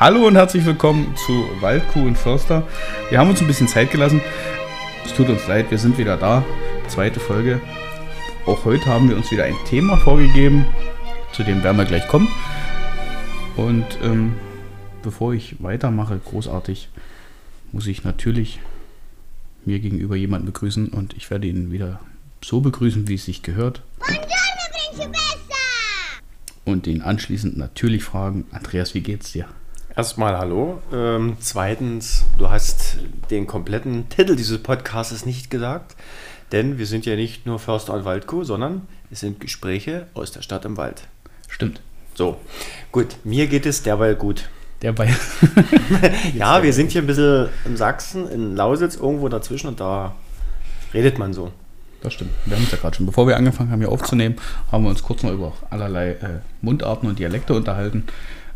Hallo und herzlich willkommen zu Waldkuh und Förster. Wir haben uns ein bisschen Zeit gelassen. Es tut uns leid, wir sind wieder da. Zweite Folge. Auch heute haben wir uns wieder ein Thema vorgegeben, zu dem werden wir gleich kommen. Und ähm, bevor ich weitermache, großartig, muss ich natürlich mir gegenüber jemanden begrüßen und ich werde ihn wieder so begrüßen, wie es sich gehört. Und ihn anschließend natürlich fragen, Andreas, wie geht's dir? Erstmal hallo. Ähm, zweitens, du hast den kompletten Titel dieses Podcasts nicht gesagt, denn wir sind ja nicht nur Förster und Waldkuh, sondern es sind Gespräche aus der Stadt im Wald. Stimmt. So, gut, mir geht es derweil gut. Derweil. ja, wir sind hier ein bisschen in Sachsen, in Lausitz, irgendwo dazwischen und da redet man so. Das stimmt. Wir haben es ja gerade schon. Bevor wir angefangen haben, hier aufzunehmen, haben wir uns kurz noch über allerlei äh, Mundarten und Dialekte unterhalten.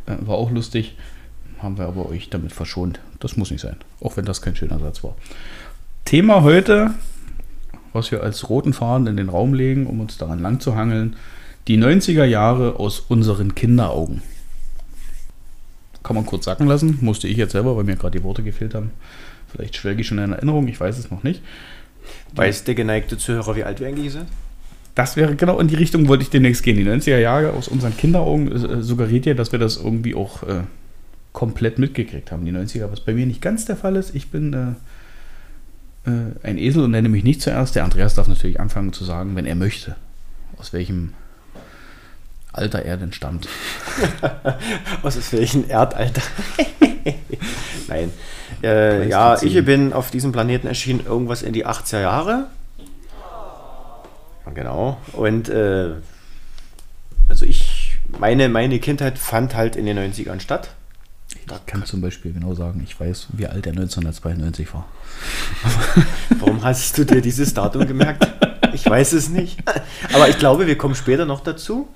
Äh, war auch lustig. Haben wir aber euch damit verschont. Das muss nicht sein. Auch wenn das kein schöner Satz war. Thema heute, was wir als roten Faden in den Raum legen, um uns daran lang zu hangeln. Die 90er Jahre aus unseren Kinderaugen. Kann man kurz sacken lassen. Musste ich jetzt selber, weil mir gerade die Worte gefehlt haben. Vielleicht schwelge ich schon in Erinnerung, ich weiß es noch nicht. Weiß der geneigte Zuhörer, wie alt wir eigentlich sind? Das wäre genau in die Richtung, wollte ich demnächst gehen. Die 90er Jahre aus unseren Kinderaugen äh, suggeriert ja, dass wir das irgendwie auch äh, komplett mitgekriegt haben. Die 90er, was bei mir nicht ganz der Fall ist. Ich bin äh, äh, ein Esel und nenne mich nicht zuerst. Der Andreas darf natürlich anfangen zu sagen, wenn er möchte, aus welchem Alter er denn stammt. aus welchem Erdalter? Nein. Äh, ja, ich bin auf diesem Planeten erschienen irgendwas in die 80er Jahre. Genau. Und äh, also ich, meine, meine Kindheit fand halt in den 90ern statt. Ich kann zum Beispiel genau sagen, ich weiß, wie alt er 1992 war. Warum hast du dir dieses Datum gemerkt? Ich weiß es nicht. Aber ich glaube, wir kommen später noch dazu.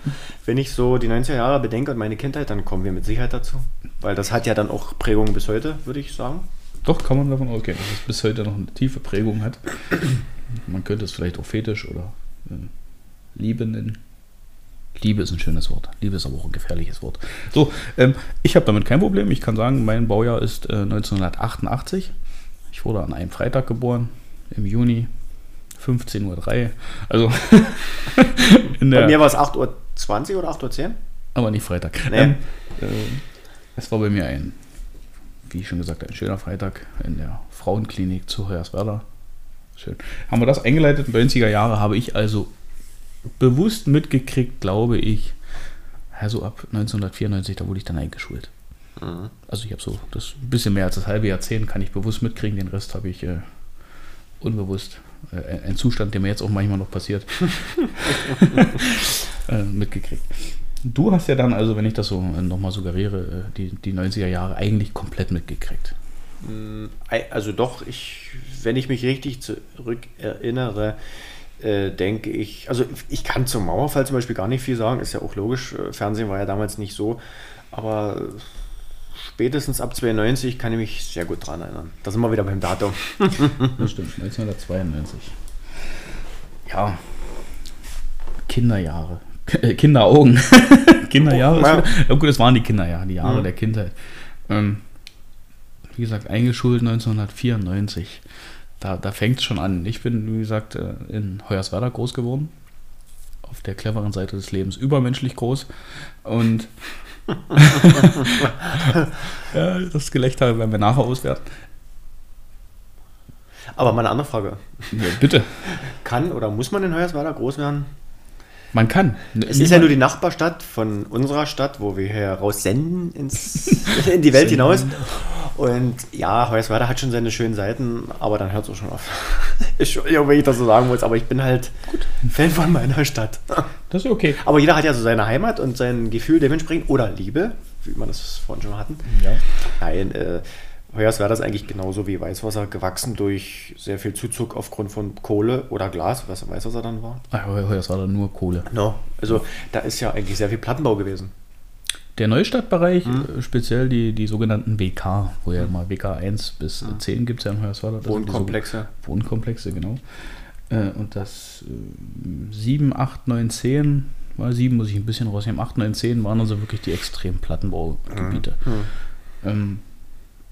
Wenn ich so die 90er Jahre bedenke und meine Kindheit, dann kommen wir mit Sicherheit dazu. Weil das hat ja dann auch Prägung bis heute, würde ich sagen. Doch, kann man davon ausgehen, dass es bis heute noch eine tiefe Prägung hat. Man könnte es vielleicht auch fetisch oder äh, Liebe nennen. Liebe ist ein schönes Wort. Liebe ist aber auch ein gefährliches Wort. So, ähm, ich habe damit kein Problem. Ich kann sagen, mein Baujahr ist äh, 1988. Ich wurde an einem Freitag geboren, im Juni, 15.03 Uhr. Also, Bei mir war es 8.20 Uhr oder 8.10 Uhr? Aber nicht Freitag. Nee. Ähm, äh, es war bei mir ein wie schon gesagt, ein schöner Freitag in der Frauenklinik zu Hoyerswerda. Schön. Haben wir das eingeleitet? In den 90er Jahre habe ich also bewusst mitgekriegt, glaube ich, also ab 1994, da wurde ich dann eingeschult. Mhm. Also ich habe so das ein bisschen mehr als das halbe Jahrzehnt kann ich bewusst mitkriegen, den Rest habe ich äh, unbewusst, äh, ein Zustand, der mir jetzt auch manchmal noch passiert, äh, mitgekriegt. Du hast ja dann, also wenn ich das so äh, nochmal suggeriere, äh, die, die 90er Jahre eigentlich komplett mitgekriegt. Mm, also doch, ich, wenn ich mich richtig zurückerinnere, äh, denke ich, also ich kann zum Mauerfall zum Beispiel gar nicht viel sagen, ist ja auch logisch, äh, Fernsehen war ja damals nicht so, aber spätestens ab 92 kann ich mich sehr gut dran erinnern. Da sind wir wieder beim Datum. das stimmt, 1992. Ja, Kinderjahre. Kinderaugen. Kinderjahre. Ja. ja. gut, es waren die Kinderjahre, die Jahre mhm. der Kindheit. Ähm, wie gesagt, eingeschult 1994. Da, da fängt es schon an. Ich bin, wie gesagt, äh, in Hoyerswerda groß geworden. Auf der cleveren Seite des Lebens übermenschlich groß. Und ja, das Gelächter werden wir nachher auswerten. Aber meine andere Frage. Ja, bitte. Kann oder muss man in Hoyerswerda groß werden? Man kann. Es ist ja nur die Nachbarstadt von unserer Stadt, wo wir hier raussenden ins, in die Welt hinaus. Und ja, Hoyerswerda hat schon seine schönen Seiten, aber dann hört es auch schon auf. Entschuldigung, wenn ich das so sagen muss, aber ich bin halt Gut. Fan von meiner Stadt. Das ist okay. Aber jeder hat ja so seine Heimat und sein Gefühl dementsprechend oder Liebe, wie man das vorhin schon hatten. Ja. Nein, äh, Hoyerswerda ist eigentlich genauso wie Weißwasser gewachsen durch sehr viel Zuzug aufgrund von Kohle oder Glas, was Weißwasser dann war. Ach, Hoyerswerda nur Kohle. No. Also da ist ja eigentlich sehr viel Plattenbau gewesen. Der Neustadtbereich, mhm. speziell die, die sogenannten WK, wo ja mal WK 1 bis mhm. 10 gibt es ja in Hoyerswerda. Wohnkomplexe. So Wohnkomplexe, genau. Äh, und das 7, 8, 9, 10, mal 7 muss ich ein bisschen rausnehmen, 8, 9, 10 waren also wirklich die extremen Plattenbaugebiete. Mhm. Ähm,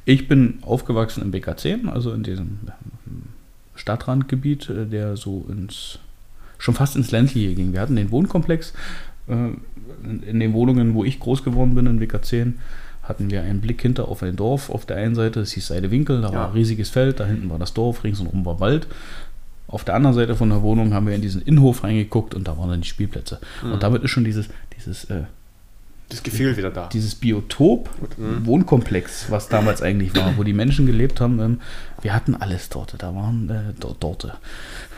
ich bin aufgewachsen im BK10, also in diesem Stadtrandgebiet, äh, der so ins schon fast ins ländliche ging. Wir hatten den Wohnkomplex. Äh, in den Wohnungen, wo ich groß geworden bin, in WK10, hatten wir einen Blick hinter auf ein Dorf. Auf der einen Seite, es hieß Seidewinkel, da ja. war ein riesiges Feld, da hinten war das Dorf, ringsherum war Wald. Auf der anderen Seite von der Wohnung haben wir in diesen Innenhof reingeguckt und da waren dann die Spielplätze. Mhm. Und damit ist schon dieses, dieses äh, das Gefühl wieder da. Dieses Biotop, mhm. Wohnkomplex, was damals eigentlich war, wo die Menschen gelebt haben. Ähm, wir hatten alles dort. Da waren äh, dort. dort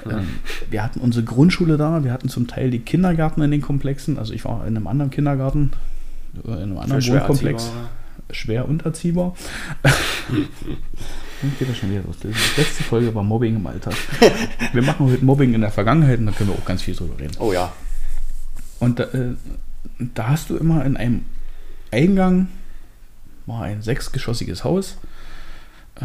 mhm. ähm, wir hatten unsere Grundschule da. Wir hatten zum Teil die Kindergärten in den Komplexen. Also ich war in einem anderen Kindergarten, äh, in einem anderen schwer Wohnkomplex. Schwer unterziehbar. Und geht das schon wieder los. Die letzte Folge war Mobbing im Alltag. Wir machen heute Mobbing in der Vergangenheit und da können wir auch ganz viel drüber reden. Oh ja. Und äh, da hast du immer in einem Eingang, war ein sechsgeschossiges Haus, äh,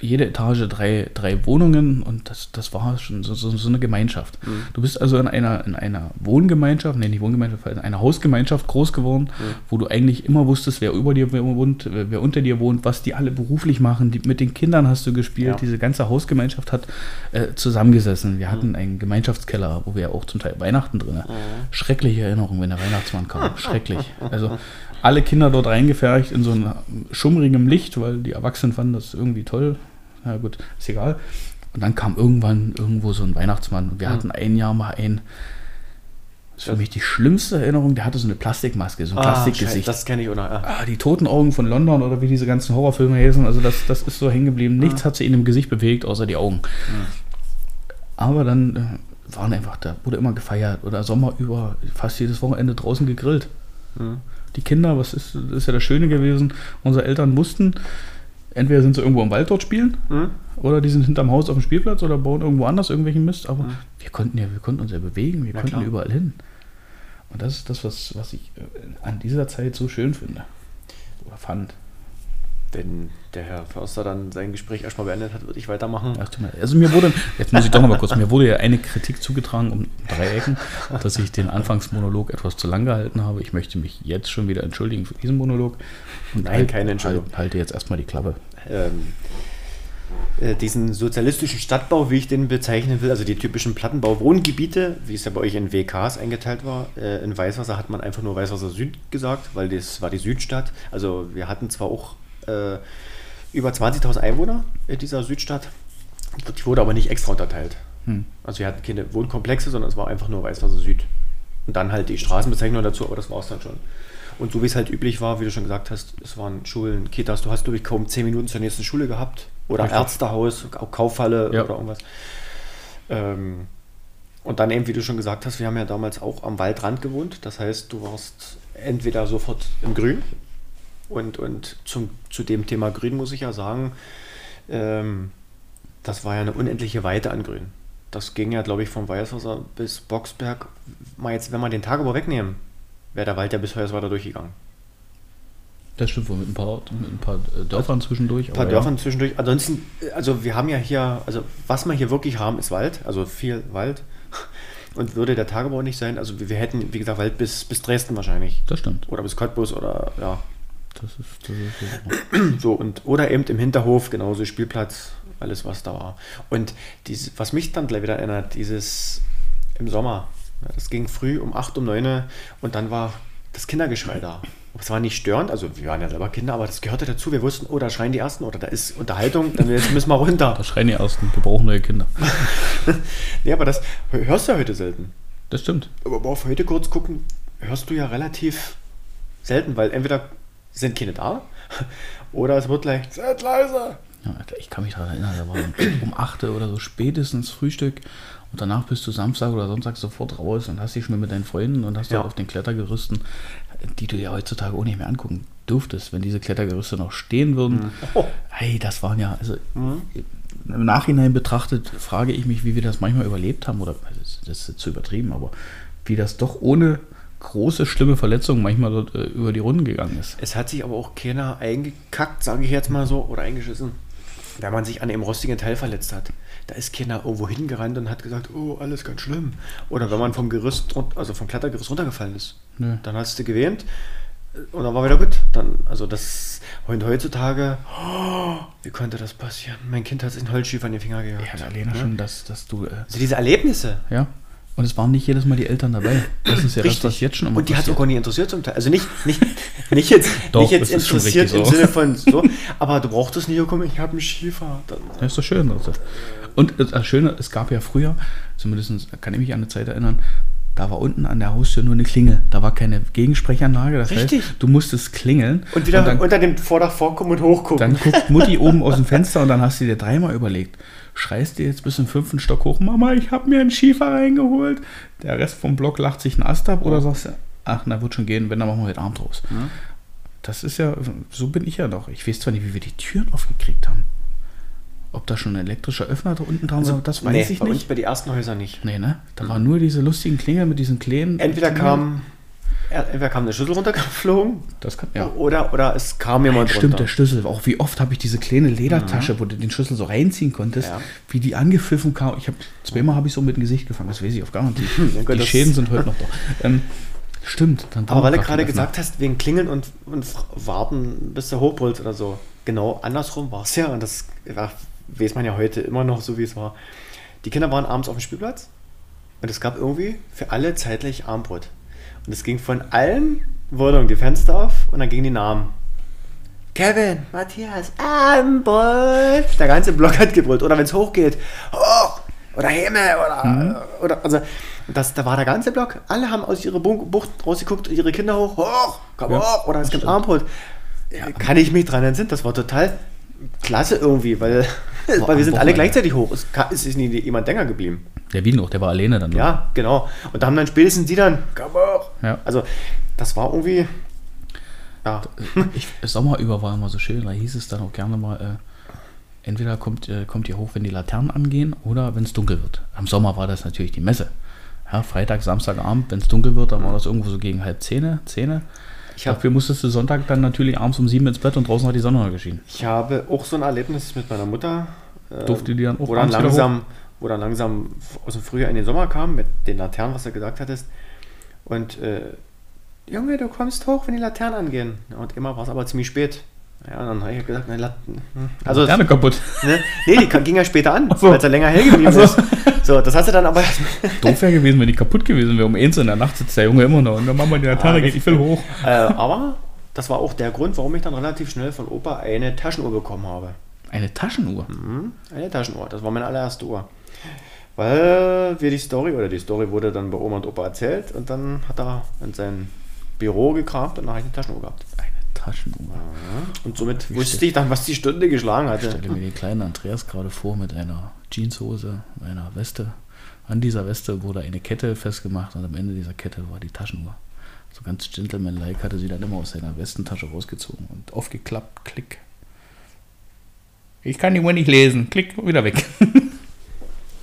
jede Etage drei, drei Wohnungen und das, das war schon so, so, so eine Gemeinschaft. Mhm. Du bist also in einer, in einer Wohngemeinschaft, nee, nicht Wohngemeinschaft, in einer Hausgemeinschaft groß geworden, mhm. wo du eigentlich immer wusstest, wer über dir wohnt, wer unter dir wohnt, was die alle beruflich machen. Die, mit den Kindern hast du gespielt. Ja. Diese ganze Hausgemeinschaft hat äh, zusammengesessen. Wir hatten mhm. einen Gemeinschaftskeller, wo wir auch zum Teil Weihnachten drin. Mhm. Schreckliche Erinnerungen, wenn der Weihnachtsmann kam. Schrecklich. Also alle Kinder dort reingefercht in so einem schummrigem Licht, weil die Erwachsenen fanden das irgendwie toll. Na gut, ist egal. Und dann kam irgendwann irgendwo so ein Weihnachtsmann. Wir mhm. hatten ein Jahr mal einen. Das ist für mich die schlimmste Erinnerung. Der hatte so eine Plastikmaske, so ein ah, Plastikgesicht. Das kenne ich, oder? Ja. Ah, die toten Augen von London oder wie diese ganzen Horrorfilme heißen. Also, das, das ist so hängen geblieben. Nichts ja. hat sich in dem Gesicht bewegt, außer die Augen. Ja. Aber dann äh, waren einfach, da wurde immer gefeiert oder Sommer über fast jedes Wochenende draußen gegrillt. Mhm die Kinder, was ist, ist ja das Schöne gewesen, unsere Eltern mussten, entweder sind sie irgendwo im Wald dort spielen mhm. oder die sind hinterm Haus auf dem Spielplatz oder bauen irgendwo anders irgendwelchen Mist, aber mhm. wir konnten ja, wir konnten uns ja bewegen, wir ja, konnten klar. überall hin. Und das ist das, was, was ich äh, an dieser Zeit so schön finde oder fand. Wenn der Herr Förster dann sein Gespräch erstmal beendet hat, würde ich weitermachen. Also mir wurde, jetzt muss ich doch noch mal kurz, mir wurde ja eine Kritik zugetragen um drei Ecken, dass ich den Anfangsmonolog etwas zu lang gehalten habe. Ich möchte mich jetzt schon wieder entschuldigen für diesen Monolog. Und Nein, halt, keine Entschuldigung. Halt, halte jetzt erstmal die Klappe. Ähm, äh, diesen sozialistischen Stadtbau, wie ich den bezeichnen will, also die typischen Plattenbau-Wohngebiete, wie es ja bei euch in WKs eingeteilt war. Äh, in Weißwasser hat man einfach nur Weißwasser Süd gesagt, weil das war die Südstadt. Also wir hatten zwar auch äh, über 20.000 Einwohner in dieser Südstadt. Die wurde aber nicht extra unterteilt. Hm. Also wir hatten keine Wohnkomplexe, sondern es war einfach nur Weißwasser Süd. Und dann halt die Straßenbezeichnung dazu, aber das war es dann schon. Und so wie es halt üblich war, wie du schon gesagt hast, es waren Schulen, Kitas, du hast, glaube ich, kaum 10 Minuten zur nächsten Schule gehabt. Oder Richtig. Ärztehaus, Kaufhalle ja. oder irgendwas. Ähm, und dann eben, wie du schon gesagt hast, wir haben ja damals auch am Waldrand gewohnt. Das heißt, du warst entweder sofort im Grün und, und zum, zu dem Thema Grün muss ich ja sagen, ähm, das war ja eine unendliche Weite an Grün. Das ging ja, glaube ich, von Weißwasser bis Boxberg. Mal jetzt, wenn wir den Tagebau wegnehmen, wäre der Wald ja bis Hoyerswerda durchgegangen. Das stimmt wohl mit ein paar, mit ein paar äh, Dörfern zwischendurch. Ein paar Dörfern ja. zwischendurch. Ansonsten, also wir haben ja hier, also was wir hier wirklich haben, ist Wald, also viel Wald. Und würde der Tagebau nicht sein, also wir hätten, wie gesagt, Wald bis, bis Dresden wahrscheinlich. Das stimmt. Oder bis Cottbus oder ja, das ist, das ist so. und, oder eben im Hinterhof, genauso Spielplatz, alles was da war. Und diese, was mich dann gleich wieder erinnert, dieses im Sommer, das ging früh um 8, um 9 und dann war das Kindergeschrei da. Es war nicht störend, also wir waren ja selber Kinder, aber das gehörte dazu. Wir wussten, oh, da schreien die Ersten oder da ist Unterhaltung, dann müssen wir runter. Da schreien die Ersten, wir brauchen neue Kinder. nee, aber das hörst du ja heute selten. Das stimmt. Aber auf heute kurz gucken, hörst du ja relativ selten, weil entweder sind keine da. Oder es wird gleich, seid leiser. Ja, ich kann mich daran erinnern, da war um 8 oder so spätestens Frühstück und danach bist du Samstag oder Sonntag sofort raus und hast dich schon mit deinen Freunden und hast ja. auf den Klettergerüsten, die du dir heutzutage auch nicht mehr angucken dürftest, wenn diese Klettergerüste noch stehen würden. Mhm. Oh. Hey, das waren ja, also mhm. im Nachhinein betrachtet, frage ich mich, wie wir das manchmal überlebt haben, oder das ist zu übertrieben, aber wie das doch ohne große, schlimme Verletzung manchmal dort äh, über die Runden gegangen ist. Es hat sich aber auch keiner eingekackt, sage ich jetzt mal so, oder eingeschissen, wenn man sich an dem rostigen Teil verletzt hat. Da ist keiner irgendwo hingerannt und hat gesagt, oh, alles ganz schlimm. Oder wenn man vom Gerüst, also vom Klettergerüst runtergefallen ist. Nö. Dann hast du gewähnt. Und dann war wieder gut. Dann, also das und heutzutage, oh, wie konnte das passieren? Mein Kind hat sich einen Holzschiefer in die Finger gejagt. Ja, alleine Ne? schon, dass, dass du. Äh, Also diese Erlebnisse. ja. Und es waren nicht jedes Mal die Eltern dabei. Das ist ja das, was jetzt schon immer Und die hat auch gar nicht interessiert zum Teil. Also nicht, nicht, nicht jetzt, Doch, nicht jetzt das interessiert richtig im so. Sinne von so, aber du brauchtest nicht, oh, komm, ich habe einen Schiefer. Dann, Ja, ist doch schön. Also. Und das Schöne, es gab ja früher, zumindest kann ich mich an eine Zeit erinnern, da war unten an der Haustür nur eine Klingel. Da war keine Gegensprechanlage. Das Richtig. heißt, du musstest klingeln. und wieder dann, unter dem Vordach vorkommen und hochgucken. dann guckt Mutti oben aus dem Fenster und dann hast du dir dreimal überlegt. Schreist du jetzt bis zum fünften Stock hoch, Mama, ich habe mir einen Schiefer reingeholt. Der Rest vom Block lacht sich einen Ast ab oder sagst du, ach, na wird schon gehen, wenn, dann machen wir heute Abend raus. Das ist ja, so bin ich ja doch. Ich weiß zwar nicht, wie wir die Türen aufgekriegt haben. Ob da schon ein elektrischer Öffner da unten dran war, das weiß nee, ich bei uns nicht. bei den ersten Häusern nicht. Nee, ne? Da waren nur diese lustigen Klingel mit diesen kleinen. Entweder Klingeln. kam, entweder kam eine Schüssel runtergeflogen Das kann, ja. oder, oder es kam jemand Stimmt, der. Schlüssel. Auch wie oft habe ich diese kleine Ledertasche, wo du den Schlüssel so reinziehen konntest, Ja. wie die angepfiffen kam. Ich habe zweimal habe ich so mit dem Gesicht gefangen, das weiß ich auf Garantie. Gott, die das- Schäden sind heute noch da. Ähm, stimmt. Dann Aber weil du gerade gesagt hast, wegen Klingeln und, und warten, bis du hochbrüllst oder so. Genau andersrum war es ja. Und das ja, weiß man ja heute immer noch so, wie es war. Die Kinder waren abends auf dem Spielplatz und es gab irgendwie für alle zeitlich Armbrot. Und es ging von allen Wohnungen die Fenster auf und dann gingen die Namen. Kevin, Matthias, Armbrot. Der ganze Block hat gebrüllt. Oder wenn es hochgeht, hoch oder Himmel oder, oder also das, da war der ganze Block. Alle haben aus ihrer Bucht rausgeguckt, ihre Kinder hoch, hoch, komm Ja, hoch oder es gibt. Armbrot. Kann ich mich dran entsinnen, das war total klasse irgendwie, weil, weil wir sind alle gleichzeitig hoch. Es ist nie jemand länger geblieben. Der Wien noch, der war alleine dann. Ja, genau. Und da haben dann spätestens die dann, komm. Ja. Also, das war irgendwie, ja, Ich, Sommer über war immer so schön, da hieß es dann auch gerne mal, äh, entweder kommt, äh, kommt ihr hoch, wenn die Laternen angehen oder wenn es dunkel wird. Am Sommer war das natürlich die Messe. Ja, Freitag, Samstagabend, wenn es dunkel wird, dann war das irgendwo so gegen halb zehn, Zähne. Ich hab- Dafür musstest du Sonntag dann natürlich abends um sieben ins Bett und draußen hat die Sonne noch geschienen. Ich habe auch so ein Erlebnis mit meiner Mutter. äh, Durfte die dann auch wo dann langsam, wo dann langsam aus dem Frühjahr in den Sommer kam, mit den Laternen, was du gesagt hattest. Und äh, Junge, du kommst hoch, wenn die Laternen angehen. Und immer war es aber ziemlich spät. Ja, und dann habe ich gesagt, ne, Lat hm. also Laterne kaputt. ne, nee, die ging ja später an, so. weil es ja länger hell geblieben so. ist. So, das hast du dann aber Doof wäre gewesen, wenn die kaputt gewesen wäre. Um eins in der Nacht sitzt der Junge immer noch und dann Mama die Laterne Ah, geht, ich will hoch. äh, aber das war auch der Grund, warum ich dann relativ schnell von Opa eine Taschenuhr bekommen habe. Eine Taschenuhr. Mhm, Eine Taschenuhr, das war meine allererste Uhr. Weil wir die Story, oder die Story wurde dann bei Oma und Opa erzählt und dann hat er in sein Büro gekramt und dann habe ich eine Taschenuhr gehabt. Eine Taschenuhr. Und somit Wie wusste ich dann, was die Stunde geschlagen Ich hatte. stelle mir den kleinen Andreas gerade vor mit einer Jeanshose, einer Weste. An dieser Weste wurde eine Kette festgemacht und am Ende dieser Kette war die Taschenuhr. So ganz gentleman-like hatte sie dann immer aus seiner Westentasche rausgezogen und aufgeklappt, klick. Ich kann die Uhr nicht lesen, klick, wieder weg.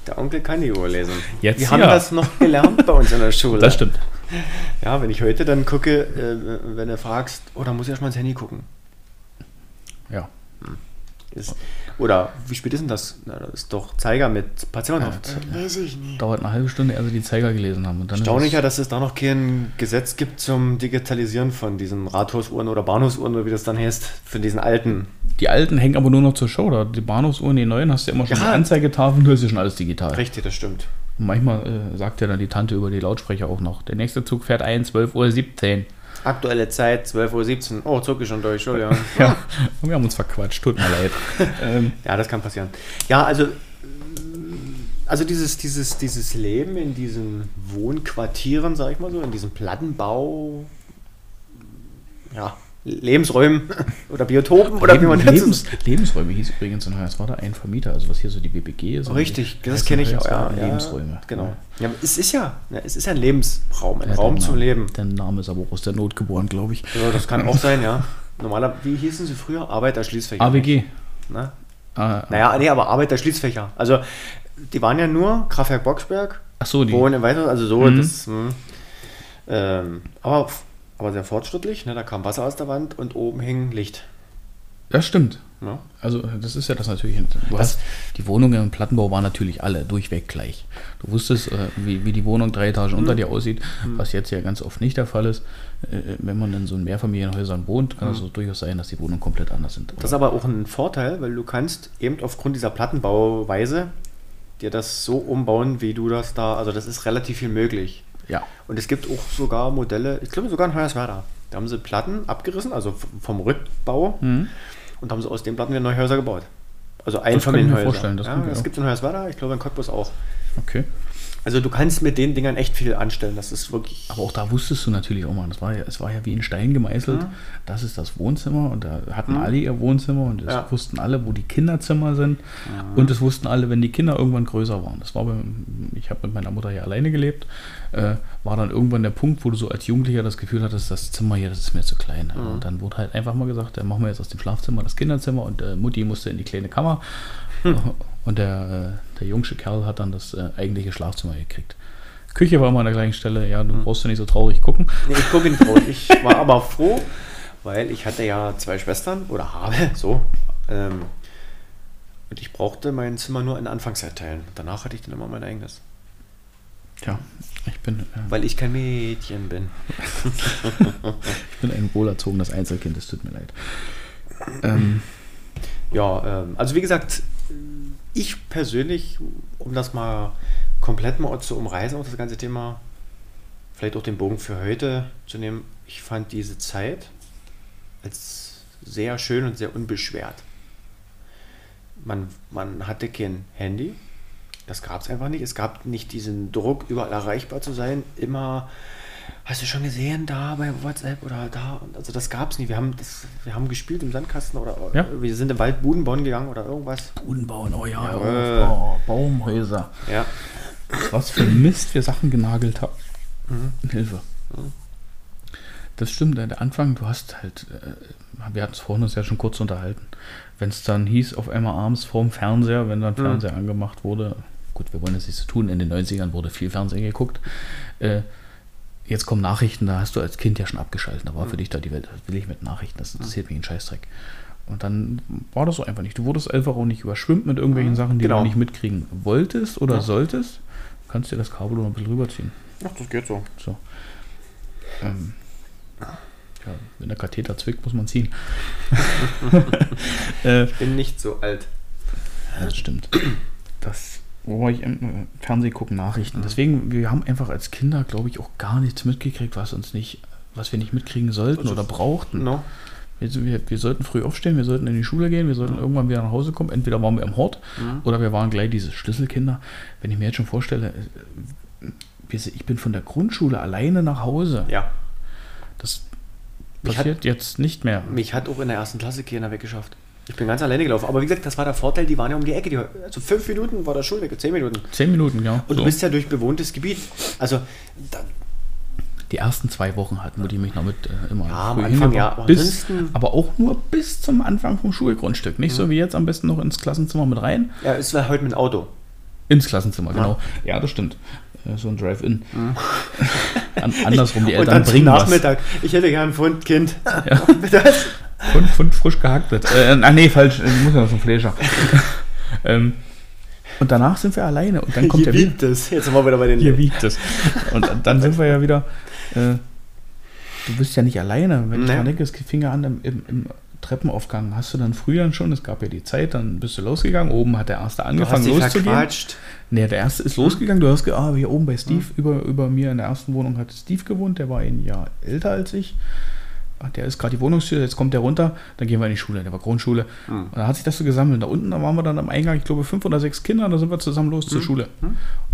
Der Onkel kann die Uhr lesen. Jetzt wir haben ja. das noch gelernt bei uns in der Schule. Das stimmt. Ja, wenn ich heute dann gucke, äh, wenn du fragst, oh, dann muss ich erstmal ins Handy gucken. Ja. Ist, oder wie spät ist denn das? Na, das ist doch Zeiger mit Patientenhaft. Ja, Äh, weiß ich nicht. Dauert eine halbe Stunde, ehe sie die Zeiger gelesen haben. Und dann ist Erstaunlicher, dass es da noch kein Gesetz gibt zum Digitalisieren von diesen Rathausuhren oder Bahnhofsuhren oder wie das dann heißt, von diesen alten. Die alten hängen aber nur noch zur Show. Da die Bahnhofsuhren, die neuen, hast du ja immer schon Ja. eine Anzeigetafel, du hast ja schon alles digital. Richtig, das stimmt. Und manchmal äh, sagt ja dann die Tante über die Lautsprecher auch noch, der nächste Zug fährt ein, 12.17 Uhr. Aktuelle Zeit 12.17 Uhr. Oh, zuck ich schon durch, Entschuldigung. Ja, wir haben uns verquatscht, tut mir leid. ähm, Ja, das kann passieren. Ja, also, also dieses, dieses, dieses Leben in diesen Wohnquartieren, sag ich mal so, in diesem Plattenbau, ja, Lebensräumen oder Biotopen oder wie man das Lebens, Lebensräume hieß übrigens in Heuers, war da ein Vermieter, also was hier so die BBG ist. und Richtig, das kenne ich auch. Hoyerswerda Ja, Lebensräume. Genau. Ja, aber es ist ja, ja, es ist ja ein Lebensraum, ein Ja, Raum zum Leben. Der Name ist aber auch aus der Not geboren, glaube ich. Ja, das kann auch sein, ja. Normaler, wie hießen sie früher? Arbeiterschließfächer. AWG. Ne? Ah, Naja, nee, aber Arbeiterschließfächer. Also, die waren ja nur Kraftwerk Boxberg, Ach so, die. Wohnen weiter, also so, Mhm. das, hm. ähm, aber, aber sehr fortschrittlich, ne? da kam Wasser aus der Wand und oben hing Licht. Das stimmt. Ja. Also das ist ja das natürlich. Du hast, die Wohnungen im Plattenbau waren natürlich alle durchweg gleich. Du wusstest, äh, wie, wie die Wohnung drei Etagen unter dir aussieht, was jetzt ja ganz oft nicht der Fall ist. Äh, Wenn man in so in Mehrfamilienhäusern wohnt, kann es so durchaus sein, dass die Wohnungen komplett anders sind. Das ist aber auch ein Vorteil, weil du kannst eben aufgrund dieser Plattenbauweise dir das so umbauen, wie du das da, also das ist relativ viel möglich. Ja, Und es gibt auch sogar Modelle, ich glaube sogar in Hoyerswerda. Da haben sie Platten abgerissen, also vom Rückbau Mhm. und haben sie aus den Platten wieder neue Häuser gebaut. Also Einfamilienhäuser. das ja, könnte ich das gibt es in Hoyerswerda, ich glaube in Cottbus auch. okay. Also du kannst mit den Dingern echt viel anstellen. Das ist wirklich. Aber auch da wusstest du natürlich auch mal, das war ja, es war ja wie in Stein gemeißelt. Das ist das Wohnzimmer und da hatten alle ihr Wohnzimmer und es Ja. wussten alle, wo die Kinderzimmer sind und es wussten alle, wenn die Kinder irgendwann größer waren. Das war bei, ich habe mit meiner Mutter hier alleine gelebt, äh, war dann irgendwann der Punkt, wo du so als Jugendlicher das Gefühl hattest, das Zimmer hier, das ist mir zu klein. Und dann wurde halt einfach mal gesagt, äh, machen wir jetzt aus dem Schlafzimmer das Kinderzimmer und äh, Mutti musste in die kleine Kammer und der, äh, der jungsche Kerl hat dann das äh, eigentliche Schlafzimmer gekriegt. Küche war immer an der gleichen Stelle. Ja, du brauchst ja nicht so traurig gucken. Nee, ich gucke nicht drauf. Ich war aber froh, weil ich hatte ja zwei Schwestern oder habe so. Ähm, und ich brauchte mein Zimmer nur in der Anfangszeit teilen. Danach hatte ich dann immer mein eigenes. Tja, ich bin, äh, Weil ich kein Mädchen bin. ich bin ein wohlerzogenes Einzelkind, es tut mir leid. Ähm, Ja, ähm, also wie gesagt, ich persönlich, um das mal komplett mal zu umreißen, auch das ganze Thema, vielleicht auch den Bogen für heute zu nehmen, ich fand diese Zeit als sehr schön und sehr unbeschwert. Man, man hatte kein Handy, das gab es einfach nicht. Es gab nicht diesen Druck, überall erreichbar zu sein, immer Hast du schon gesehen, da bei WhatsApp oder da? Also das gab es nie. Wir haben, das, wir haben gespielt im Sandkasten oder Ja. wir sind im Wald Buden bauen gegangen oder irgendwas. Buden bauen, oh ja, Jawohl. oh, Baumhäuser. Ja. Was für Mist wir Sachen genagelt haben. Mhm. Hilfe. Das stimmt, der Anfang, du hast halt, äh, wir hatten es vorhin uns ja schon kurz unterhalten, wenn es dann hieß, auf einmal abends vorm Fernseher, wenn dann Fernseher angemacht wurde, gut, wir wollen das nicht so tun, in den 90ern wurde viel Fernsehen geguckt, äh, jetzt kommen Nachrichten, da hast du als Kind ja schon abgeschaltet, da war für dich da die Welt, was will ich mit Nachrichten, das interessiert mich ein Scheißdreck. Und dann war das so einfach nicht. Du wurdest einfach auch nicht überschwimmt mit irgendwelchen Sachen, die Genau. du nicht mitkriegen wolltest oder Ja. solltest. Du kannst dir das Kabel noch ein bisschen rüberziehen. Ach, das geht so. So. Ähm, ja, wenn der Katheter zwickt, muss man ziehen. äh, Ich bin nicht so alt. ja, das stimmt. Das, wo ich im Fernsehen gucken, Nachrichten. Deswegen, wir haben einfach als Kinder, glaube ich, auch gar nichts mitgekriegt, was uns nicht, was wir nicht mitkriegen sollten Also, oder brauchten. No. Wir, wir, wir sollten früh aufstehen, wir sollten in die Schule gehen, wir sollten irgendwann wieder nach Hause kommen. Entweder waren wir im Hort oder wir waren gleich diese Schlüsselkinder. Wenn ich mir jetzt schon vorstelle, äh, ich bin von der Grundschule alleine nach Hause. Ja. Das Mich passiert jetzt nicht mehr. Mich hat auch in der ersten Klasse keiner weggeschafft. Ich bin ganz alleine gelaufen. Aber wie gesagt, das war der Vorteil, die waren ja um die Ecke. Die, also fünf Minuten war der Schulweg, zehn Minuten. Zehn Minuten, ja. Und So. du bist ja durch bewohntes Gebiet. Also, da, Die ersten zwei Wochen hatten, wo die mich noch mit äh, immer Ja, am Anfang ja, aber bis, aber auch nur bis zum Anfang vom Schulgrundstück. Nicht so wie jetzt am besten noch ins Klassenzimmer mit rein. ja, es war heute mit dem Auto. Ins Klassenzimmer, genau. Ja, das stimmt. Äh, So ein Drive-In. An, andersrum, die Und Eltern dann zum bringen was. Nachmittag. Ich hätte gern ein Pfund Kind. Ja. Das, Pfund, frisch gehacktet. Äh, ah, nee, falsch. Ich muss ja noch so ein Fleischer. ähm, und danach sind wir alleine. Und dann kommt hier der wieder. wiegt es. Jetzt sind wir wieder bei den Hier wiegt es. Und dann sind wir ja wieder. Äh, du bist ja nicht alleine. Wenn Nee. dran denke, es fing ja an im, im, im Treppenaufgang. Hast du dann früher schon, es gab ja die Zeit, dann bist du losgegangen. Oben hat der Erste Du hast angefangen dich loszugehen. Nee, der Erste ist losgegangen. Du hast gesagt, ah, hier oben bei Steve, über, über mir in der ersten Wohnung hat Steve gewohnt. Der war ein Jahr älter als ich. Der ist gerade die Wohnungstür, jetzt kommt der runter, dann gehen wir in die Schule, der war Grundschule. Und da hat sich das so gesammelt. Da unten, da waren wir dann am Eingang, ich glaube, fünf oder sechs Kinder, da sind wir zusammen los zur Schule.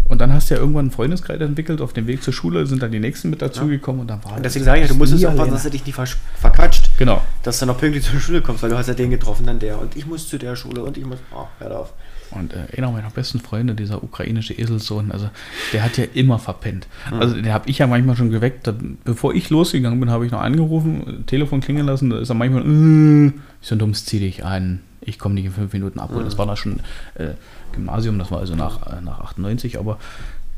Und dann hast du ja irgendwann einen Freundeskreis entwickelt, auf dem Weg zur Schule sind dann die nächsten mit dazugekommen und dann war Und deswegen sage ich ja, du musstest aufpassen, dass du dich nicht verquatscht. Genau. Dass du noch pünktlich zur Schule kommst, weil du hast ja den getroffen, dann der. Und ich muss zu der Schule und ich muss. Oh, hör auf. Und äh, einer meiner besten Freunde, dieser ukrainische Eselssohn, also der hat ja immer verpennt. Also den habe ich ja manchmal schon geweckt. Da, bevor ich losgegangen bin, habe ich noch angerufen, Telefon klingeln lassen. Da ist er manchmal, äh, ich so dumm, zieh dich an. Ich komme nicht in fünf Minuten abholen. Das war da schon äh, Gymnasium, das war also nach, äh, nach 98, aber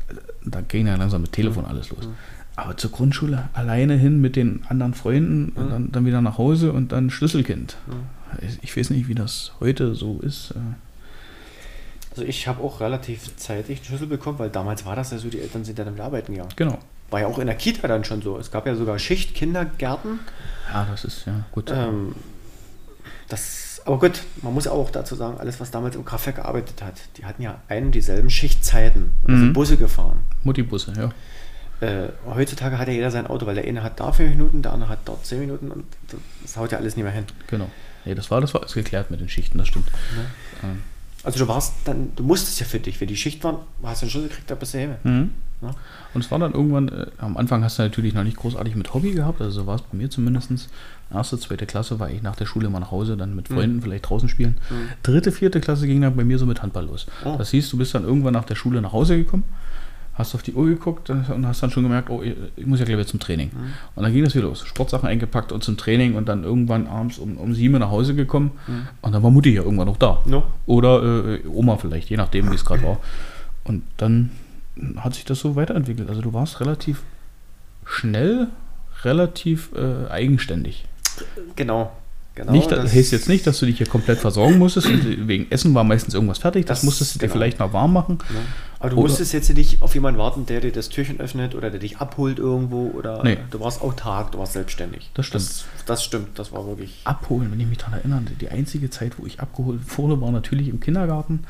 äh, da ging ja langsam mit Telefon alles los. Aber zur Grundschule alleine hin mit den anderen Freunden und dann, dann wieder nach Hause und dann Schlüsselkind. ich weiß nicht, wie das heute so ist. Also ich habe auch relativ zeitig einen Schlüssel bekommen, weil damals war das ja so, die Eltern sind dann im Arbeiten gegangen. Genau. War ja auch in der Kita dann schon so. Es gab ja sogar Schichtkindergärten. Ja, das ist ja gut. Ähm, das, aber gut, man muss auch dazu sagen, alles, was damals im Kraftwerk gearbeitet hat, die hatten ja einen dieselben Schichtzeiten. Und Mhm. sind Busse gefahren. Mutti-Busse, ja. Äh, heutzutage hat ja jeder sein Auto, weil der eine hat da fünf Minuten, der andere hat dort zehn Minuten und das haut ja alles nicht mehr hin. Genau. Nee, das war, das war alles geklärt mit den Schichten, das stimmt. Ähm, Also du warst dann, du musstest ja für dich, wenn die Schicht waren, hast du einen Schlüssel gekriegt, da bist du hin. Mhm. Ja. Und es war dann irgendwann, äh, am Anfang hast du natürlich noch nicht großartig mit Hobby gehabt, also so war es bei mir zumindest. Erste, zweite Klasse war ich nach der Schule mal nach Hause, dann mit Freunden vielleicht draußen spielen. Dritte, vierte Klasse ging dann bei mir so mit Handball los. Oh. Das hieß, du bist dann irgendwann nach der Schule nach Hause gekommen, hast auf die Uhr geguckt und hast dann schon gemerkt, oh, ich muss ja gleich wieder zum Training. Und dann ging das wieder los. Sportsachen eingepackt und zum Training und dann irgendwann abends um, um sieben nach Hause gekommen und dann war Mutti ja irgendwann noch da. No? Oder äh, Oma vielleicht, je nachdem, wie es gerade war. Und dann hat sich das so weiterentwickelt. Also du warst relativ schnell, relativ äh, eigenständig. Genau. Genau nicht, das heißt jetzt nicht, dass du dich hier komplett versorgen musstest. Und wegen Essen war meistens irgendwas fertig. Das, Das- musstest du dir genau. vielleicht noch warm machen. Ne? Aber du Oder- musstest jetzt nicht auf jemanden warten, der dir das Türchen öffnet oder der dich abholt irgendwo oder Nee. du warst autark, du warst selbstständig. Das stimmt. Das, das stimmt, das war wirklich. Abholen, wenn ich mich daran erinnere, die einzige Zeit, wo ich abgeholt wurde, war natürlich im Kindergarten.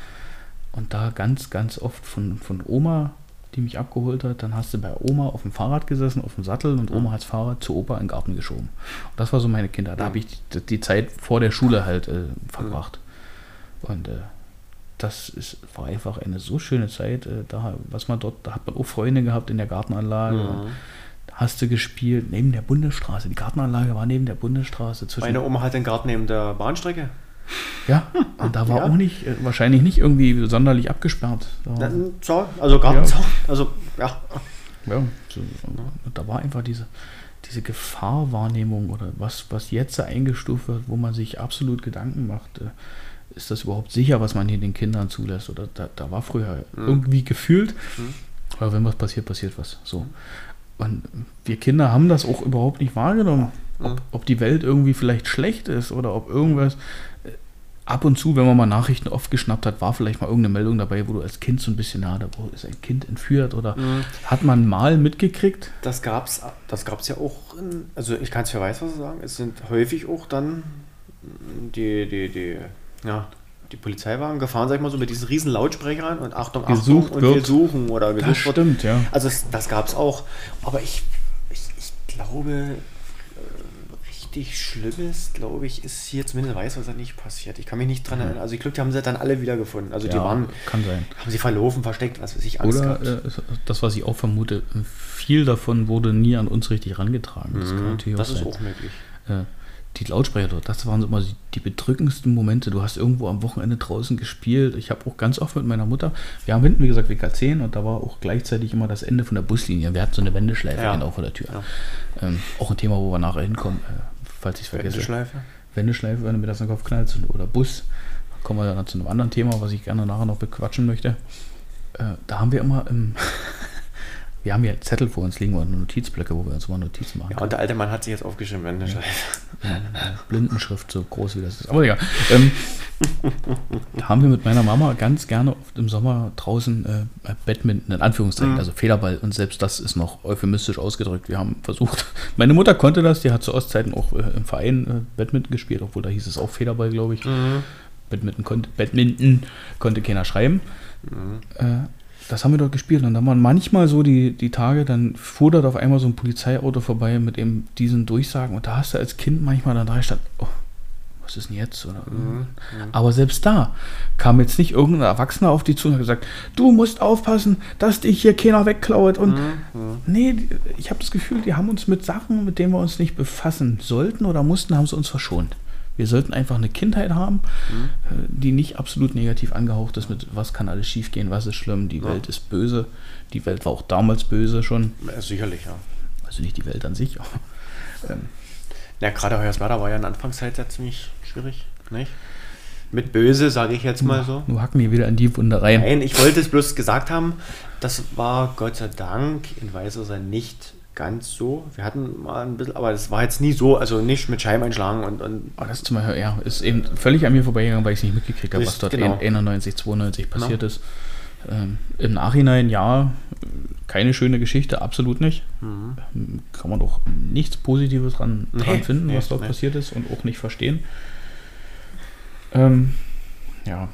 Und da ganz, ganz oft von, von Oma, die mich abgeholt hat. Dann hast du bei Oma auf dem Fahrrad gesessen, auf dem Sattel und Oma hat das Fahrrad zu Opa in den Garten geschoben. Und das war so meine Kinder. Da habe ich die, die Zeit vor der Schule halt äh, verbracht. Und äh, das ist, war einfach eine so schöne Zeit. Äh, da, was man dort, da hat man auch Freunde gehabt in der Gartenanlage. Mhm. Hast du gespielt neben der Bundesstraße. Die Gartenanlage war neben der Bundesstraße. Zwischen Meine Oma hat den Garten neben der Bahnstrecke. Ja, und da war Ja. auch nicht, äh, wahrscheinlich nicht irgendwie sonderlich abgesperrt. Da, Zaun, also Gartenzaun. Also, ja. ja, da war einfach diese, diese Gefahrwahrnehmung oder was, was jetzt eingestuft wird, wo man sich absolut Gedanken macht. äh, Ist das überhaupt sicher, was man hier den Kindern zulässt? Oder da, da war früher irgendwie gefühlt, aber wenn was passiert, passiert was. So. Und wir Kinder haben das auch überhaupt nicht wahrgenommen. Ob, ob die Welt irgendwie vielleicht schlecht ist oder ob irgendwas. Ab und zu, wenn man mal Nachrichten oft geschnappt hat, war vielleicht mal irgendeine Meldung dabei, wo du als Kind so ein bisschen, na, da ist ein Kind entführt oder hat man mal mitgekriegt. Das gab's, das gab's ja auch, in, also ich kann es für Weißwasser sagen, es sind häufig auch dann die, die, die, ja, die Polizeiwagen gefahren, sag ich mal so, mit diesen riesen Lautsprechern und Achtung, Gesucht Achtung, und wir wird. suchen oder Das gesucht wird. stimmt, ja. Also es, das gab es auch. Aber ich, ich, ich glaube, richtig Schlimmes, glaube ich, ist hier zumindest weiß, was da nicht passiert. Ich kann mich nicht dran erinnern. Also ich glaube, die haben sie dann alle wiedergefunden. Also die Ja, waren, kann sein. haben sie verlaufen, versteckt, was weiß ich, Angst Oder äh, das, was ich auch vermute, viel davon wurde nie an uns richtig rangetragen. Das Mhm. das ist sein. auch möglich. Äh, die Lautsprecher dort, das waren so immer die, die bedrückendsten Momente. Du hast irgendwo am Wochenende draußen gespielt. Ich habe auch ganz oft mit meiner Mutter, wir haben hinten, wie gesagt, WK10 und da war auch gleichzeitig immer das Ende von der Buslinie. Wir hatten so eine Wendeschleife Ja. genau vor der Tür. Ja. Ähm, auch ein Thema, wo wir nachher hinkommen, äh, falls ich es vergesse. Wendeschleife. Wendeschleife, wenn du mir das in den Kopf knallst, oder Bus. Kommen wir dann zu einem anderen Thema, was ich gerne nachher noch bequatschen möchte. Äh, da haben wir immer im. Wir haben ja Zettel vor uns liegen oder Notizblöcke, wo wir uns immer Notizen machen. Ja, und der alte Mann hat sich jetzt aufgeschrieben, Wendeschleife. Ja, Blindenschrift, so groß wie das ist. Aber egal. Ähm, da haben wir mit meiner Mama ganz gerne oft im Sommer draußen äh, Badminton, in Anführungszeichen, also Federball. Und selbst das ist noch euphemistisch ausgedrückt. Wir haben versucht, meine Mutter konnte das, die hat zu Ostzeiten auch äh, im Verein äh, Badminton gespielt, obwohl da hieß es auch Federball, glaube ich. Badminton, konnte, Badminton konnte keiner schreiben. Äh, das haben wir dort gespielt und dann waren manchmal so die, die Tage, dann fuhr dort auf einmal so ein Polizeiauto vorbei mit eben diesen Durchsagen und da hast du als Kind manchmal dann da stand, oh, was ist denn jetzt? Oder, Aber selbst da kam jetzt nicht irgendein Erwachsener auf die zu und hat gesagt, du musst aufpassen, dass dich hier keiner wegklaut. Und nee, die- ich habe das Gefühl, die haben uns mit Sachen, mit denen wir uns nicht befassen sollten oder mussten, haben sie uns verschont. Wir sollten einfach eine Kindheit haben, äh, die nicht absolut negativ angehaucht ist mit, was kann alles schiefgehen, was ist schlimm, die Welt ist böse. Die Welt war auch damals böse schon. Ja, sicherlich, ja. Also nicht die Welt an sich. ähm, Ja, gerade Hoyerswerda war ja in Anfangszeit ja ziemlich schwierig, nicht? Mit böse, sage ich jetzt mal so. Nur hacken wir wieder in die Wunde rein. Nein, ich wollte es bloß gesagt haben, das war Gott sei Dank in Weißwasser nicht ganz so. Wir hatten mal ein bisschen, aber das war jetzt nie so, also nicht mit Scheibeneinschlagen und. und aber das zum Beispiel, ja, ist eben völlig an mir vorbeigegangen, weil ich es nicht mitgekriegt habe, was dort genau. 91, 92 passiert genau. ist. Ähm, Im Nachhinein, ja, keine schöne Geschichte, absolut nicht. Mhm. Kann man doch nichts Positives dran, nee, dran finden, nee, was dort nee. passiert ist und auch nicht verstehen. Ähm, ja,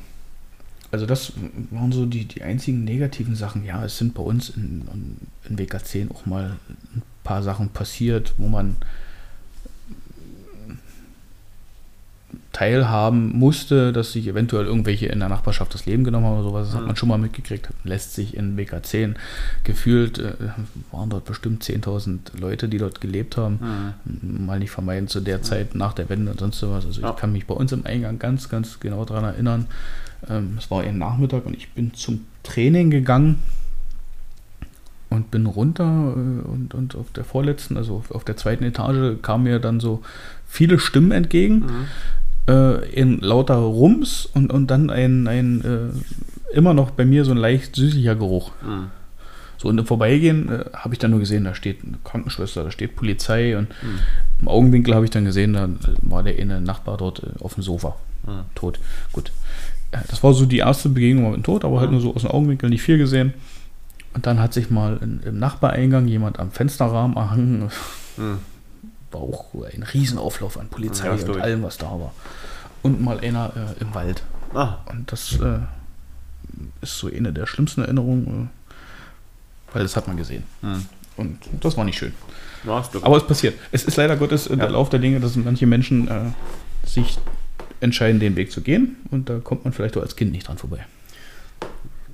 also das waren so die, die einzigen negativen Sachen. Ja, es sind bei uns in, in WK10 auch mal ein paar Sachen passiert, wo man teilhaben musste, dass sich eventuell irgendwelche in der Nachbarschaft das Leben genommen haben oder sowas. Das hat man schon mal mitgekriegt. Lässt sich in WK10 gefühlt, äh, waren dort bestimmt 10.000 Leute, die dort gelebt haben. Mhm. Mal nicht vermeiden zu der Zeit nach der Wende und sonst sowas. Also ja. ich kann mich bei uns im Eingang ganz, ganz genau daran erinnern. Ähm, es war ein Nachmittag und ich bin zum Training gegangen und bin runter äh, und, und auf der vorletzten, also auf der zweiten Etage, kamen mir dann so viele Stimmen entgegen. Mhm. Äh, in lauter Rums und, und dann ein, ein äh, immer noch bei mir so ein leicht süßlicher Geruch. Mhm. So und im Vorbeigehen äh, habe ich dann nur gesehen, da steht eine Krankenschwester, da steht Polizei und mhm. im Augenwinkel habe ich dann gesehen, da war der eine Nachbar dort äh, auf dem Sofa mhm. tot. Gut. Äh, das war so die erste Begegnung mit dem Tod, aber halt mhm. nur so aus dem Augenwinkel nicht viel gesehen. Und dann hat sich mal in, im Nachbareingang jemand am Fensterrahmen erhangen. Mhm war auch ein Riesenauflauf an Polizei ja, und allem, was da war. Und mal einer äh, im Wald. Ah. Und das äh, ist so eine der schlimmsten Erinnerungen, äh, weil das hat man gesehen. Hm. Und das war nicht schön. Ja, Aber es passiert. Es ist leider Gottes ja. der Lauf der Dinge, dass manche Menschen äh, sich entscheiden, den Weg zu gehen. Und da kommt man vielleicht auch als Kind nicht dran vorbei.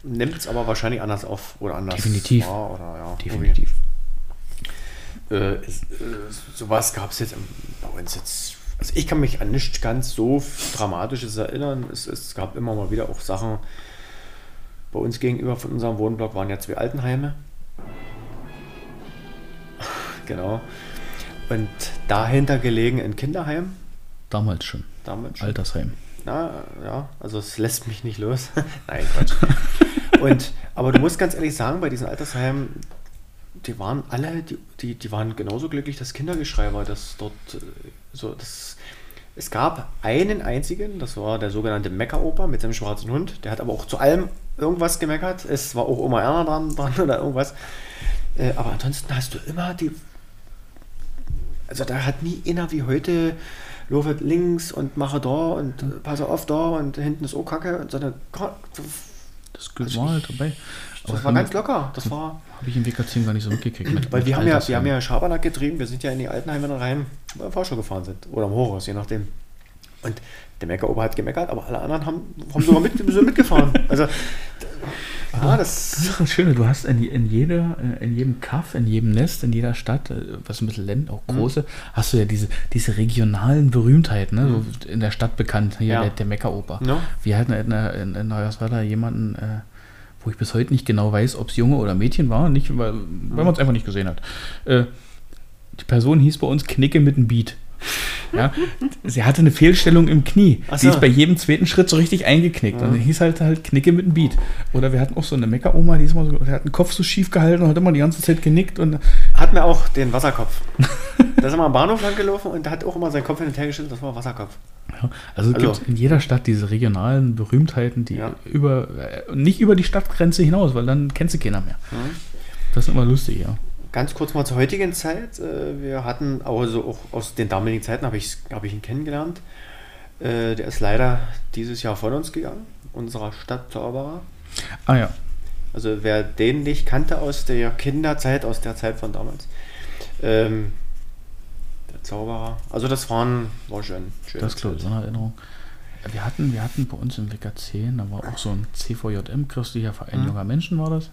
Nimmt es aber wahrscheinlich anders auf oder anders. Definitiv. Oder, ja, Definitiv. Äh, ist, äh, sowas gab es jetzt bei uns jetzt. Also ich kann mich an nichts ganz so Dramatisches erinnern. Es, es gab immer mal wieder auch Sachen. Bei uns gegenüber von unserem Wohnblock waren ja zwei Altenheime. genau. Und dahinter gelegen ein Kinderheim. Damals schon. Damals schon. Altersheim. Na, ja, also es lässt mich nicht los. Nein, Quatsch. Und, aber du musst ganz ehrlich sagen, bei diesen Altersheimen, die waren alle, die, die, die waren genauso glücklich, dass Kindergeschrei war, dass dort äh, so, das, es gab einen einzigen, das war der sogenannte Meckeroper mit seinem schwarzen Hund, der hat aber auch zu allem irgendwas gemeckert, es war auch Oma Erna dran, dran oder irgendwas, äh, aber ansonsten hast du immer die, also da hat nie einer wie heute, Lofet links und mache da und äh, passe auf da und hinten ist auch Kacke und so eine, das also war halt dabei. Das war ganz locker. Das war. Habe ich im WK10 gar nicht so mitgekriegt. Mit, weil mit wir haben, ja, wir haben ja Schabernack getrieben. Wir sind ja in die Altenheime rein, weil wir Fahrstuhl gefahren sind. Oder im Hochhaus, je nachdem. Und der Meckerober hat gemeckert, aber alle anderen haben, haben sogar mit, mitgefahren. Also, ja, das, das ist das Schöne. Du hast in, in, jeder, äh, in jedem Kaff, in jedem Nest, in jeder Stadt, äh, was ein bisschen Länd, auch mhm. große, mhm. hast du ja diese, diese regionalen Berühmtheiten, ne? Mhm. so in der Stadt bekannt. Hier ja. der, der Meckeroper. Ja. Wir hatten in, in, in Neuerswerda jemanden, äh, wo ich bis heute nicht genau weiß, ob es Junge oder Mädchen war, nicht, weil, weil man es einfach nicht gesehen hat. Äh, die Person hieß bei uns Knicke mit einem Beat. Ja, sie hatte eine Fehlstellung im Knie. So. Sie ist bei jedem zweiten Schritt so richtig eingeknickt. Ja. Und dann hieß halt halt Knicke mit einem Beat. Oder wir hatten auch so eine Meckeroma, die ist mal so, der hat den Kopf so schief gehalten und hat immer die ganze Zeit genickt. Und hat mir auch den Wasserkopf. da ist immer am Bahnhof lang gelaufen und der hat auch immer seinen Kopf hin und her gestellt, das war Wasserkopf. Ja, also, es also, gibt in jeder Stadt diese regionalen Berühmtheiten, die ja. über äh, nicht über die Stadtgrenze hinaus, weil dann kennst du keiner mehr. Mhm. Das ist immer lustig, ja. Ganz kurz mal zur heutigen Zeit. Äh, wir hatten, also auch aus den damaligen Zeiten habe ich, hab ich ihn kennengelernt. Äh, der ist leider dieses Jahr von uns gegangen, unserer Stadtzauberer. Ah ja. Also wer den nicht kannte aus der Kinderzeit, aus der Zeit von damals. Ähm, der Zauberer. Also das waren, war schön. Das glaube ich, so eine Erinnerung. Wir hatten, wir hatten bei uns im WK10, da war auch so ein CVJM, christlicher Verein mhm. junger Menschen war das.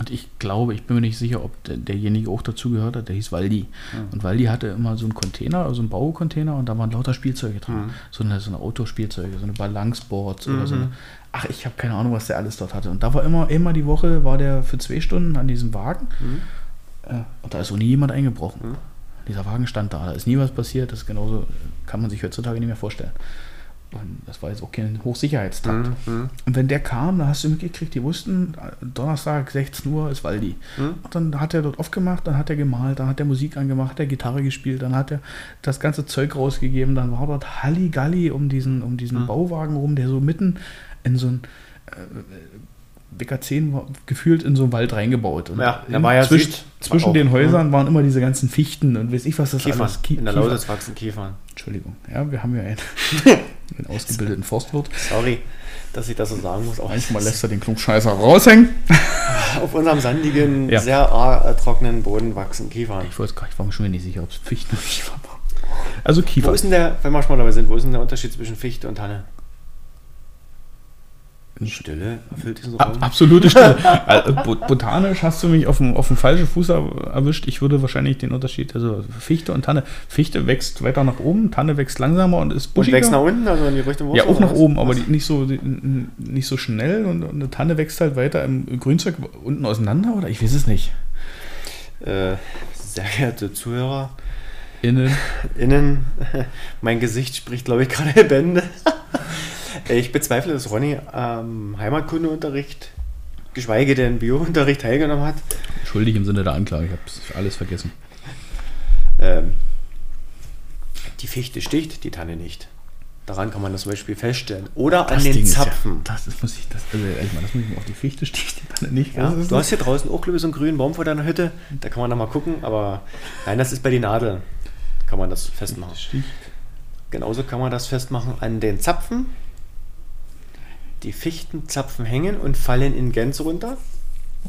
Und ich glaube, ich bin mir nicht sicher, ob der, derjenige auch dazu gehört hat, der hieß Waldi. Mhm. Und Waldi hatte immer so einen Container, also einen Baucontainer und da waren lauter Spielzeuge drin. Mhm. So eine, so eine Autospielzeuge, so eine Balanceboards mhm. oder so eine. Mhm. Ach, ich habe keine Ahnung, was der alles dort hatte. Und da war immer, immer die Woche, war der für zwei Stunden an diesem Wagen. Mhm. Äh, und da ist auch nie jemand eingebrochen. Mhm. Dieser Wagen stand da, da ist nie was passiert. Das ist genauso, kann man sich heutzutage nicht mehr vorstellen. Und das war jetzt auch kein Hochsicherheitstakt. Mhm. Und wenn der kam, dann hast du mitgekriegt, die wussten, Donnerstag 16 Uhr ist Waldi. Mhm. Und dann hat er dort aufgemacht, dann hat er gemalt, dann hat er Musik angemacht, hat er Gitarre gespielt, dann hat er das ganze Zeug rausgegeben, dann war dort Halligalli um diesen, um diesen Mhm. Bauwagen rum, der so mitten in so ein äh, WK10 war gefühlt in so einen Wald reingebaut. Und Ja, in- war ja zwischen, zwischen den? Häusern waren immer diese ganzen Fichten und weiß ich was das Kiefern. alles. Ki- In der. Lausitz wachsen Kiefern. Entschuldigung. Ja, wir haben ja einen, einen ausgebildeten Forstwirt. Sorry, dass ich das so sagen muss. Auch Manchmal lässt er den Klugscheißer raushängen. auf unserem sandigen, Ja. sehr trockenen Boden wachsen Kiefern. Ich wollte gar ich war mir schon wieder nicht sicher, ob es Fichten oder Kiefer war. Also Wo Kiefer. ist denn der, wenn wir schon mal dabei sind, wo ist denn der Unterschied zwischen Fichte und Tanne? Stille erfüllt diesen Raum. Ab, absolute Stille. Bot- Botanisch hast du mich auf dem, auf dem falschen Fuß er- erwischt. Ich würde wahrscheinlich den Unterschied, also Fichte und Tanne. Fichte wächst weiter nach oben, Tanne wächst langsamer und ist und buschiger. wächst nach unten, also in die Richtung ja, auch nach was? oben, aber nicht, so, nicht so schnell. Und, und eine Tanne wächst halt weiter im Grünzeug unten auseinander, oder? Ich weiß es nicht. Äh, sehr geehrte Zuhörer, Innen. innen, mein Gesicht spricht, glaube ich, gerade Bände. Ich bezweifle, dass Ronny am Heimatkundeunterricht, geschweige denn Biounterricht teilgenommen hat. Schuldig im Sinne der Anklage, ich habe alles vergessen. Ähm, die Fichte sticht, die Tanne nicht. Daran kann man das zum Beispiel feststellen. Oder an den Ding Zapfen. Ja, das, das muss ich, das, also ehrlich mal, das muss ich mir auf die Fichte sticht, die Tanne nicht. Ja, Das du hast hier draußen auch, glaube ich, so einen grünen Baum vor deiner Hütte. Da kann man da mal gucken, aber nein, das ist bei den Nadeln. Kann man das festmachen. Sticht. Genauso kann man das festmachen an den Zapfen. Die Fichtenzapfen hängen und fallen in Gänze runter.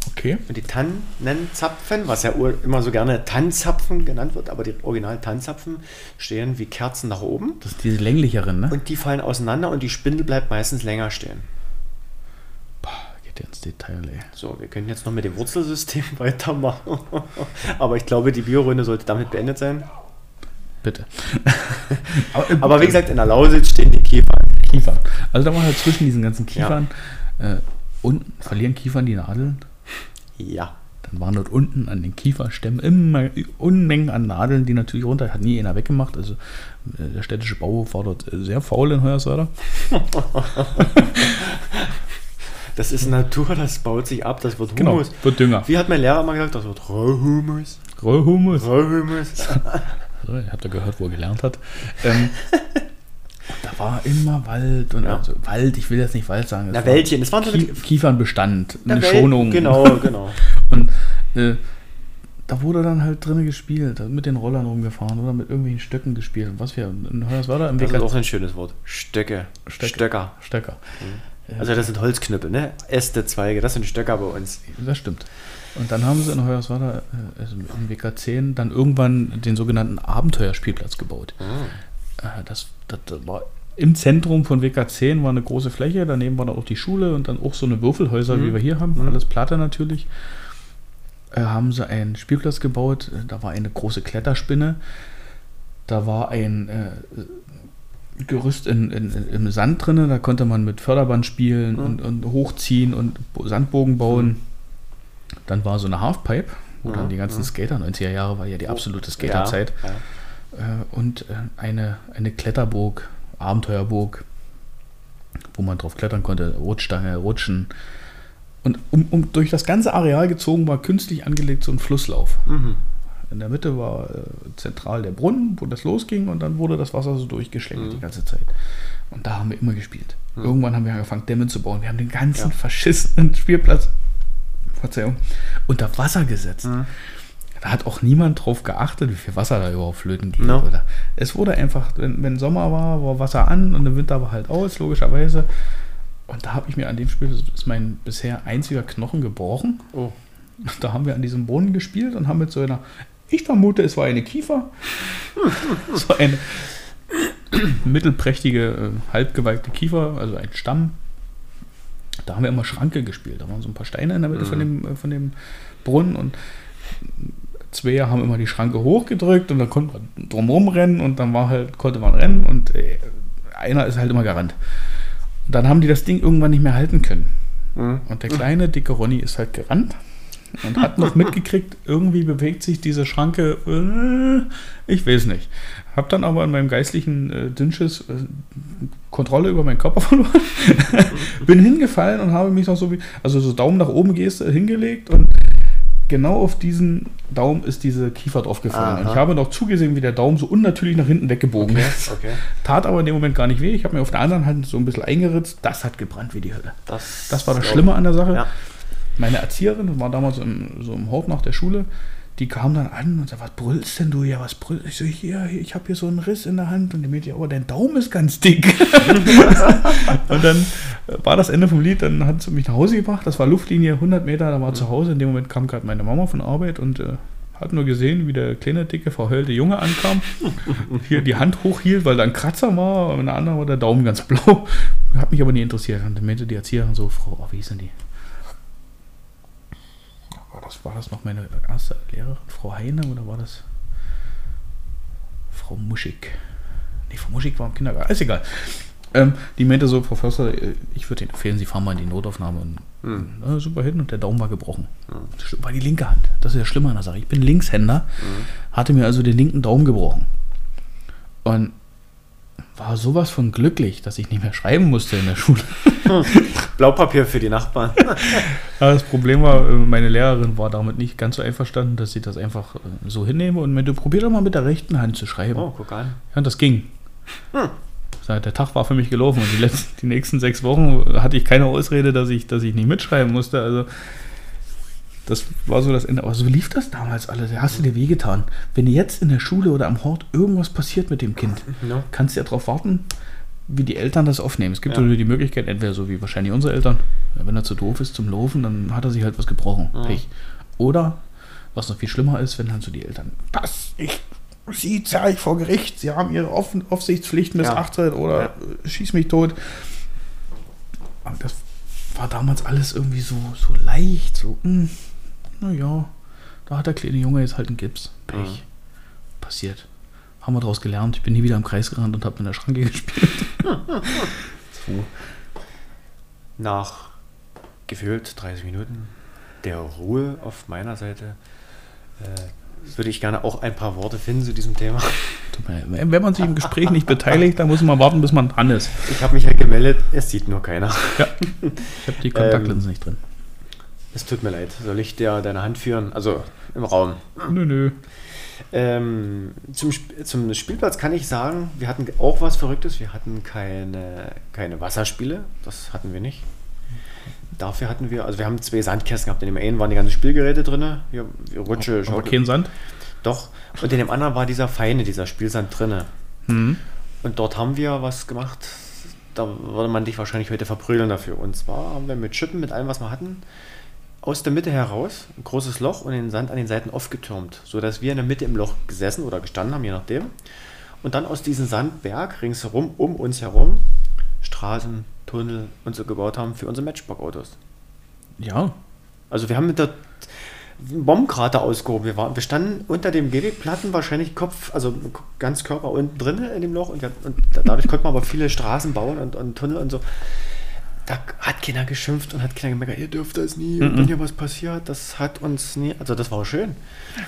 Okay. Und die Tannenzapfen, was ja immer so gerne Tannzapfen genannt wird, aber die original Tannzapfen stehen wie Kerzen nach oben. Das ist diese länglicheren, ne? Und die fallen auseinander und die Spindel bleibt meistens länger stehen. Boah, geht ja ins Detail, ey. So, wir können jetzt noch mit dem Wurzelsystem weitermachen. aber ich glaube, die Biorunde sollte damit beendet sein. Bitte. aber, äh, Aber wie gesagt, in der Lausitz stehen die Kiefern. Kiefern. Also da waren halt zwischen diesen ganzen Kiefern äh, unten verlieren Kiefern die Nadeln. Ja. Dann waren dort unten an den Kieferstämmen immer Unmengen an Nadeln, die natürlich runter, hat nie einer weggemacht. Also äh, der städtische Bauhof war dort äh, sehr faul in Hoyerswerda. Das ist Natur, das baut sich ab, das wird Genau, Humus. wird Dünger. Wie hat mein Lehrer mal gesagt, das wird Rohhumus. Rollhumus. Rohhumus. So, ihr habt ja gehört, wo er gelernt hat. Ähm, da war immer Wald und Ja. also Wald, ich will jetzt nicht Wald sagen. Na, war Wäldchen, das Kie die- Kiefernbestand, eine Wel- Schonung. Genau, genau. Und äh, da wurde dann halt drinnen gespielt, mit den Rollern rumgefahren oder mit irgendwelchen Stöcken gespielt. Und was wir in Hoyerswerda im Das ist auch ein schönes Wort. Stöcke. Stöcke. Stöcker. Stöcker. Also das sind Holzknüppel, ne? Äste, Zweige, das sind Stöcker bei uns. Das stimmt. Und dann haben sie in Hoyerswerda, äh, also im WK 10, dann irgendwann den sogenannten Abenteuerspielplatz gebaut. Äh, das, das, das war im Zentrum von WK 10 war eine große Fläche, daneben war dann auch die Schule und dann auch so eine Würfelhäuser, Mhm. wie wir hier haben, Mhm. alles Platte natürlich. Äh, haben sie einen Spielplatz gebaut, äh, da war eine große Kletterspinne, da war ein äh, Gerüst in, in, in, im Sand drin, da konnte man mit Förderband spielen Mhm. und, und hochziehen und Bo- Sandbogen bauen. Dann war so eine Halfpipe, wo Mhm. dann die ganzen Mhm. Skater, 90er Jahre war ja die absolute Skaterzeit. Ja, ja. Äh, und äh, eine, eine Kletterburg, Abenteuerburg, wo man drauf klettern konnte, Rutschstange, Rutschen. Und um, um durch das ganze Areal gezogen war künstlich angelegt so ein Flusslauf. Mhm. In der Mitte war äh, zentral der Brunnen, wo das losging und dann wurde das Wasser so durchgeschlängelt Mhm. die ganze Zeit. Und da haben wir immer gespielt. Mhm. Irgendwann haben wir angefangen, Dämme zu bauen. Wir haben den ganzen Ja. verschissenen Spielplatz, Verzeihung, unter Wasser gesetzt. Mhm. Da hat auch niemand drauf geachtet, wie viel Wasser da überhaupt flöten geht. No. Es wurde einfach, wenn, wenn Sommer war, war Wasser an und im Winter war halt aus, logischerweise. Und da habe ich mir an dem Spiel, das ist mein bisher einziger Knochen gebrochen. Oh. Da haben wir an diesem Brunnen gespielt und haben mit so einer, ich vermute, es war eine Kiefer, so eine mittelprächtige, äh, halbgeweigte Kiefer, also ein Stamm. Da haben wir immer Schranke gespielt. Da waren so ein paar Steine in der Mitte von, dem, äh, von dem Brunnen und zwei haben immer die Schranke hochgedrückt und dann konnte man drumherum rennen und dann war halt, konnte man rennen und äh, einer ist halt immer gerannt. Und dann haben die das Ding irgendwann nicht mehr halten können. Mhm. Und der kleine, dicke Ronny ist halt gerannt und hat noch mitgekriegt, irgendwie bewegt sich diese Schranke, äh, ich weiß nicht. Hab dann aber in meinem geistlichen äh, Dünnschiss äh, Kontrolle über meinen Körper verloren. bin hingefallen und habe mich noch so wie, also so Daumen nach oben gehst, hingelegt und genau auf diesen Daumen ist diese Kiefer drauf gefallen. Und ich habe noch zugesehen, wie der Daumen so unnatürlich nach hinten weggebogen Okay, ist. okay. Tat aber in dem Moment gar nicht weh. Ich habe mir auf der anderen Hand so ein bisschen eingeritzt. Das hat gebrannt wie die Hölle. Das, Das war das Schlimme an der Sache. Ja. Meine Erzieherin, das war damals im, so im Hort nach der Schule, die kam dann an und sagte, was brüllst denn du? Ja, was brüllst Ich so, hier, hier ich habe hier so einen Riss in der Hand. Und die ja, aber dein Daumen ist ganz dick. und dann äh, war das Ende vom Lied, dann hat sie mich nach Hause gebracht. Das war Luftlinie 100 Meter, da war zu Hause. In dem Moment kam gerade meine Mama von Arbeit und äh, hat nur gesehen, wie der kleine, dicke, verheulte Junge ankam. hier die Hand hochhielt, weil da ein Kratzer war. Und in der anderen war der Daumen ganz blau. Hat mich aber nie interessiert. Und dann meinte die Erzieherin so, Frau, oh, wie hieß denn die? War das, war das noch meine erste Lehrerin, Frau Heine, oder war das Frau Muschig? Nee, Frau Muschig war im Kindergarten, ist egal. Ähm, die meinte so, Frau Förster, äh, ich würde Ihnen empfehlen, Sie fahren mal in die Notaufnahme und äh, super hin und der Daumen war gebrochen. Das war die linke Hand. Das ist ja schlimmer an der Sache. Ich bin Linkshänder, hatte mir also den linken Daumen gebrochen. Und war sowas von glücklich, dass ich nicht mehr schreiben musste in der Schule. Blaupapier für die Nachbarn. Ja, das Problem war, äh, meine Lehrerin war damit nicht ganz so einverstanden, dass ich das einfach äh, so hinnehme und meinte, probier doch mal mit der rechten Hand zu schreiben. Oh, guck an. Ja, und das ging. Seit Der Tag war für mich gelaufen und die, letzten, die nächsten sechs Wochen hatte ich keine Ausrede, dass ich, dass ich nicht mitschreiben musste. Also das war so das Ende. Aber so lief das damals alles. Da hast du dir wehgetan. Wenn jetzt in der Schule oder am Hort irgendwas passiert mit dem Kind, No. kannst du ja darauf warten, wie die Eltern das aufnehmen. Es gibt Ja. ja. die Möglichkeit, entweder so wie wahrscheinlich unsere Eltern, wenn er zu doof ist zum Laufen, dann hat er sich halt was gebrochen. Pech. Oder, was noch viel schlimmer ist, wenn dann so die Eltern, das, ich, Sie zerre ich vor Gericht, Sie haben Ihre Auf Aufsichtspflicht missachtet oder Ja. schieß mich tot. Aber das war damals alles irgendwie so, so leicht, so, hm, naja, da hat der kleine Junge jetzt halt einen Gips. Pech. Mhm. Passiert. Haben wir daraus gelernt. Ich bin nie wieder im Kreis gerannt und habe in der Schranke gespielt. so. Nach gefühlt 30 Minuten der Ruhe auf meiner Seite äh, würde ich gerne auch ein paar Worte finden zu diesem Thema. Wenn man sich im Gespräch nicht beteiligt, dann muss man warten, bis man dran ist. Ich habe mich ja gemeldet, es sieht nur keiner. Ja. Ich habe die Kontaktlinsen nicht drin. Es tut mir leid. Soll ich dir deine Hand führen? Also im Raum. Nö, nö. Ähm, zum, Sp- zum Spielplatz kann ich sagen, wir hatten auch was Verrücktes. Wir hatten keine, keine Wasserspiele. Das hatten wir nicht. Dafür hatten wir, also wir haben zwei Sandkästen gehabt. In dem einen waren die ganzen Spielgeräte drin. Hier, wie Rutsche, Schaukel. kein Sand. Doch. Und in dem anderen war dieser feine, dieser Spielsand drinne. Mhm. Und dort haben wir was gemacht. Da würde man dich wahrscheinlich heute verprügeln dafür. Und zwar haben wir mit Schippen, mit allem, was wir hatten, aus der Mitte heraus ein großes Loch und den Sand an den Seiten aufgetürmt, sodass wir in der Mitte im Loch gesessen oder gestanden haben, je nachdem. Und dann aus diesem Sandberg ringsherum, um uns herum, Straßen, Tunnel und so gebaut haben für unsere Matchbox-Autos. Ja. Also wir haben mit der Bombenkrater ausgehoben. Wir, waren, wir standen unter dem Gehwegplatten, wahrscheinlich Kopf, also ganz Körper unten drin in dem Loch und, wir, und dadurch konnte man aber viele Straßen bauen und, und Tunnel und so. Da hat keiner geschimpft und hat keiner gemerkt, ihr dürft das nie und wenn hier was passiert, das hat uns nie, also das war schön.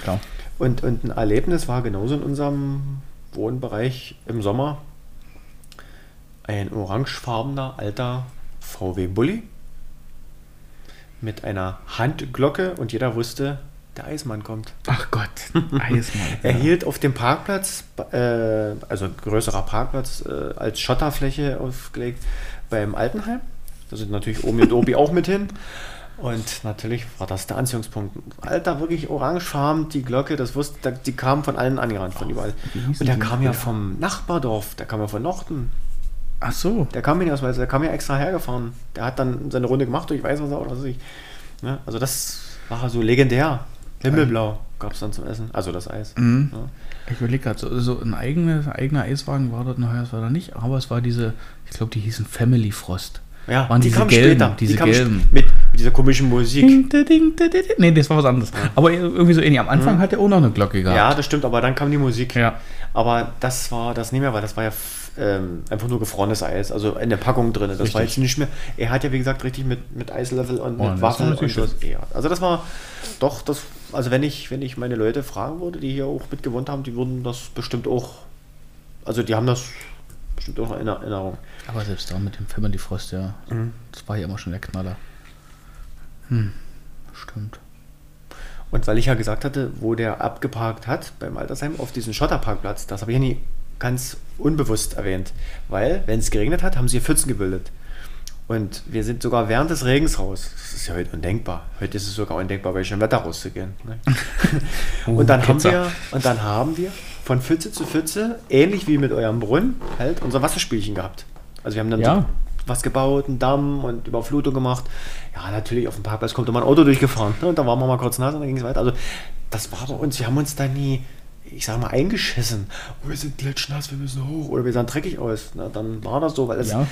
Klar. Und, und ein Erlebnis war genauso in unserem Wohnbereich im Sommer ein orangefarbener alter VW Bulli mit einer Handglocke und jeder wusste, der Eismann kommt. Ach Gott. Eismann. Er hielt auf dem Parkplatz, äh, also größerer Parkplatz, äh, als Schotterfläche aufgelegt beim Altenheim. Da sind natürlich Omi und Obi auch mit hin. Und natürlich war das der Anziehungspunkt. Alter, wirklich orangefarben, die Glocke, das wusste, die kam von allen angerannt, von überall. Und der kam ja vom Nachbardorf, der kam ja von Nochten. Ach so. Der kam ja nicht aus Weiß, der kam ja extra hergefahren. Der hat dann seine Runde gemacht durch Weißwasser oder so. Ne? Also das war so legendär. Himmelblau gab es dann zum Essen. Also das Eis. Mhm. Ja. Ich überlege gerade, so, so ein eigener, eigener Eiswagen war dort noch, das war da nicht, aber es war diese, ich glaube, die hießen Family Frost. Ja, Waren die diese gelben, später. diese die gelben. Mit, mit dieser komischen Musik. Ding, ding, ding, ding, ding. Nee, das war was anderes. Aber irgendwie so ähnlich. Am Anfang hat er auch noch eine Glocke gehabt. Ja, das stimmt, aber dann kam die Musik. Ja. Aber das war das nicht mehr, weil das war ja ähm, einfach nur gefrorenes Eis, also in der Packung drin. Das war Richtig. jetzt nicht mehr. Er hat ja, wie gesagt, richtig mit, mit Eislöffel und Oh, mit Waffel und so. Ja, also das war doch das. Also wenn ich, wenn ich meine Leute fragen würde, die hier auch mit gewohnt haben, die würden das bestimmt auch. Also die haben das bestimmt auch noch in Erinnerung. Aber selbst da mit dem Family Frost, ja, Mhm. das war ja immer schon der Knaller. Hm, stimmt. Und weil ich ja gesagt hatte, wo der abgeparkt hat beim Altersheim auf diesen Schotterparkplatz, das habe ich ja nie ganz unbewusst erwähnt. Weil, wenn es geregnet hat, haben sie hier Pfützen gebildet. Und wir sind sogar während des Regens raus. Das ist ja heute undenkbar. Heute ist es sogar undenkbar, bei schönem Wetter rauszugehen. Ne? und, dann haben wir, und dann haben wir von Pfütze zu Pfütze, ähnlich wie mit eurem Brunnen, halt unser Wasserspielchen gehabt. Also wir haben dann Ja. so was gebaut, einen Damm und Überflutung gemacht. Ja, natürlich, auf dem Parkplatz kommt immer ein Auto durchgefahren. Ne? Und da waren wir mal kurz nass und dann ging es weiter. Also das war bei uns, wir haben uns da nie, ich sag mal, eingeschissen. Oh, wir sind glitschnass, wir müssen hoch. Oder wir sahen dreckig aus. Na, dann war das so, weil es Ja,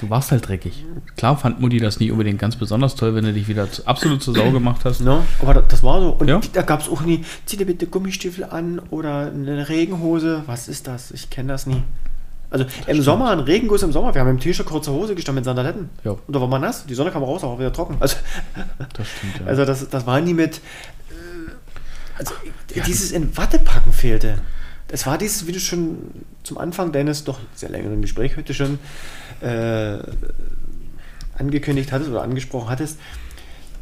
du warst halt dreckig. Klar fand Mutti das nicht unbedingt ganz besonders toll, wenn du dich wieder absolut zur Sau gemacht hast. Ne? Aber da- das war so. Und Ja. da gab es auch nie, zieh dir bitte Gummistiefel an oder eine Regenhose. Was ist das? Ich kenne das nie. Also im Sommer, ein Regenguss im Sommer. Wir haben im T-Shirt kurze Hose gestanden mit Sandaletten. Ja. Und da war man nass. Die Sonne kam raus, aber wieder trocken. Also, Das stimmt, ja. also das, das war nie mit. Äh, also dieses in Watte packen fehlte. Es war dieses, wie du schon zum Anfang deines doch sehr längeren Gespräch heute schon äh, angekündigt hattest oder angesprochen hattest,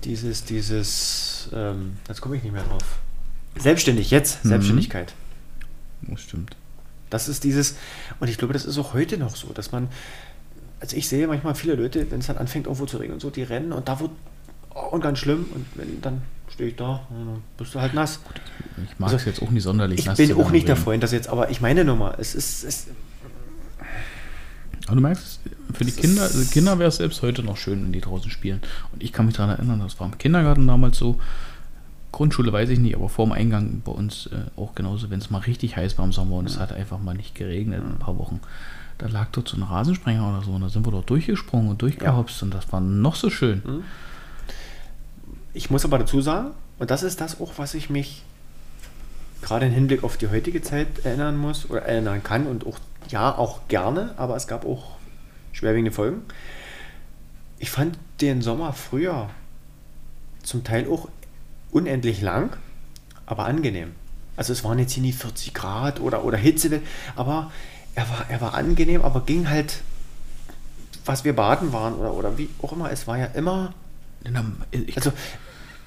dieses, dieses, ähm, jetzt komme ich nicht mehr drauf. Selbstständig, jetzt, Mhm. Selbstständigkeit. das stimmt. Das ist dieses, und ich glaube, das ist auch heute noch so, dass man, also ich sehe manchmal viele Leute, wenn es dann anfängt, irgendwo zu regnen und so, die rennen und da wird, oh, und ganz schlimm, und wenn, dann stehe ich da, bist du halt nass. Ich mag es Also, jetzt auch nicht sonderlich. Ich nass bin zu auch nicht der. Freund, das jetzt, aber ich meine nur mal, es ist, es, Aber du merkst, für die Kinder, also Kinder wäre es selbst heute noch schön, wenn die draußen spielen. Und ich kann mich daran erinnern, das war im Kindergarten damals so. Grundschule weiß ich nicht, aber vorm Eingang bei uns äh, auch genauso, wenn es mal richtig heiß war im Sommer und es hat einfach mal nicht geregnet in ein paar Wochen. Da lag dort so ein Rasensprenger oder so und da sind wir dort durchgesprungen und durchgehopst und das war noch so schön. Ich muss aber dazu sagen, und das ist das auch, was ich mich gerade im Hinblick auf die heutige Zeit erinnern muss oder erinnern kann und auch, ja, auch gerne, aber es gab auch schwerwiegende Folgen. Ich fand den Sommer früher zum Teil auch unendlich lang, aber angenehm. Also es waren jetzt hier nie 40 Grad oder, oder Hitze, aber er war, er war angenehm, aber ging halt, was wir baden waren oder, oder wie auch immer, es war ja immer also,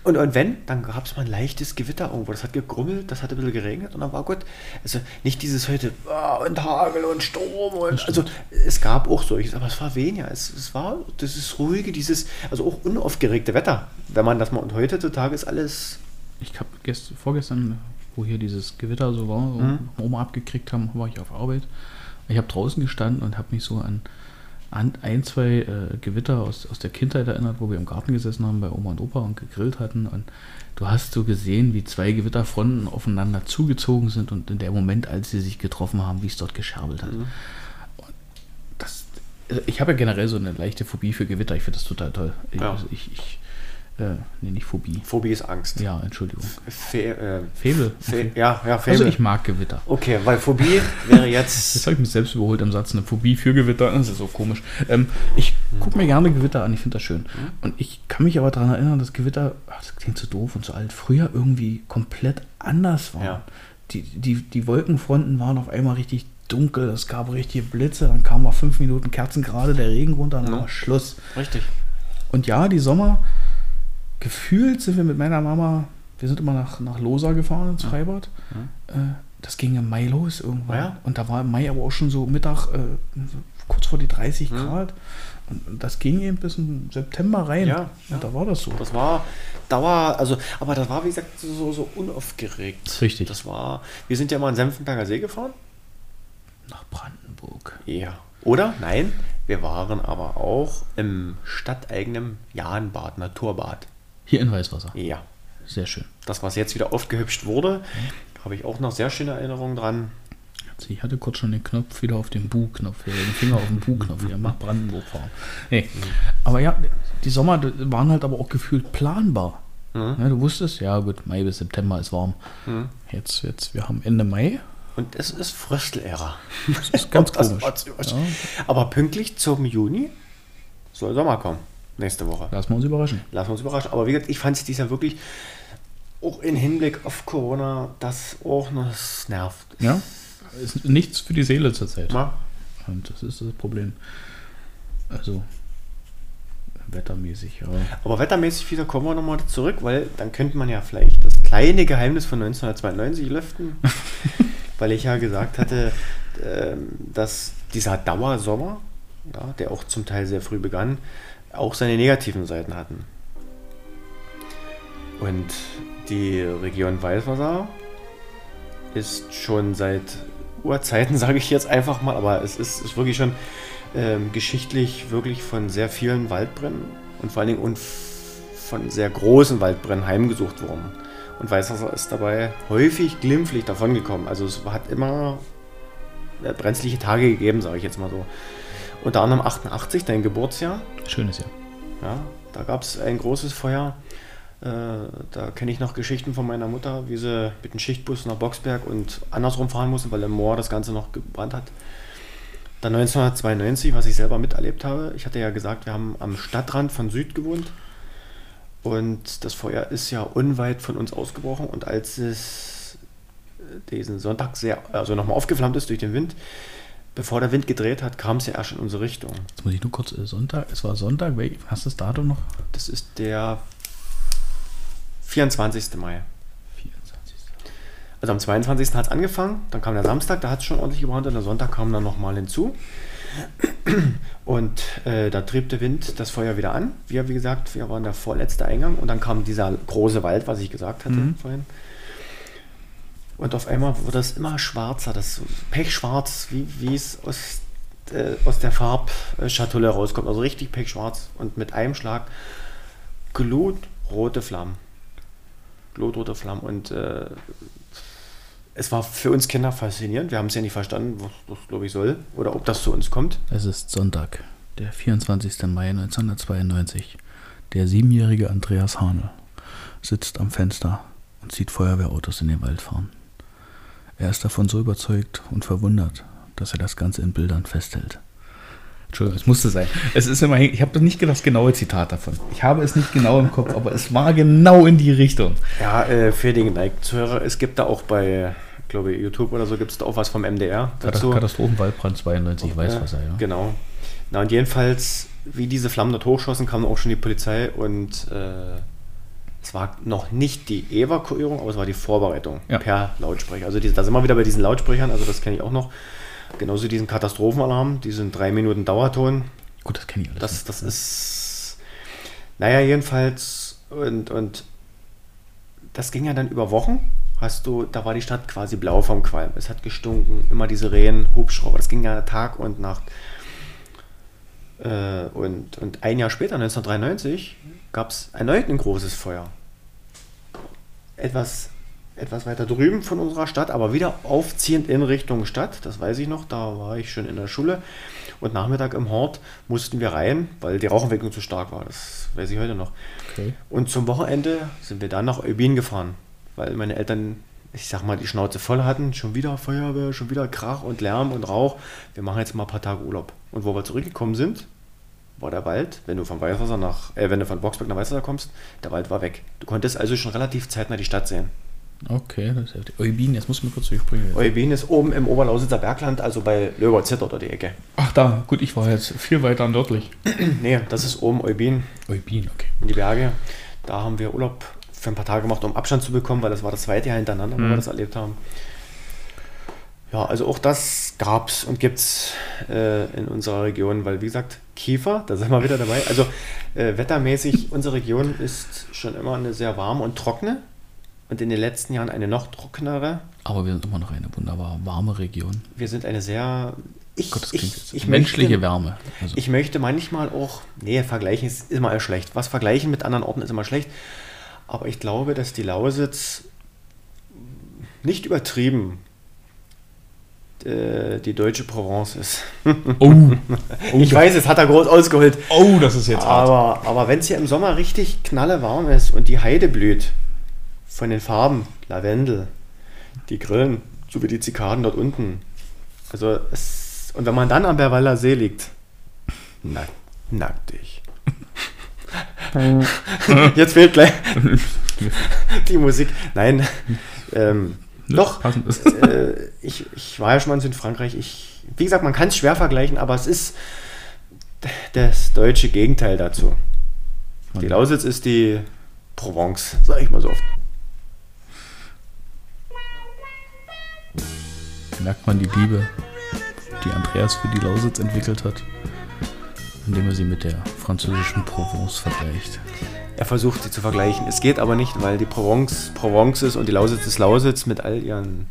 und, und wenn, dann gab es mal ein leichtes Gewitter irgendwo. Das hat gegrummelt, das hat ein bisschen geregnet und dann war gut. Also nicht dieses heute ah, und Hagel und Sturm und also es gab auch solches, aber es war weniger. Es, es war dieses ruhige, dieses, also auch unaufgeregte Wetter. Wenn man das mal und heutzutage ist alles. ich habe gest, vorgestern, wo hier dieses Gewitter so war, so Mhm. Oma abgekriegt haben, war ich auf Arbeit. Ich habe draußen gestanden und habe mich so an, an ein, zwei äh, Gewitter aus, aus der Kindheit erinnert, wo wir im Garten gesessen haben bei Oma und Opa und gegrillt hatten. Und du hast so gesehen, wie zwei Gewitterfronten aufeinander zugezogen sind und in der Moment, als sie sich getroffen haben, wie es dort gescherbelt hat. Und Das, also ich habe ja generell so eine leichte Phobie für Gewitter. Ich finde das total toll. Ja. also ich, ich äh, nee, nicht Phobie. Phobie ist Angst. Ja, Entschuldigung. Fe äh, Febel. Fe ja, ja, Also Febel. ich mag Gewitter. okay, weil Phobie wäre Jetzt jetzt. habe ich mich selbst überholt im Satz, eine Phobie für Gewitter. Das ist so komisch. Ähm, ich gucke mir gerne Gewitter an, ich finde das schön. Und ich kann mich aber daran erinnern, dass Gewitter, ach, das klingt so doof und so alt, früher irgendwie komplett anders waren. Ja. Die, die, die Wolkenfronten waren auf einmal richtig dunkel, es gab richtige Blitze, dann kam mal fünf Minuten Kerzengerade der Regen runter und dann Ja. war Schluss. Richtig. Und ja, die Sommer, gefühlt sind wir mit meiner Mama, wir sind immer nach, nach Losa gefahren ins Freibad. Äh, das ging im Mai los irgendwann. Ja. Und da war im Mai aber auch schon so Mittag, äh, kurz vor die 30 Mhm. Grad. Und das ging eben bis im September rein. Ja, Und da war das so. Das war Dauer, also, aber das war, wie gesagt, so, so unaufgeregt. Richtig. Das war, wir sind ja mal in Senfenberger See gefahren. Nach Brandenburg. Ja. Oder? Nein, wir waren aber auch im stadteigenen Jahnbad, Naturbad. Hier in Weißwasser. Ja. Sehr schön. Das, was jetzt wieder aufgehübscht wurde, habe ich auch noch sehr schöne Erinnerungen dran. Also Ich hatte kurz schon den Knopf wieder auf den Bu-Knopf, hier, den Finger auf den Bu-Knopf, hier, mach Brandenburg fahren. Nee. Aber ja, die Sommer waren halt aber auch gefühlt planbar. Mhm. Ja, du wusstest, ja gut, Mai bis September ist warm. Mhm. Jetzt, jetzt, wir haben Ende Mai. Und es ist Fröstelära. Das ist ganz komisch. Ja, Aber pünktlich zum Juni soll Sommer kommen. Nächste Woche. lassen wir uns überraschen. Lassen wir uns überraschen. Aber wie gesagt, ich fand es dieses Jahr wirklich auch in Hinblick auf Corona, das auch noch nervt. Ja, ist nichts für die Seele zurzeit. Na? Und das ist das Problem. Also, wettermäßig, ja. Aber wettermäßig wieder kommen wir nochmal zurück, weil dann könnte man ja vielleicht das kleine Geheimnis von 1992 lüften. weil ich ja gesagt hatte, ähm, dass dieser Dauersommer, ja, der auch zum Teil sehr früh begann, auch seine negativen Seiten hatten. Und die Region Weißwasser ist schon seit Urzeiten, sage ich jetzt einfach mal, aber es ist, ist wirklich schon ähm, geschichtlich wirklich von sehr vielen Waldbränden und vor allen Dingen von sehr großen Waldbränden heimgesucht worden. Und Weißwasser ist dabei häufig glimpflich davongekommen. Also es hat immer brenzliche Tage gegeben, sage ich jetzt mal so. Unter anderem 88, dein Geburtsjahr. Schönes Jahr. Ja, da gab es ein großes Feuer. Äh, da kenne ich noch Geschichten von meiner Mutter, wie sie mit dem Schichtbus nach Boxberg und andersrum fahren mussten, weil im Moor das Ganze noch gebrannt hat. Dann 1992, was ich selber miterlebt habe. Ich hatte ja gesagt, wir haben am Stadtrand von Süd gewohnt. Und das Feuer ist ja unweit von uns ausgebrochen. Und als es diesen Sonntag sehr, also nochmal aufgeflammt ist durch den Wind, bevor der Wind gedreht hat, kam es ja erst in unsere Richtung. Jetzt muss ich nur kurz, äh, Sonntag, es war Sonntag, hast du das Datum noch? Das ist der 24. Mai. 24. Also am 22. hat es angefangen, dann kam der Samstag, da hat es schon ordentlich gebrannt und der Sonntag kam dann nochmal hinzu. Und äh, da trieb der Wind das Feuer wieder an. Wir, wie gesagt, wir waren der vorletzte Eingang und dann kam dieser große Wald, was ich gesagt hatte Mhm. vorhin. Und auf einmal wurde es immer schwarzer, das pechschwarz, wie, es aus, äh, aus der Farbschatulle rauskommt. Also richtig pechschwarz und mit einem Schlag glutrote Flammen. Glutrote Flammen. Und äh, es war für uns Kinder faszinierend. Wir haben es ja nicht verstanden, was das, glaube ich, soll oder ob das zu uns kommt. Es ist Sonntag, der 24. Mai 1992. Der siebenjährige Andreas Hane sitzt am Fenster und sieht Feuerwehrautos in den Wald fahren. Er ist davon so überzeugt und verwundert, dass er das Ganze in Bildern festhält. Entschuldigung, es musste sein. Es ist immerhin, ich habe nicht das genaue Zitat davon. Ich habe es nicht genau im Kopf, aber es war genau in die Richtung. Ja, äh, für den geneigten Zuhörer, es gibt da auch bei, glaube ich, YouTube oder so, gibt es da auch was vom MDR dazu. Katastrophenwaldbrand 92, Weißwasser, ja. Genau. Na und jedenfalls, wie diese Flammen dort hochschossen, kam auch schon die Polizei und äh, es war noch nicht die Evakuierung, aber es war die Vorbereitung Ja. per Lautsprecher. Also diese, da sind wir wieder bei diesen Lautsprechern, also das kenne ich auch noch. Genauso diesen Katastrophenalarm, diesen drei Minuten Dauerton. Gut, das kenne ich alles. Das, das ist. Naja, jedenfalls. Und, und das ging ja dann über Wochen. Hast du, da war die Stadt quasi blau vom Qualm. Es hat gestunken, immer diese Rehen, Hubschrauber. Das ging ja Tag und Nacht. Äh, und, und ein Jahr später, 1993, gab es erneut ein großes Feuer. Etwas, etwas weiter drüben von unserer Stadt, aber wieder aufziehend in Richtung Stadt. Das weiß ich noch, da war ich schon in der Schule. Und Nachmittag im Hort mussten wir rein, weil die Rauchentwicklung zu stark war. Das weiß ich heute noch. okay. Und zum Wochenende sind wir dann nach Eubin gefahren, weil meine Eltern, ich sag mal, die Schnauze voll hatten. Schon wieder Feuerwehr, schon wieder Krach und Lärm und Rauch. Wir machen jetzt mal ein paar Tage Urlaub. Und wo wir zurückgekommen sind, war der Wald, wenn du von Weißwasser nach, äh, wenn du von Boxberg nach Weißwasser kommst, der Wald war weg. Du konntest also schon relativ zeitnah die Stadt sehen. Okay, das ist heftig. Eubin, jetzt muss man kurz durchspringen. Eubin ist oben im Oberlausitzer Bergland, also bei Löberzitter oder die Ecke. Ach da, gut, ich war jetzt viel weiter nördlich. Nee, das ist oben Eubin Eubin, okay. in die Berge. Da haben wir Urlaub für ein paar Tage gemacht, um Abstand zu bekommen, weil das war das zweite Jahr hintereinander, wo Mhm. wir das erlebt haben. Ja, also auch das gab es und gibt es äh, in unserer Region, weil wie gesagt, Kiefer, da sind wir wieder dabei. Also äh, wettermäßig, unsere Region ist schon immer eine sehr warme und trockene und in den letzten Jahren eine noch trockenere. Aber wir sind immer noch eine wunderbar warme Region. Wir sind eine sehr... Ich, Gott, ich, jetzt ich menschliche möchte, Wärme. Also, Ich möchte manchmal auch, nee, vergleichen ist immer schlecht. Was vergleichen mit anderen Orten ist immer schlecht. Aber ich glaube, dass die Lausitz nicht übertrieben äh, die deutsche Provence ist. oh, oh, Ich weiß, es hat er groß ausgeholt. oh, das ist jetzt hart. Aber, aber wenn es hier im Sommer richtig knallewarm ist und die Heide blüht, von den Farben, Lavendel, die Grillen, so wie die Zikaden dort unten. Also es, und wenn man dann am Berwalder See liegt, nack, nacktig. Jetzt fehlt gleich die Musik. Nein, ähm, Ne, doch. Passend ist. Äh, ich, ich war ja schon mal in Südfrankreich. Ich wie gesagt, man kann es schwer vergleichen, aber es ist das deutsche Gegenteil dazu. Die Lausitz ist die Provence, sag ich mal so oft. Merkt man die Liebe, die Andreas für die Lausitz entwickelt hat, indem er sie mit der französischen Provence vergleicht. Er versucht sie zu vergleichen. Es geht aber nicht, weil die Provence Provence ist und die Lausitz ist Lausitz mit all ihren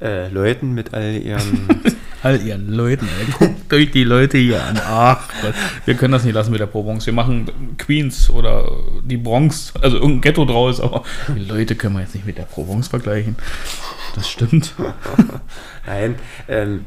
äh, Leuten, mit all ihren all ihren Leuten. Ey. Guckt euch die Leute hier an. Ach Gott, wir können das nicht lassen mit der Provence. Wir machen Queens oder die Bronx, also irgendein Ghetto draus, aber die Leute können wir jetzt nicht mit der Provence vergleichen. Das stimmt. Nein, ähm,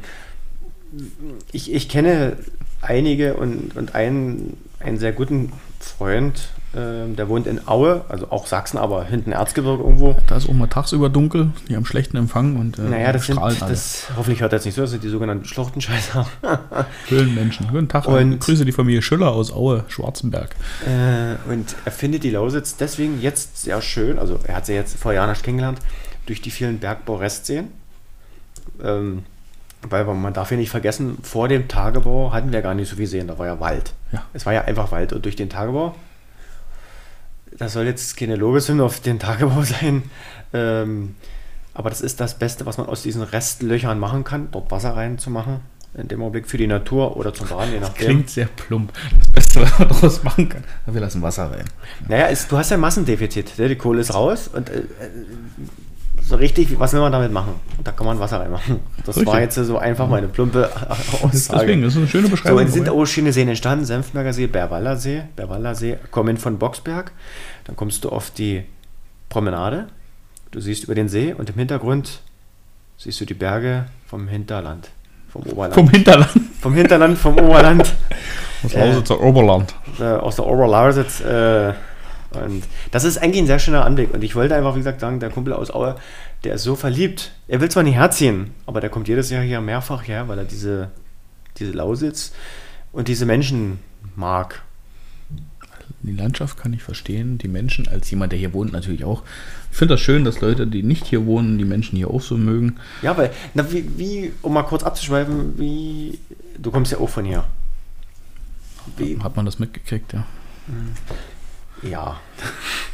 ich, ich kenne einige und, und einen, einen sehr guten Freund, ähm, der wohnt in Aue, also auch Sachsen, aber hinten Erzgebirge irgendwo. Da ist auch mal tagsüber dunkel, die haben schlechten Empfang und äh, naja, das strahlen sind, das, hoffentlich hört er jetzt nicht so, das sind die sogenannten Schluchtenscheißer. Höhlenmenschen. Guten Tag und grüße die Familie Schüller aus Aue, Schwarzenberg. Äh, und er findet die Lausitz deswegen jetzt sehr schön, also er hat sie jetzt vor Jahren erst kennengelernt, durch die vielen Bergbaurestseen. Ähm, weil man darf ja nicht vergessen, vor dem Tagebau hatten wir gar nicht so viel Seen, da war ja Wald. Ja. Es war ja einfach Wald und durch den Tagebau das soll jetzt keine Lobeshymne auf den Tagebau sein, ähm, aber das ist das Beste, was man aus diesen Restlöchern machen kann, dort Wasser reinzumachen. In dem Augenblick für die Natur oder zum Baden, je nachdem. Klingt sehr plump. Das Beste, was man daraus machen kann. Wir lassen Wasser rein. Naja, es, du hast ja Massendefizit. Ne? Die Kohle ist raus und äh, so richtig, was will man damit machen? Da kann man Wasser reinmachen. Das richtig. war jetzt so einfach meine plumpe Aussage. Deswegen, das ist eine schöne Beschreibung. So, es sind auch schöne Seen entstanden. Senfberger See, Berwaller See. Berwaller See kommen von Boxberg. Dann kommst du auf die Promenade. Du siehst über den See und im Hintergrund siehst du die Berge vom Hinterland. Vom Oberland. Vom Hinterland. Vom Hinterland, vom Oberland. Aus Lausitzer äh, Oberland. Äh, aus der Oberlausitz. Äh, und das ist eigentlich ein sehr schöner Anblick. Und ich wollte einfach, wie gesagt, sagen, der Kumpel aus Aue, der ist so verliebt. Er will zwar nicht herziehen, aber der kommt jedes Jahr hier mehrfach her, weil er diese, diese Lausitz und diese Menschen mag. Die Landschaft kann ich verstehen, die Menschen, als jemand, der hier wohnt, natürlich auch. Ich finde das schön, dass Leute, die nicht hier wohnen, die Menschen hier auch so mögen. Ja, weil, na, wie, wie um mal kurz abzuschweifen, wie, du kommst ja auch von hier. Wie, Hat man das mitgekriegt, ja. Ja.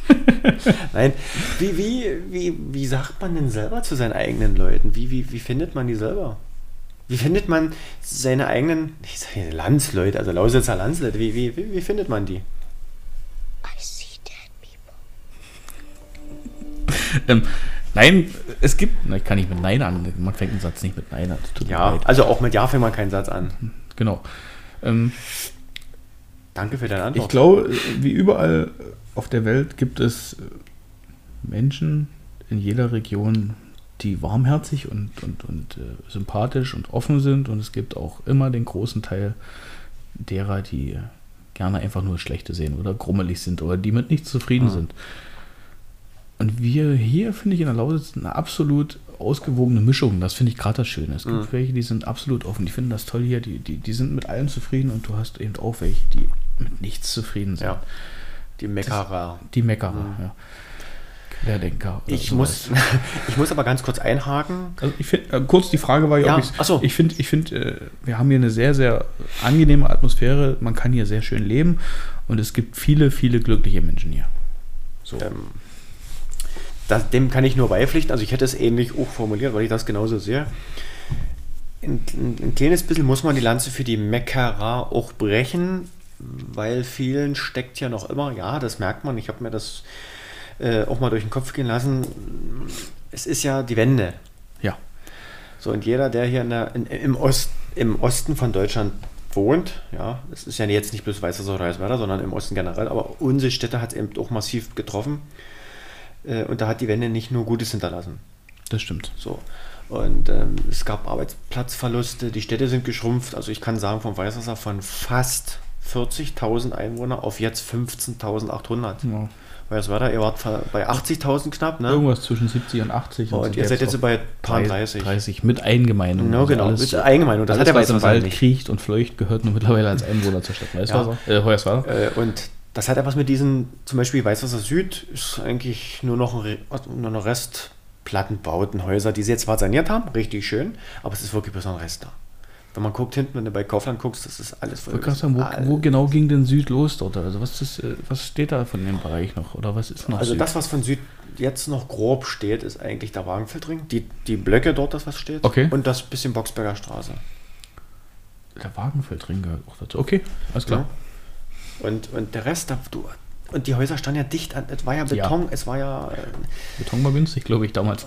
Nein, wie, wie, wie, wie sagt man denn selber zu seinen eigenen Leuten? Wie, wie, wie findet man die selber? Wie findet man seine eigenen, ich sage Landsleute, also Lausitzer Landsleute, wie, wie, wie, wie findet man die? I see dead people. ähm, nein, es gibt, na, ich kann nicht mit Nein an, man fängt einen Satz nicht mit Nein an. Ja, also auch mit Ja fängt man keinen Satz an. Genau. Ähm, Danke für deine Antwort. Ich glaube, wie überall auf der Welt gibt es Menschen in jeder Region, die warmherzig und, und, und äh, sympathisch und offen sind. Und es gibt auch immer den großen Teil derer, die gerne einfach nur Schlechte sehen oder grummelig sind oder die mit nichts zufrieden ah. sind. Und wir hier, finde ich, in der Lausitz eine absolut ausgewogene Mischung. Das finde ich gerade das Schöne. Es gibt mhm. welche, die sind absolut offen. Die finden das toll hier. Die, die, die sind mit allem zufrieden. Und du hast eben auch welche, die mit nichts zufrieden sind. Ja. Die Meckerer. Die Meckerer, mhm. ja. Querdenker. Ich muss, ich muss aber ganz kurz einhaken. Also ich find, äh, kurz die Frage war ja, ja so. ich finde, ich find, äh, wir haben hier eine sehr, sehr angenehme Atmosphäre. Man kann hier sehr schön leben und es gibt viele, viele glückliche Menschen hier. So. Ähm, das, dem kann ich nur beipflichten. Also ich hätte es ähnlich auch formuliert, weil ich das genauso sehe. Ein, ein, ein kleines bisschen muss man die Lanze für die Meckerer auch brechen weil vielen steckt ja noch immer, ja, das merkt man, ich habe mir das äh, auch mal durch den Kopf gehen lassen, es ist ja die Wende. Ja. So, und jeder, der hier in der, in, im, Ost, im Osten von Deutschland wohnt, ja, es ist ja jetzt nicht bloß Weißer oder Reiswerder, sondern im Osten generell, aber unsere Städte hat es eben auch massiv getroffen. Äh, und da hat die Wende nicht nur Gutes hinterlassen. Das stimmt. So. Und ähm, es gab Arbeitsplatzverluste, die Städte sind geschrumpft. Also ich kann sagen, vom Weißwasser von fast 40.000 Einwohner auf jetzt 15.800. Ja. Weil es war da, ihr wart bei 80.000 knapp, ne? Irgendwas zwischen 70 und 80. Und, und ihr seid jetzt bei paar 30. 30 mit Eingemeindung. No, genau, also mit Eingemeindung. Das alles, hat der was im Wald nicht. kriecht und fleucht, gehört nur mittlerweile als Einwohner zur Stadt Weißwasser. Ja. Äh, Hoyerswerda. Äh, und das hat etwas mit diesen, zum Beispiel Weißwasser Süd, ist eigentlich nur noch ein, nur noch Restplattenbauten, Häuser, die sie jetzt zwar saniert haben, richtig schön, aber es ist wirklich besonders Rest da. Wenn man guckt hinten, wenn du bei Kaufland guckst, das ist alles voll. Sagen, wo, wo genau ging denn Süd los dort? Also was, ist, äh, was steht da von dem Bereich noch? Oder was ist noch Also Süd? das, was von Süd jetzt noch grob steht, ist eigentlich der Wagenfeldring. Die, die Blöcke dort, das was steht. Okay. Und das bisschen Boxberger Straße. Der Wagenfeldring gehört auch dazu. Okay, alles klar. Ja. Und, und der Rest, da, du, und die Häuser standen ja dicht an, es war ja Ja. Beton, es war ja, äh, Beton war günstig, glaube ich, damals.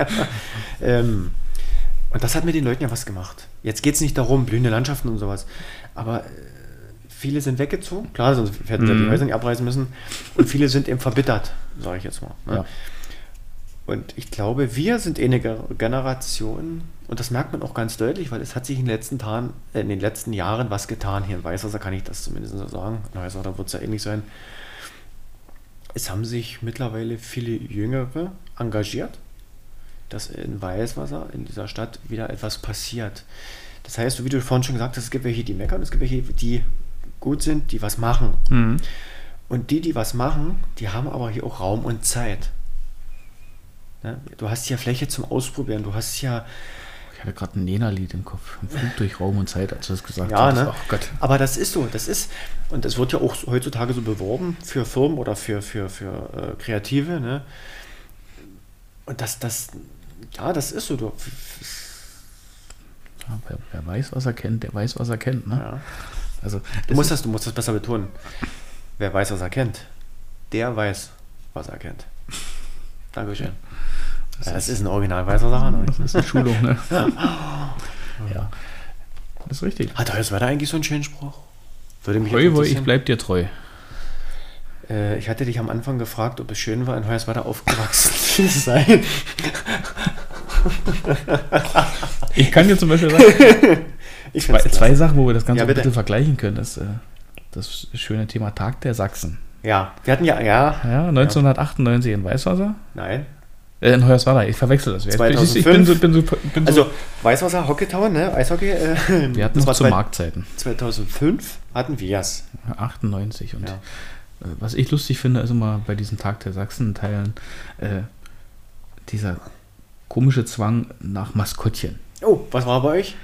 ähm, und das hat mit den Leuten ja was gemacht. Jetzt geht es nicht darum, blühende Landschaften und sowas, aber äh, viele sind weggezogen, klar, sonst hätten sie Mhm. die Häuser nicht abreißen müssen, und viele sind eben verbittert, sage ich jetzt mal. Ne? Ja. Und ich glaube, wir sind eh eine Ge- Generation, und das merkt man auch ganz deutlich, weil es hat sich in den letzten, Tagen, äh, in den letzten Jahren was getan. Hier in Weißwasser kann ich das zumindest so sagen. In Weißwasser wird es ja ähnlich sein. Es haben sich mittlerweile viele Jüngere engagiert, dass in Weißwasser, in dieser Stadt, wieder etwas passiert. Das heißt, wie du vorhin schon gesagt hast, es gibt welche, die meckern, es gibt welche, die gut sind, die was machen. Mhm. Und die, die was machen, die haben aber hier auch Raum und Zeit. Ne? Du hast hier Fläche zum Ausprobieren, du hast ja, Ich hatte gerade ein Nena-Lied im Kopf. Ein Flug durch Raum und Zeit, als du das gesagt ja, hast. ne? Ach Gott. aber das ist so, das ist, und es wird ja auch heutzutage so beworben für Firmen oder für, für, für äh, Kreative, ne? Und das, das, ja, das ist so, du, Ja, wer, wer weiß, was er kennt, der weiß, was er kennt. Ne? ja. Also, Du musst das, du musst das besser betonen. Wer weiß, was er kennt, der weiß, was er kennt. Dankeschön. das Ja, das ist- ist ein Original weißer Sache. das ist eine Schulung. Ne? ja, das ist richtig. Hat Heuers Wetter eigentlich so einen schönen Spruch? Würde mich Heu, ich bleib dir treu. Äh, ich hatte dich am Anfang gefragt, ob es schön war, in Hoyerswerda aufgewachsen zu sein. Ich kann dir zum Beispiel sagen, zwei, zwei. Sachen, wo wir das Ganze Ja, ein bisschen vergleichen können. Das, äh, das schöne Thema Tag der Sachsen. Ja, wir hatten ja, ja, Ja, 1998 in Weißwasser. nein. Äh, in Hoyerswerda, ich verwechsel das. Ich bin, 2005. so, bin so, bin so, Also, Weißwasser Hockeytown, ne, Eishockey. Äh, wir hatten war zu Marktzeiten. 2005 hatten wir es. 98 und Ja. Äh, was ich lustig finde, ist immer bei diesen Tag der Sachsen-Teilen äh, dieser komische Zwang nach Maskottchen. Oh, was war bei euch?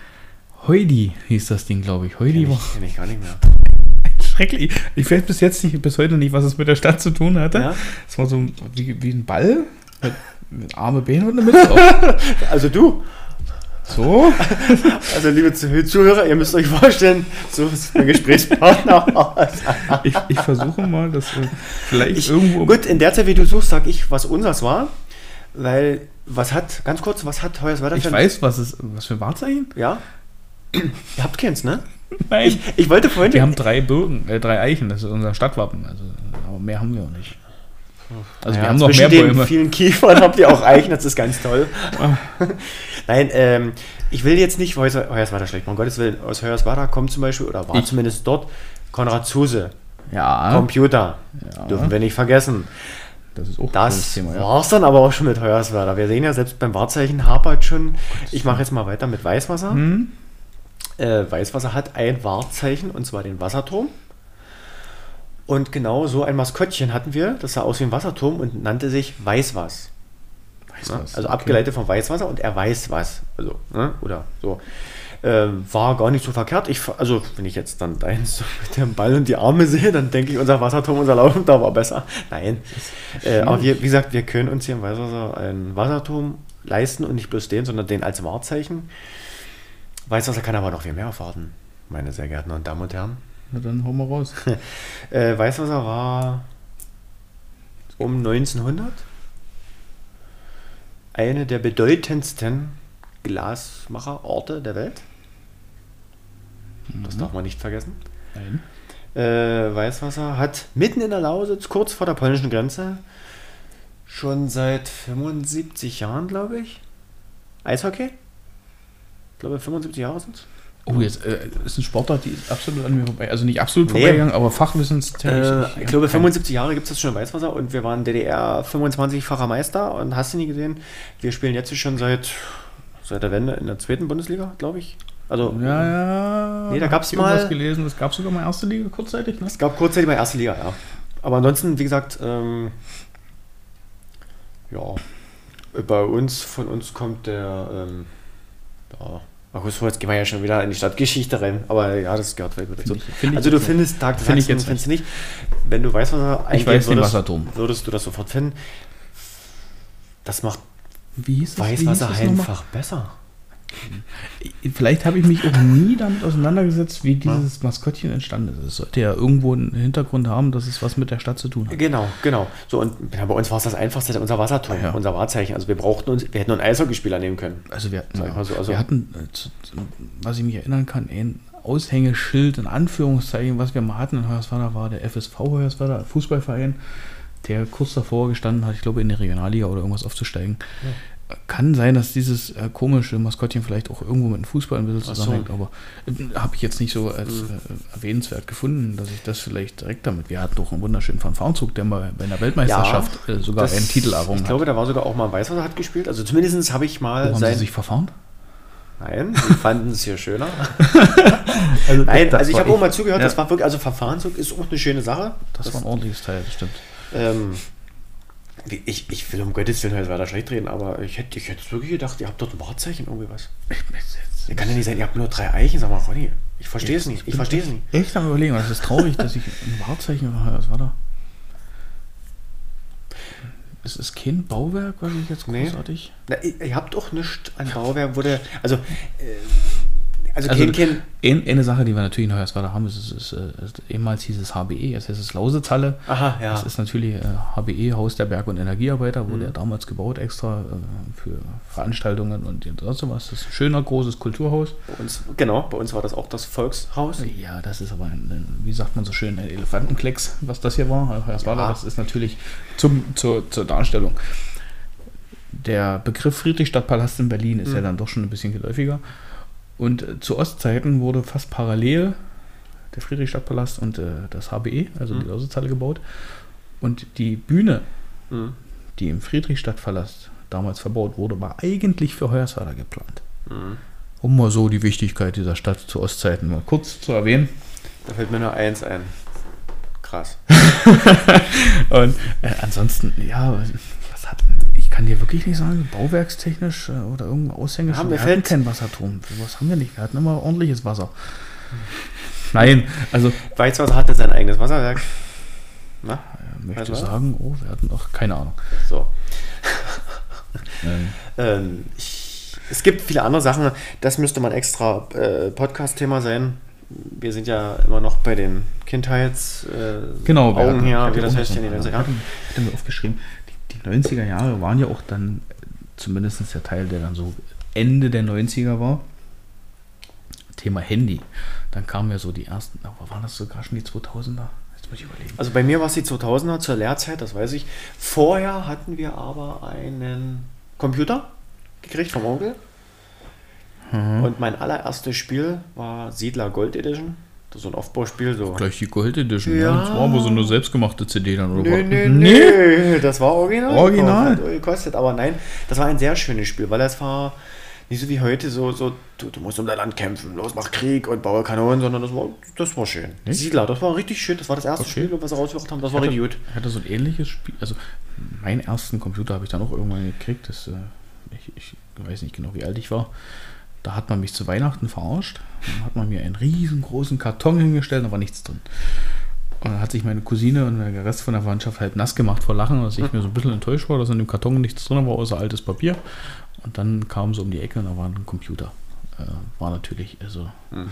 Heudi hieß das Ding, glaube ich. Heudi Kenn war ich, kenn ich gar nicht mehr. schrecklich. Ich weiß bis jetzt nicht, bis heute nicht, was es mit der Stadt zu tun hatte. Ja? Es war so wie, wie ein Ball mit, mit arme Beine und eine Mütze auf. Also du, So. also liebe Zuh- Zuhörer, ihr müsst euch vorstellen, so ist mein Gesprächspartner aus. Ich, ich versuche mal, dass wir vielleicht Ich, irgendwo. gut, in der Zeit, wie du suchst, sag ich, was unseres war. Weil, was hat, ganz kurz, was hat Hoyerswerda Ich für ein- weiß, was es was für ein Wahrzeichen? Ja? Ihr habt keins, ne? Nein. Ich, ich wollte vorhin. Wir haben drei Birken, äh, drei Eichen, das ist unser Stadtwappen. Also, aber mehr haben wir auch nicht. Also Ja, wir haben noch mehr zwischen den Bäume. vielen Kiefern habt ihr auch Eichen, das ist ganz toll. Nein, ähm, ich will jetzt nicht Hoyerswerda schlecht machen. Um Gottes Willen, aus Hoyerswerda kommt zum Beispiel, oder war Ich- zumindest dort, Konrad Zuse, Ja, Computer. Ja. Dürfen wir nicht vergessen. das ist auch Das Thema. Ja. war's dann aber auch schon mit Hoyerswerda. Wir sehen ja selbst beim Wahrzeichen hapert schon. Ich mache jetzt mal weiter mit Weißwasser. Hm? Äh, Weißwasser hat ein Wahrzeichen und zwar den Wasserturm. Und genau so ein Maskottchen hatten wir, das sah aus wie ein Wasserturm und nannte sich Weißwas. Ne? Also Okay. abgeleitet vom Weißwasser und er weiß was. Also, ne? oder so. Ähm, war gar nicht so verkehrt. Ich, also, wenn ich jetzt dann deins mit dem Ball und die Arme sehe, dann denke ich, unser Wasserturm, unser Laufender war besser. Nein. Äh, aber wir, wie gesagt, wir können uns hier im Weißwasser einen Wasserturm leisten und nicht bloß den, sondern den als Wahrzeichen. Weißwasser kann aber noch viel mehr erfahren, meine sehr geehrten und Damen und Herren. Na dann hauen wir raus. Äh, Weißwasser war um 1900 eine der bedeutendsten Glasmacherorte der Welt. Das darf man nicht vergessen. Nein. Äh, Weißwasser hat mitten in der Lausitz, kurz vor der polnischen Grenze, schon seit 75 Jahren, glaube ich, Eishockey. Ich glaube, 75 Jahre sind es. Oh, jetzt äh, ist ein Sportart, die ist absolut an mir vorbei. Also nicht absolut Nee. vorbeigegangen, aber fachwissenstechnisch. Äh, ich glaube, 75 Jahre gibt es das schon im Weißwasser und wir waren DDR 25-facher Meister und hast du nie gesehen? Wir spielen jetzt schon seit, seit der Wende in der zweiten Bundesliga, glaube ich. Also, Ja, ja. Nee, da ich irgendwas mal- gelesen, es gab sogar mal erste Liga kurzzeitig, ne? es gab kurzzeitig mal erste Liga, ja. Aber ansonsten, wie gesagt, ähm, ja, bei uns, von uns kommt der, ähm, ja, August, jetzt gehen wir ja schon wieder in die Stadtgeschichte rein. Aber ja, das gehört vielleicht dazu. Find ich- find also du findest Tag Find jetzt findest du nicht. Wenn du weißt, was er Ich weiß würdest, Wasserturm. würdest du das sofort finden. Das macht Weißwasser einfach besser. Vielleicht habe ich mich auch nie damit auseinandergesetzt, wie dieses Maskottchen entstanden ist. Es sollte ja irgendwo einen Hintergrund haben, dass es was mit der Stadt zu tun hat. Genau, genau. So, und ja, bei uns war es das Einfachste, unser Wasserturm, Ja. unser Wahrzeichen. Also wir brauchten uns, wir hätten nur einen Eishockeyspieler nehmen können. Also wir, ich mal so, also- wir hatten, äh, was ich mich erinnern kann, ein Aushängeschild in Anführungszeichen, was wir mal hatten in Hoyerswerda, war der FSV Hoyerswerda, Fußballverein, der kurz davor gestanden hat, ich glaube in die Regionalliga oder irgendwas aufzusteigen. Kann sein, dass dieses äh, komische Maskottchen vielleicht auch irgendwo mit dem Fußball ein bisschen Ach so. zusammenhängt, aber äh, habe ich jetzt nicht so als äh, erwähnenswert gefunden, dass ich das vielleicht direkt damit. Wir hatten doch einen wunderschönen Fanfarenzug, der mal bei einer Weltmeisterschaft äh, sogar Das- einen Titel errungen Ich hat. glaube, da war sogar auch mal ein Weißwasser hat gespielt. Also zumindest habe ich mal Wo haben sein. sie sich verfahren? Nein, sie fanden es hier schöner. Also Nein, das also ich habe auch mal zugehört, Ja. das war wirklich, also Verfahrenszug ist auch eine schöne Sache. Das, war ein ordentliches Teil, das stimmt. Ähm, ich, ich will um Gottes Willen heute weiter schlecht reden, aber ich hätte, ich hätte wirklich gedacht, ihr habt dort ein Wahrzeichen, irgendwie was. Ja, kann ja nicht sein, ihr habt nur drei Eichen, sag mal, Ronny. Ich verstehe es nicht, ich verstehe es nicht. Echt am überlegen, das ist traurig, dass ich ein Wahrzeichen war. Was war da? Es ist kein Bauwerk, was ich jetzt Nee. großartig. Na, ihr, ihr habt auch nichts an Bauwerk, wo der, also, äh, also, Also, ein, eine Sache, die wir natürlich in Hoyerswerda haben, ist, ist, ist, äh, ist ehemals hieß es HBE, jetzt heißt es Lausitzhalle. aha, ja. Das ist natürlich äh, HBE, Haus der Berg- und Energiearbeiter, Mhm. wurde ja damals gebaut extra äh, für Veranstaltungen und sonst was. Das ist ein schöner, großes Kulturhaus. Bei uns, genau, bei uns war das auch das Volkshaus. Ja, das ist aber, ein, wie sagt man so schön, ein Elefantenklecks, was das hier war. Hoyerswerda, Ja. das ist natürlich zum, zur, zur Darstellung. Der Begriff Friedrichstadtpalast in Berlin ist ja Mhm. dann doch schon ein bisschen geläufiger. Und äh, zu Ostzeiten wurde fast parallel der Friedrichstadtpalast und äh, das HBE, also die Mhm. Lausitzhalle, gebaut. Und die Bühne, Mhm. die im Friedrichstadtpalast damals verbaut wurde, war eigentlich für Hoyerswerda geplant. Mhm. Um mal so die Wichtigkeit dieser Stadt zu Ostzeiten mal kurz zu erwähnen. Da fällt mir nur eins ein. Krass. Und äh, ansonsten, ja, was hat ich kann dir wirklich nicht sagen, bauwerkstechnisch äh, oder irgendein Aushängeschild. Ja, wir hatten kein Wasserturm. Was haben wir nicht? Wir hatten immer ordentliches Wasser. Nein, also Weißwasser hatte sein eigenes Wasserwerk. Na, äh, möchte Was war? sagen, oh, wir hatten noch keine Ahnung. so. Ähm, ich, es gibt viele andere Sachen, das müsste mal ein extra äh, Podcast-Thema sein. Wir sind ja immer noch bei den Kindheits äh, genau, wir Augen hatten- her, wie das heißt ja in den so- 90er ich Jahren. hatte, ich hatte mir aufgeschrieben, 90er Jahre waren ja auch dann zumindest der Teil, der dann so Ende der 90er war. Thema Handy. Dann kamen ja so die ersten, aber waren das sogar schon die 2000er? Jetzt muss ich überlegen. Also bei mir war es die 2000er zur Lehrzeit, das weiß ich. Vorher hatten wir aber einen Computer gekriegt vom Onkel. Mhm. Und mein allererstes Spiel war Siedler Gold Edition. Das ist so ein Aufbauspiel. So. Gleich die Gold Edition. Ja. Ja. Das war aber so eine selbstgemachte CD dann, oder? Nö, nö, nö, das war original. Original? Gekostet, aber nein, das war ein sehr schönes Spiel, weil es war nicht so wie heute so, so du, du musst um dein Land kämpfen, los, mach Krieg und baue Kanonen, sondern das war, das war schön. Nicht? Siedler, das war richtig schön, das war das erste Okay. Spiel, was sie rausgebracht haben, das war Ich richtig hatte, gut. hatte so ein ähnliches Spiel. Also, meinen ersten Computer habe ich dann auch irgendwann gekriegt. Das, äh, ich, ich weiß nicht genau, wie alt ich war. Da hat man mich zu Weihnachten verarscht. Dann hat man mir einen riesengroßen Karton hingestellt, da war nichts drin. Und dann hat sich meine Cousine und der Rest von der Verwandtschaft halt nass gemacht vor Lachen, dass ich mir so ein bisschen enttäuscht war, dass in dem Karton nichts drin war, außer altes Papier. Und dann kam so um die Ecke und da war ein Computer. Äh, war natürlich, also Hm.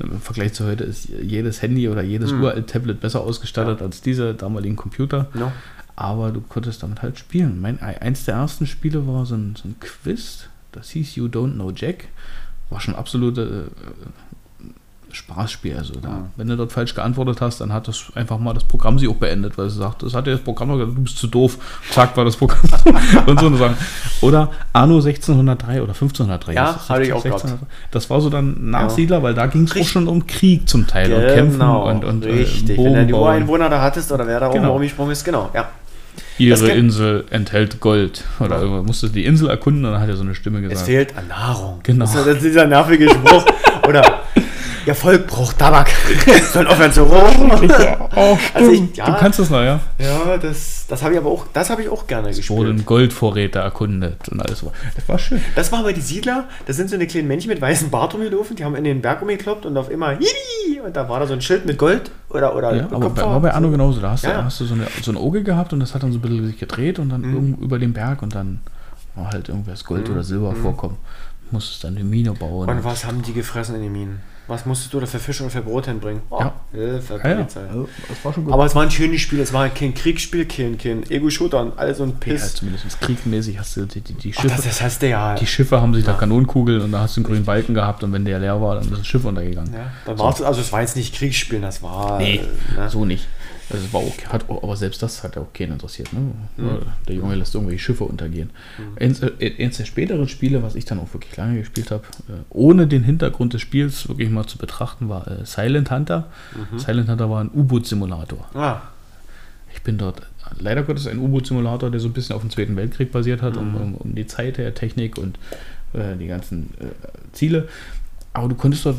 im Vergleich zu heute ist jedes Handy oder jedes Hm. uralte Tablet besser ausgestattet als diese damaligen Computer. No. Aber du konntest damit halt spielen. Mein, eins der ersten Spiele war so ein, so ein Quiz, das hieß You Don't Know Jack. War schon absolute äh, Spaßspiel. Also da, Ja. wenn du dort falsch geantwortet hast, dann hat das einfach mal das Programm sie auch beendet, weil sie sagt, das hat ja das Programm gesagt, du bist zu doof. Zack, war das Programm. und so eine Sachen. Oder Anno 1603 oder 1503. Ja, hatte ich auch 1603. Das war so dann Ja. Nachsiedler, weil da ging es auch schon um Krieg zum Teil und Kämpfen Genau, und, und äh, richtig. Wenn du die. Ureinwohner da hattest oder wer da oben Genau. rumgesprungen ist, genau, ja. Ihre Insel enthält Gold. Oder Ja. musste die Insel erkunden und dann hat er so eine Stimme Es gesagt. fehlt an Nahrung. Genau. Das ist dieser nervige Spruch. Oder ja, Volk braucht Tabak. Soll aufhören zu rauchen. oh, Also ich- ja. Du kannst das noch, ja? Ja, das, das habe ich aber auch, das habe ich auch gerne gespielt. Wurden Goldvorräte erkundet und alles. so. Das war schön. Das waren aber die Siedler, das sind so eine kleinen Männchen mit weißem Bart rumgelaufen, die haben in den Berg umgekloppt und auf immer Hihi! und da war da so ein Schild mit Gold oder oder Ja, aber bei, war bei Anno genauso. Da hast du, Ja, ja. hast du so, eine, so ein Auge gehabt und das hat dann so ein bisschen sich gedreht und dann irgendwo über den Berg und dann war halt irgendwas Gold oder Silber vorkommen. Musstest dann eine Mine bauen. Und was haben die gefressen in den Minen? Was musstest du da für Fisch und für Brot hinbringen? Oh, Ja. Hilfe, ja, ja. Also, das. Aber es war ein schönes Spiel, es war kein Kriegsspiel, kein, kein Ego-Shooter und alles so ein ja, Piss. zumindest kriegmäßig hast du die, die, die Ach, Schiffe. das, das hast du ja. die Schiffe haben sich da Kanonenkugeln und da hast du einen grünen Balken gehabt und wenn der leer war, dann ist das Schiff untergegangen. ja, dann war's, also es war jetzt nicht Kriegsspiel, das war. Nee, äh, ne? so nicht. Es war okay, hat, aber selbst das hat ja auch keinen interessiert. Ne? Mhm. Der Junge lässt irgendwelche Schiffe untergehen. Eins, äh, eins der späteren Spiele, was ich dann auch wirklich lange gespielt habe, äh, ohne den Hintergrund des Spiels wirklich mal zu betrachten, war äh, Silent Hunter. Mhm. Silent Hunter war ein U-Boot-Simulator. Ah, Ich bin dort, leider Gottes, ein U-Boot-Simulator, der so ein bisschen auf dem Zweiten Weltkrieg basiert hat, um, um, um die Zeit der Technik und äh, die ganzen äh, Ziele. Aber du konntest dort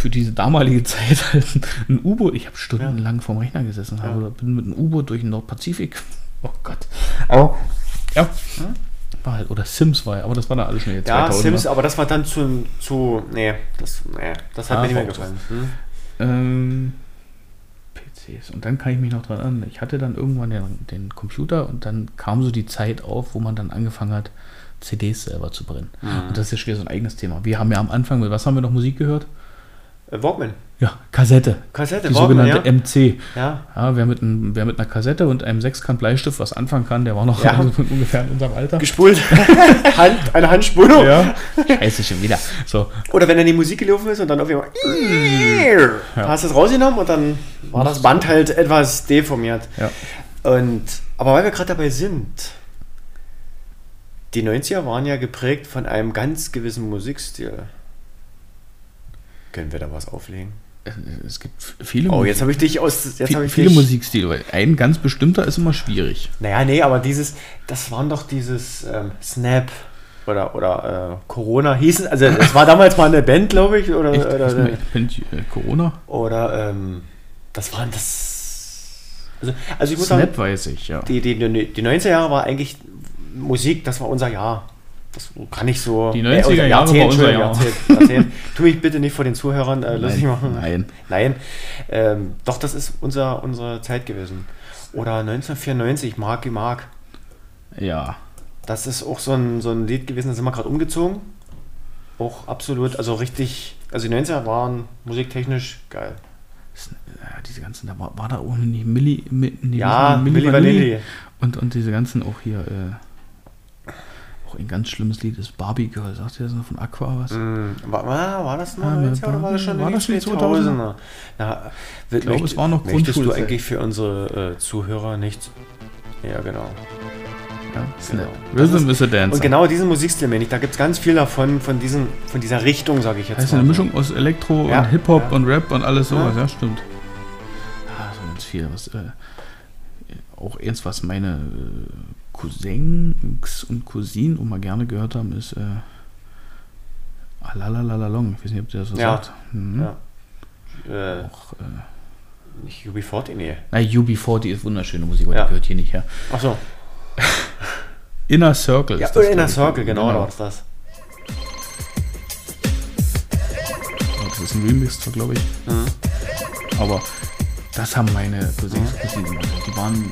für diese damalige Zeit halt ein U-Boot, ich habe stundenlang vorm Rechner gesessen, habe, bin mit einem U-Boot durch den Nordpazifik. Oh Gott. Aber, ja. War halt, oder Sims war ja, aber das war dann alles schon jetzt ja, 2000er. Sims, aber das war dann zu. zu nee, das, nee, das hat Ah, mir nicht mehr auch gefallen. Hm? Ähm, PCs. Und dann kann ich mich noch dran erinnern. Ich hatte dann irgendwann den, den Computer und dann kam so die Zeit auf, wo man dann angefangen hat, CDs selber zu brennen. Mhm. Und das ist ja schon wieder so ein eigenes Thema. Wir haben ja am Anfang, mit was haben wir noch Musik gehört? Äh, Walkman. Ja, Kassette. Kassette, Die Walkman, sogenannte ja. MC. Ja. Ja, wer, mit ein, wer mit einer Kassette und einem Sechskant Bleistift was anfangen kann, der war noch Ja. ungefähr in unserem Alter. Gespult. Hand, eine Handspulung. Ja, scheiße schon wieder. So, Oder wenn dann die Musik gelaufen ist und dann auf einmal. Ja. Hast du es rausgenommen und dann war das Band halt etwas deformiert. ja. Und, aber weil wir gerade dabei sind, die 90er waren ja geprägt von einem ganz gewissen Musikstil. Können wir da was auflegen? Es gibt viele, Oh, jetzt habe ich dich aus. Jetzt viel, ich viele dich, Musikstile. weil Ein ganz bestimmter ist immer schwierig. Naja, nee, aber dieses, das waren doch dieses ähm, Snap oder, oder äh, Corona hießen. Also, es war damals mal eine Band, glaube ich. Oder, Echt? oder, bin ich, äh, Corona? oder ähm, das waren das. Also, also ich muss Snap sagen, weiß ich, ja. die, die, die, die 90er Jahre war eigentlich Musik, das war unser Jahr. Das kann ich so. Die 90er unser Jahre war unser Entschuldigung, Jahr. Jahrzehnt, Jahrzehnt. Tu mich bitte nicht vor den Zuhörern äh, lustig machen. Nein. Nein. Ähm, doch, das ist unser, unsere Zeit gewesen. Oder 1994, Mark wie Mark. Ja. Das ist auch so ein, so ein Lied gewesen, da sind wir gerade umgezogen. Auch absolut, also richtig. Also die 90er waren musiktechnisch geil. Ja, diese ganzen, da war, war da nicht Milli, Mi, nee, Ja, die? Milli Vanilli. Und, und diese ganzen auch hier, äh, auch ein ganz schlimmes Lied ist Barbie Girl. Sagt ihr das noch von Aqua was? Mm, War, war, war das noch Ah, 90er oder war das schon war in den schon 2000er? Na, ich glaube, es war noch Möchtest du eigentlich für unsere äh, Zuhörer nichts? Ja, genau. Ja, genau. Rhythm is a Dancer. Und genau diesen Musikstil meine ich. Da gibt es ganz viel davon, von, diesen, von dieser Richtung, sage ich jetzt heißt mal. eine Mischung aus Elektro Ja, und Hip-Hop ja. und Rap und alles sowas. Ja. Ja, stimmt. Ah, so ganz viel. Was, äh, auch eins, was meine äh, Cousins und Cousinen auch mal gerne gehört haben, ist äh, Alalalalong. Ich weiß nicht, ob ihr das was Ja. sagt. Mhm. Ja. Äh, Auch, äh, nicht UB40, nee. na, UB40 ist wunderschöne Musik, aber Ja. die gehört hier nicht her. Achso. Inner Circle Ja, ist das. Inner. Circle, genau, da war das das. Das ist ein Remix, glaube ich. Mhm. Aber das haben meine Cousins und Cousinen gemacht. Die waren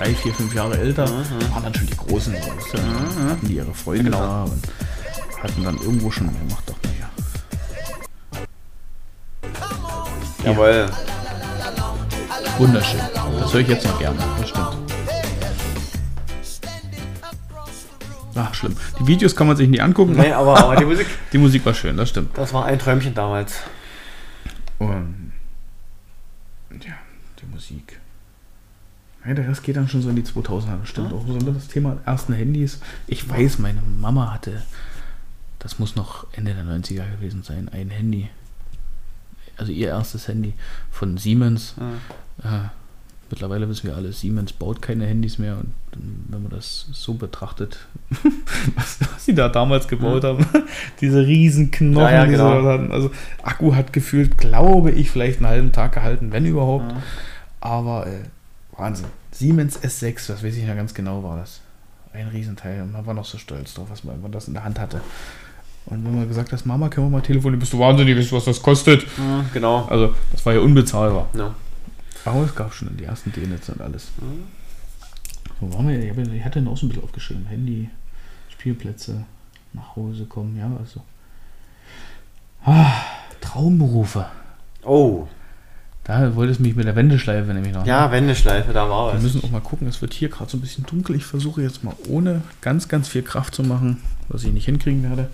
drei, vier, fünf Jahre älter, waren dann schon die Großen. So, du, Hatten die ihre Freunde Genau. da und hatten dann irgendwo schon gemacht, doch naja. Jawohl. Wunderschön. Das höre ich jetzt noch gerne. Das stimmt. Ach, schlimm. Die Videos kann man sich nicht angucken. Nee, aber, aber die Musik, Die Musik war schön, das stimmt. das war ein Träumchen damals. Und ja, die Musik. Ja, der Rest geht dann schon so in die 2000er, das stimmt. Auch besonders das Thema ersten Handys. Ich weiß, meine Mama hatte, das muss noch Ende der 90er gewesen sein, ein Handy. Also ihr erstes Handy von Siemens. Mhm. Äh, mittlerweile wissen wir alle, Siemens baut keine Handys mehr. Und wenn man das so betrachtet, was, was sie da damals gebaut haben, diese riesen Knochen, Ja, ja, genau. hatten. Also Akku hat gefühlt, glaube ich, vielleicht einen halben Tag gehalten, wenn überhaupt. Ja. Aber äh, Wahnsinn. Siemens S6, das weiß ich ja ganz genau, war das. Ein Riesenteil. Und man war noch so stolz drauf, was man, das in der Hand hatte. Und wenn man gesagt hat, Mama, können wir mal telefonieren, bist du wahnsinnig, weißt du, was das kostet? Mhm, genau. Also, das war ja unbezahlbar. Ja. Aber es gab schon die ersten D-Netze und alles. Mhm. Wo waren wir? Ich hatte noch so ein bisschen aufgeschrieben. Handy, Spielplätze, nach Hause kommen, ja, also. Ah, Traumberufe. Oh, Da wollte es mich mit der Wendeschleife nämlich noch. ne? ja, Wendeschleife, da war Wir was. müssen auch mal gucken, es wird hier gerade so ein bisschen dunkel. Ich versuche jetzt mal ohne ganz, ganz viel Kraft zu machen, was ich nicht hinkriegen werde.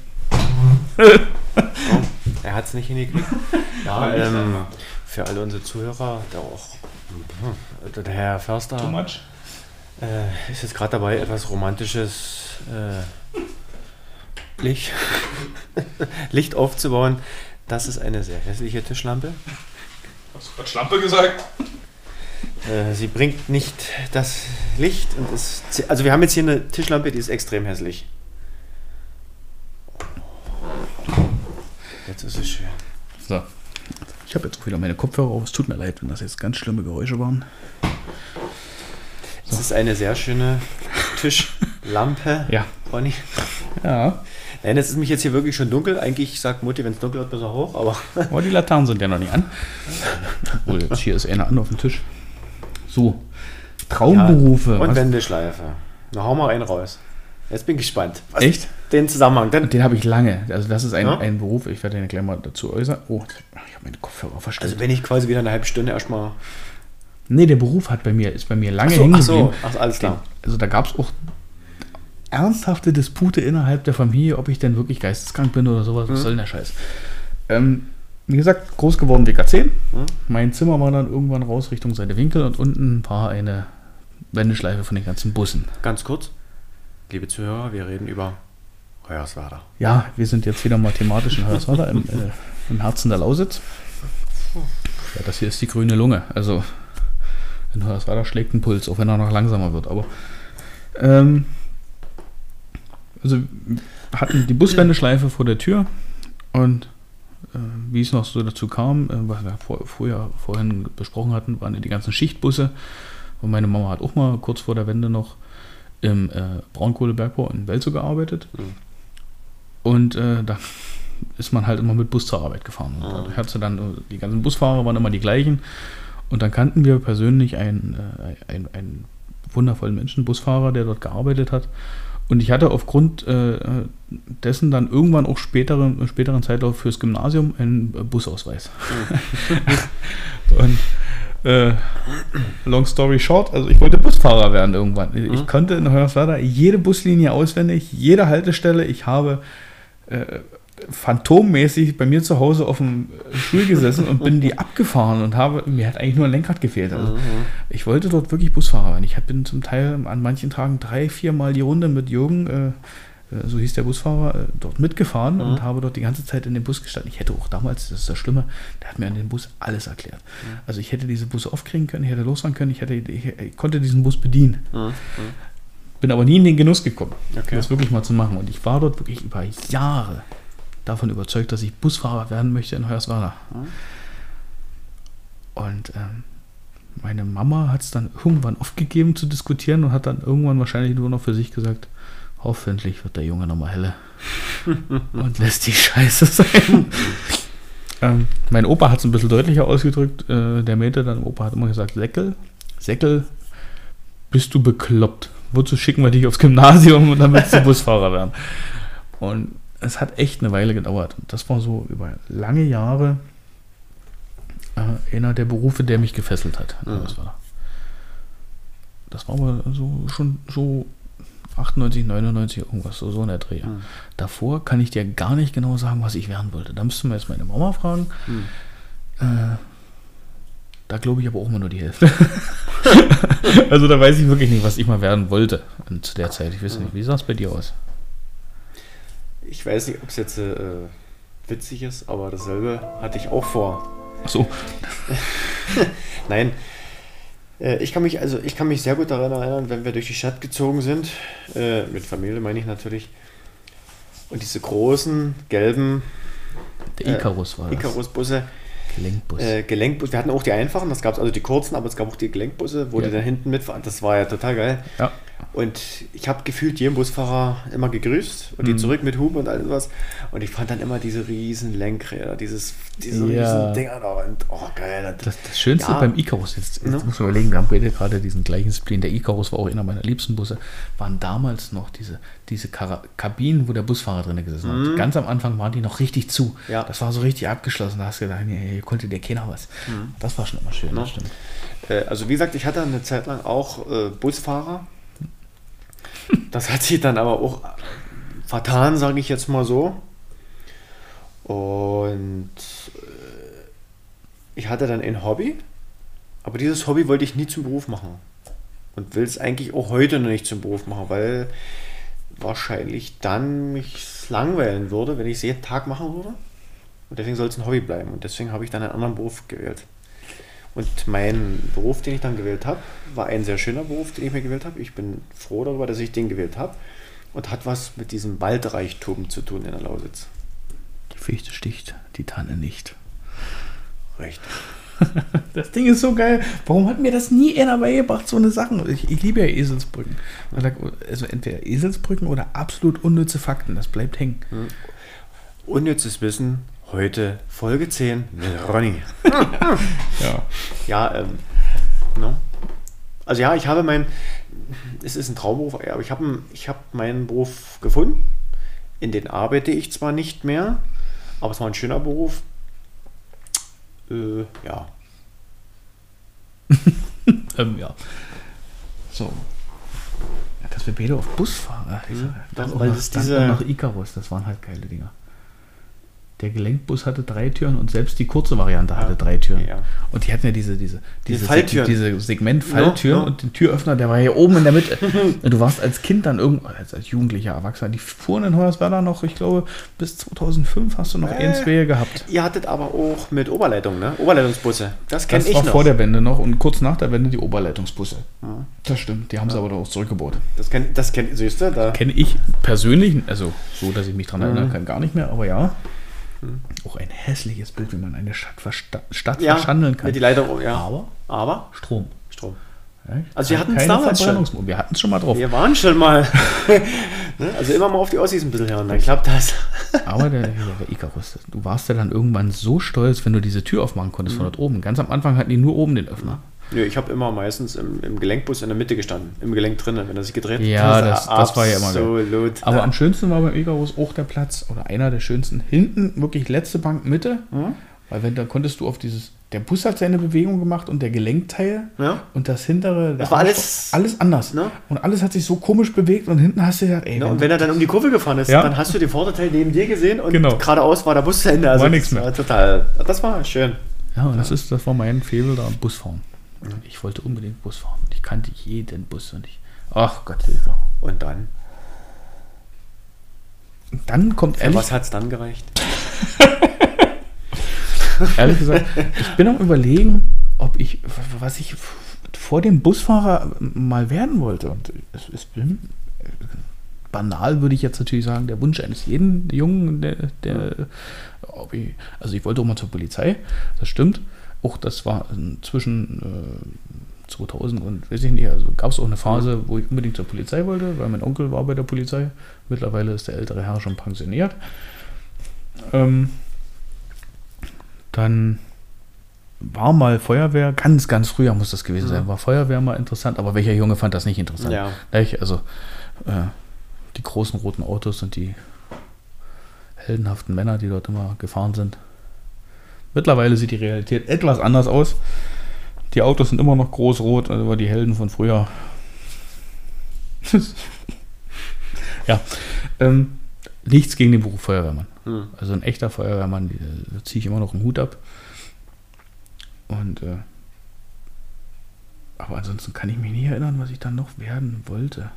Oh, er hat es nicht hingekriegt. Ja, ähm, für alle unsere Zuhörer, der auch mhm, der Herr Förster much? äh, ist jetzt gerade dabei, etwas romantisches äh, Licht, Licht aufzubauen. Das ist eine sehr hässliche Tischlampe. Hast du gerade Schlampe gesagt? Äh, sie bringt nicht das Licht und ist. Also wir haben jetzt hier eine Tischlampe, die ist extrem hässlich. Jetzt ist es schön. So. Ich habe jetzt auch wieder meine Kopfhörer auf. Es tut mir leid, wenn das jetzt ganz schlimme Geräusche waren. Es ist eine sehr schöne Tischlampe. Ja. Ronny. Ja. Nein, es ist mich jetzt hier wirklich schon dunkel. Eigentlich sagt Mutti, wenn es dunkel wird, besser hoch, aber Aber die Laternen sind ja noch nicht an. Obwohl, jetzt hier ist eine an auf dem Tisch. So. Traumberufe. und Was- Wendeschleife. Na, hau mal einen raus. Jetzt bin ich gespannt. Was Echt? Den Zusammenhang. Dann, Den habe ich lange. Also das ist ein, Ja? ein Beruf. Ich werde den gleich mal dazu äußern. Oh, ich habe meine Kopfhörer verstellt. also wenn ich quasi wieder eine halbe Stunde erstmal. nee, der Beruf hat bei mir, ist bei mir lange Ach so, hängen ach so, geblieben. ach, so, alles klar. Also da gab es auch ernsthafte Dispute innerhalb der Familie, ob ich denn wirklich geisteskrank bin oder sowas. Was soll denn der Scheiß? Ähm, wie gesagt, groß geworden WK 10. Mein Zimmer war dann irgendwann raus Richtung Seite Winkel und unten war eine Wendeschleife von den ganzen Bussen. Ganz kurz, liebe Zuhörer, wir reden über Hoyerswerda. Ja, wir sind jetzt wieder mal thematisch in Hoyerswerda im, äh, im Herzen der Lausitz. Ja, das hier ist die grüne Lunge. Also in Hoyerswerda schlägt ein Puls, auch wenn er noch langsamer wird. Aber ähm, also wir hatten die Buswendeschleife vor der Tür und äh, wie es noch so dazu kam, äh, was wir vor, vorher, vorhin besprochen hatten, waren die ganzen Schichtbusse. Und meine Mama hat auch mal kurz vor der Wende noch im äh, Braunkohlebergbau in Welzow gearbeitet. Mhm. Und äh, da ist man halt immer mit Bus zur Arbeit gefahren. Und da hatte dann, äh, die ganzen Busfahrer waren immer die gleichen. Und dann kannten wir persönlich einen, äh, einen, einen wundervollen Menschen, Busfahrer, der dort gearbeitet hat. Und ich hatte aufgrund äh, dessen dann irgendwann auch späteren, im späteren Zeitlauf fürs Gymnasium einen Busausweis. Und äh, long story short, also ich wollte Busfahrer werden irgendwann. Ich Mhm. konnte in Hoyerswerda jede Buslinie auswendig, jede Haltestelle. Ich habe äh, phantommäßig bei mir zu Hause auf dem Stuhl gesessen und bin die abgefahren und habe, mir hat eigentlich nur ein Lenkrad gefehlt. Also Mhm. ich wollte dort wirklich Busfahrer werden. Ich bin zum Teil an manchen Tagen drei, viermal die Runde mit Jürgen, äh, äh, so hieß der Busfahrer, äh, dort mitgefahren und habe dort die ganze Zeit in dem Bus gestanden. Ich hätte auch damals, das ist das Schlimme, der hat mir an dem Bus alles erklärt. Also ich hätte diese Busse aufkriegen können, ich hätte losfahren können, ich, hätte, ich, ich konnte diesen Bus bedienen. Mhm. Bin aber nie in den Genuss gekommen, Okay. das wirklich mal zu machen. Und ich war dort wirklich über Jahre davon überzeugt, dass ich Busfahrer werden möchte in Hoyerswerda. Und ähm, meine Mama hat es dann irgendwann aufgegeben zu diskutieren und hat dann irgendwann wahrscheinlich nur noch für sich gesagt, hoffentlich wird der Junge nochmal helle und lässt die Scheiße sein. ähm, mein Opa hat es ein bisschen deutlicher ausgedrückt. Äh, der meinte dann, Opa hat immer gesagt, Säckel, Säckel, bist du bekloppt? Wozu schicken wir dich aufs Gymnasium und dann willst du Busfahrer werden? Und es hat echt eine Weile gedauert. Und das war so über lange Jahre äh, einer der Berufe, der mich gefesselt hat. Mhm. Das, war, das war aber so schon so 98, 99, irgendwas, so, so in der Dreh. Mhm. Davor kann ich dir gar nicht genau sagen, was ich werden wollte. Da müssten wir jetzt meine Mama fragen. Mhm. Äh, da glaube ich aber auch immer nur die Hälfte. also da weiß ich wirklich nicht, was ich mal werden wollte Und zu der Zeit. Ich weiß nicht, wie sah es bei dir aus? Ich weiß nicht, ob es jetzt äh, witzig ist, aber dasselbe hatte ich auch vor. Achso, Nein, Äh, ich kann mich also ich kann mich sehr gut daran erinnern, wenn wir durch die Stadt gezogen sind, äh, mit Familie meine ich natürlich, und diese großen gelben Der Icarus war das. Icarus-Busse, Gelenkbus. äh, Gelenkbusse, wir hatten auch die einfachen, das gab es also die kurzen, aber es gab auch die Gelenkbusse, wo Ja. die dann hinten mitfahren, das war ja total geil. ja. Und ich habe gefühlt jeden Busfahrer immer gegrüßt und die Mhm. zurück mit Huben und all sowas. Und ich fand dann immer diese riesen Lenkräder, dieses, diese Ja. riesen Dinger da. Und oh geil. Das, das Schönste Ja. beim Icarus, jetzt, jetzt Ne? muss man überlegen, wir haben gerade diesen gleichen Spleen, der Icarus war auch einer meiner liebsten Busse, waren damals noch diese, diese Kabinen, wo der Busfahrer drin gesessen hat. Ganz am Anfang waren die noch richtig zu. Mhm. Ja. Das war so richtig abgeschlossen, da hast du gedacht, nee, hier konnte dir keiner was. Das war schon immer schön, Ne? das stimmt. Äh, also wie gesagt, ich hatte eine Zeit lang auch äh, Busfahrer. Das hat sich dann aber auch vertan, sage ich jetzt mal so. Und äh, ich hatte dann ein Hobby, aber dieses Hobby wollte ich nie zum Beruf machen. Und will es eigentlich auch heute noch nicht zum Beruf machen, weil wahrscheinlich dann mich langweilen würde, wenn ich es jeden Tag machen würde. Und deswegen soll es ein Hobby bleiben. Und deswegen habe ich dann einen anderen Beruf gewählt. Und mein Beruf, den ich dann gewählt habe, war ein sehr schöner Beruf, den ich mir gewählt habe. Ich bin froh darüber, dass ich den gewählt habe. Und hat was mit diesem Waldreichtum zu tun in der Lausitz. Die Fichte sticht, die Tanne nicht. Recht. Das Ding ist so geil. Warum hat mir das nie einer beigebracht, so eine Sachen? Ich, ich liebe ja Eselsbrücken. Also entweder Eselsbrücken oder absolut unnütze Fakten. Das bleibt hängen. Unnützes Wissen, heute Folge 10 mit Ronny. Ja. Ja, ähm, ne? Also ja, ich habe mein, es ist ein Traumberuf, aber ich habe ich hab meinen Beruf gefunden. In den arbeite ich zwar nicht mehr, aber es war ein schöner Beruf. Äh, ja. Ähm, ja. So. Ja, dass wir beide auf Bus fahren. Auch weil noch, das dann diese- noch Icarus, das waren halt geile Dinger. Der Gelenkbus hatte drei Türen und selbst die kurze Variante hatte drei Türen. Ja. Und die hatten ja diese, diese, diese, Falltüren. diese Segment-Falltüren Ja, ja. und den Türöffner, der war hier oben in der Mitte. und du warst als Kind dann irgendwo, als, als Jugendlicher, Erwachsener, die fuhren in Hoyerswerda noch, ich glaube, bis 2005 hast du noch Äh. zwei gehabt. Ihr hattet aber auch mit Oberleitung, ne? Oberleitungsbusse. Das kenne Das ich war noch. vor der Wende noch und kurz nach der Wende die Oberleitungsbusse. Das stimmt, die haben sie aber doch auch zurückgebaut. das kenn, das kenn, siehst du, da. Kenne ich persönlich, also so, dass ich mich daran erinnern kann, gar nicht mehr, aber ja. Auch ein hässliches Bild, wie man eine Stadt, versta Stadt Ja, verschandeln kann. die Leitung, ja. Aber Aber Strom. Strom. Ja, Also wir keine hatten's damals schon. Wir hatten es schon mal drauf. Wir waren schon mal. ne? Also immer mal auf die Ossis ein bisschen hören, dann klappt das. Aber der, der, der Icarus, du warst ja dann irgendwann so stolz, wenn du diese Tür aufmachen konntest Mhm. von dort oben. Ganz am Anfang hatten die nur oben den Öffner. Nö, ich habe immer meistens im, im Gelenkbus in der Mitte gestanden. Im Gelenk drinnen, wenn er sich gedreht hat. Ja, das- das war ja immer geil. Aber am schönsten war beim Icarus auch der Platz, oder einer der schönsten, hinten wirklich letzte Bank Mitte. Mhm. Weil wenn da konntest du auf dieses, der Bus hat seine Bewegung gemacht und der Gelenkteil Ja. und das hintere, Das war alles- alles anders. Ne? Und alles hat sich so komisch bewegt und hinten hast du gedacht, ey, Ja, und wenn er dann um die Kurve gefahren ist, Ja. dann hast du den Vorderteil neben dir gesehen und Genau. geradeaus war der Bus zu Ende. Also War nichts mehr. War total. Das war schön. Ja, und das, ist, das war mein Faible da am Busfahren. Ich wollte unbedingt Bus fahren. Ich kannte jeden Bus und ich. Ach Gott, Hilfe. Und dann? Und Dann kommt Für ehrlich, was hat es dann gereicht? ehrlich gesagt, ich bin am überlegen, ob ich, was ich vor dem Busfahrer mal werden wollte. Und es ist banal, würde ich jetzt natürlich sagen, der Wunsch eines jeden Jungen, der, der ob ich, also ich wollte auch mal zur Polizei, das stimmt. Auch das war zwischen äh, 2000 und weiß ich nicht, also gab es auch eine Phase, wo ich unbedingt zur Polizei wollte, weil mein Onkel war bei der Polizei. Mittlerweile ist der ältere Herr schon pensioniert. Ähm, dann war mal Feuerwehr, ganz, ganz früher muss das gewesen sein, war Feuerwehr mal interessant, aber welcher Junge fand das nicht interessant? Ja. Also äh, die großen roten Autos und die heldenhaften Männer, die dort immer gefahren sind. Mittlerweile sieht die Realität etwas anders aus. Die Autos sind immer noch groß-rot, also war die Helden von früher. ja, ähm, nichts gegen den Beruf Feuerwehrmann. Hm. Also ein echter Feuerwehrmann, da ziehe ich immer noch einen Hut ab. Und äh, aber ansonsten kann ich mich nicht erinnern, was ich dann noch werden wollte.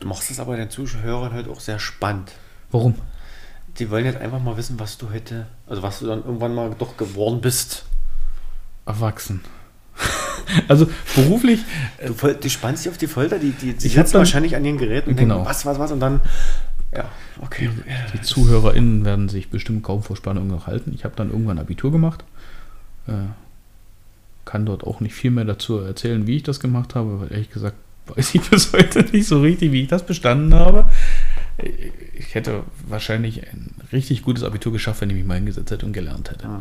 Du machst es aber den Zuschauern halt auch sehr spannend. Warum? Die wollen jetzt einfach mal wissen, was du heute, also was du dann irgendwann mal doch geworden bist. Erwachsen. Also beruflich. Du, fol- du spannst dich auf die Folter, die, die, die sitzen wahrscheinlich an ihren Geräten und Genau. denken, was, was, was und dann, ja, okay. Die ZuhörerInnen werden sich bestimmt kaum vor Spannung noch halten. Ich habe dann irgendwann Abitur gemacht. Äh, kann dort auch nicht viel mehr dazu erzählen, wie ich das gemacht habe, weil ehrlich gesagt weiß ich bis heute nicht so richtig, wie ich das bestanden habe. Ich hätte wahrscheinlich ein richtig gutes Abitur geschafft, wenn ich mich mal hingesetzt hätte und gelernt hätte. Ah.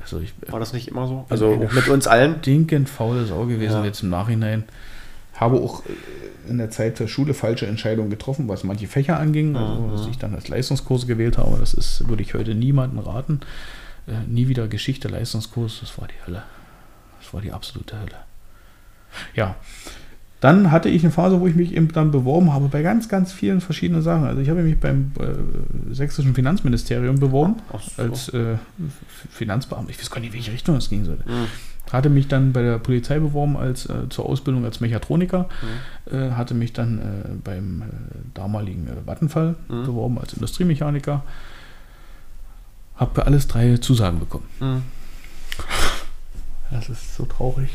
Also ich War das nicht immer so? Also mit uns allen? stinkend faule Sau gewesen Ja. jetzt im Nachhinein. Habe auch äh, in der Zeit der Schule falsche Entscheidungen getroffen, was manche Fächer anging, also Mhm. dass ich dann als Leistungskurs gewählt habe. Das ist, würde ich heute niemandem raten. Äh, nie wieder Geschichte, Leistungskurs, das war die Hölle. Das war die absolute Hölle. Ja. Dann hatte ich eine Phase, wo ich mich eben dann beworben habe bei ganz, ganz vielen verschiedenen Sachen. Also ich habe mich beim äh, sächsischen Finanzministerium beworben so. als äh, Finanzbeamter. Ich weiß gar nicht, in welche Richtung das gehen sollte. Mhm. Hatte mich dann bei der Polizei beworben als äh, zur Ausbildung als Mechatroniker. Mhm. Äh, hatte mich dann äh, beim äh, damaligen Vattenfall Mhm. beworben als Industriemechaniker. Habe für alles drei Zusagen bekommen. Mhm. Das ist so traurig.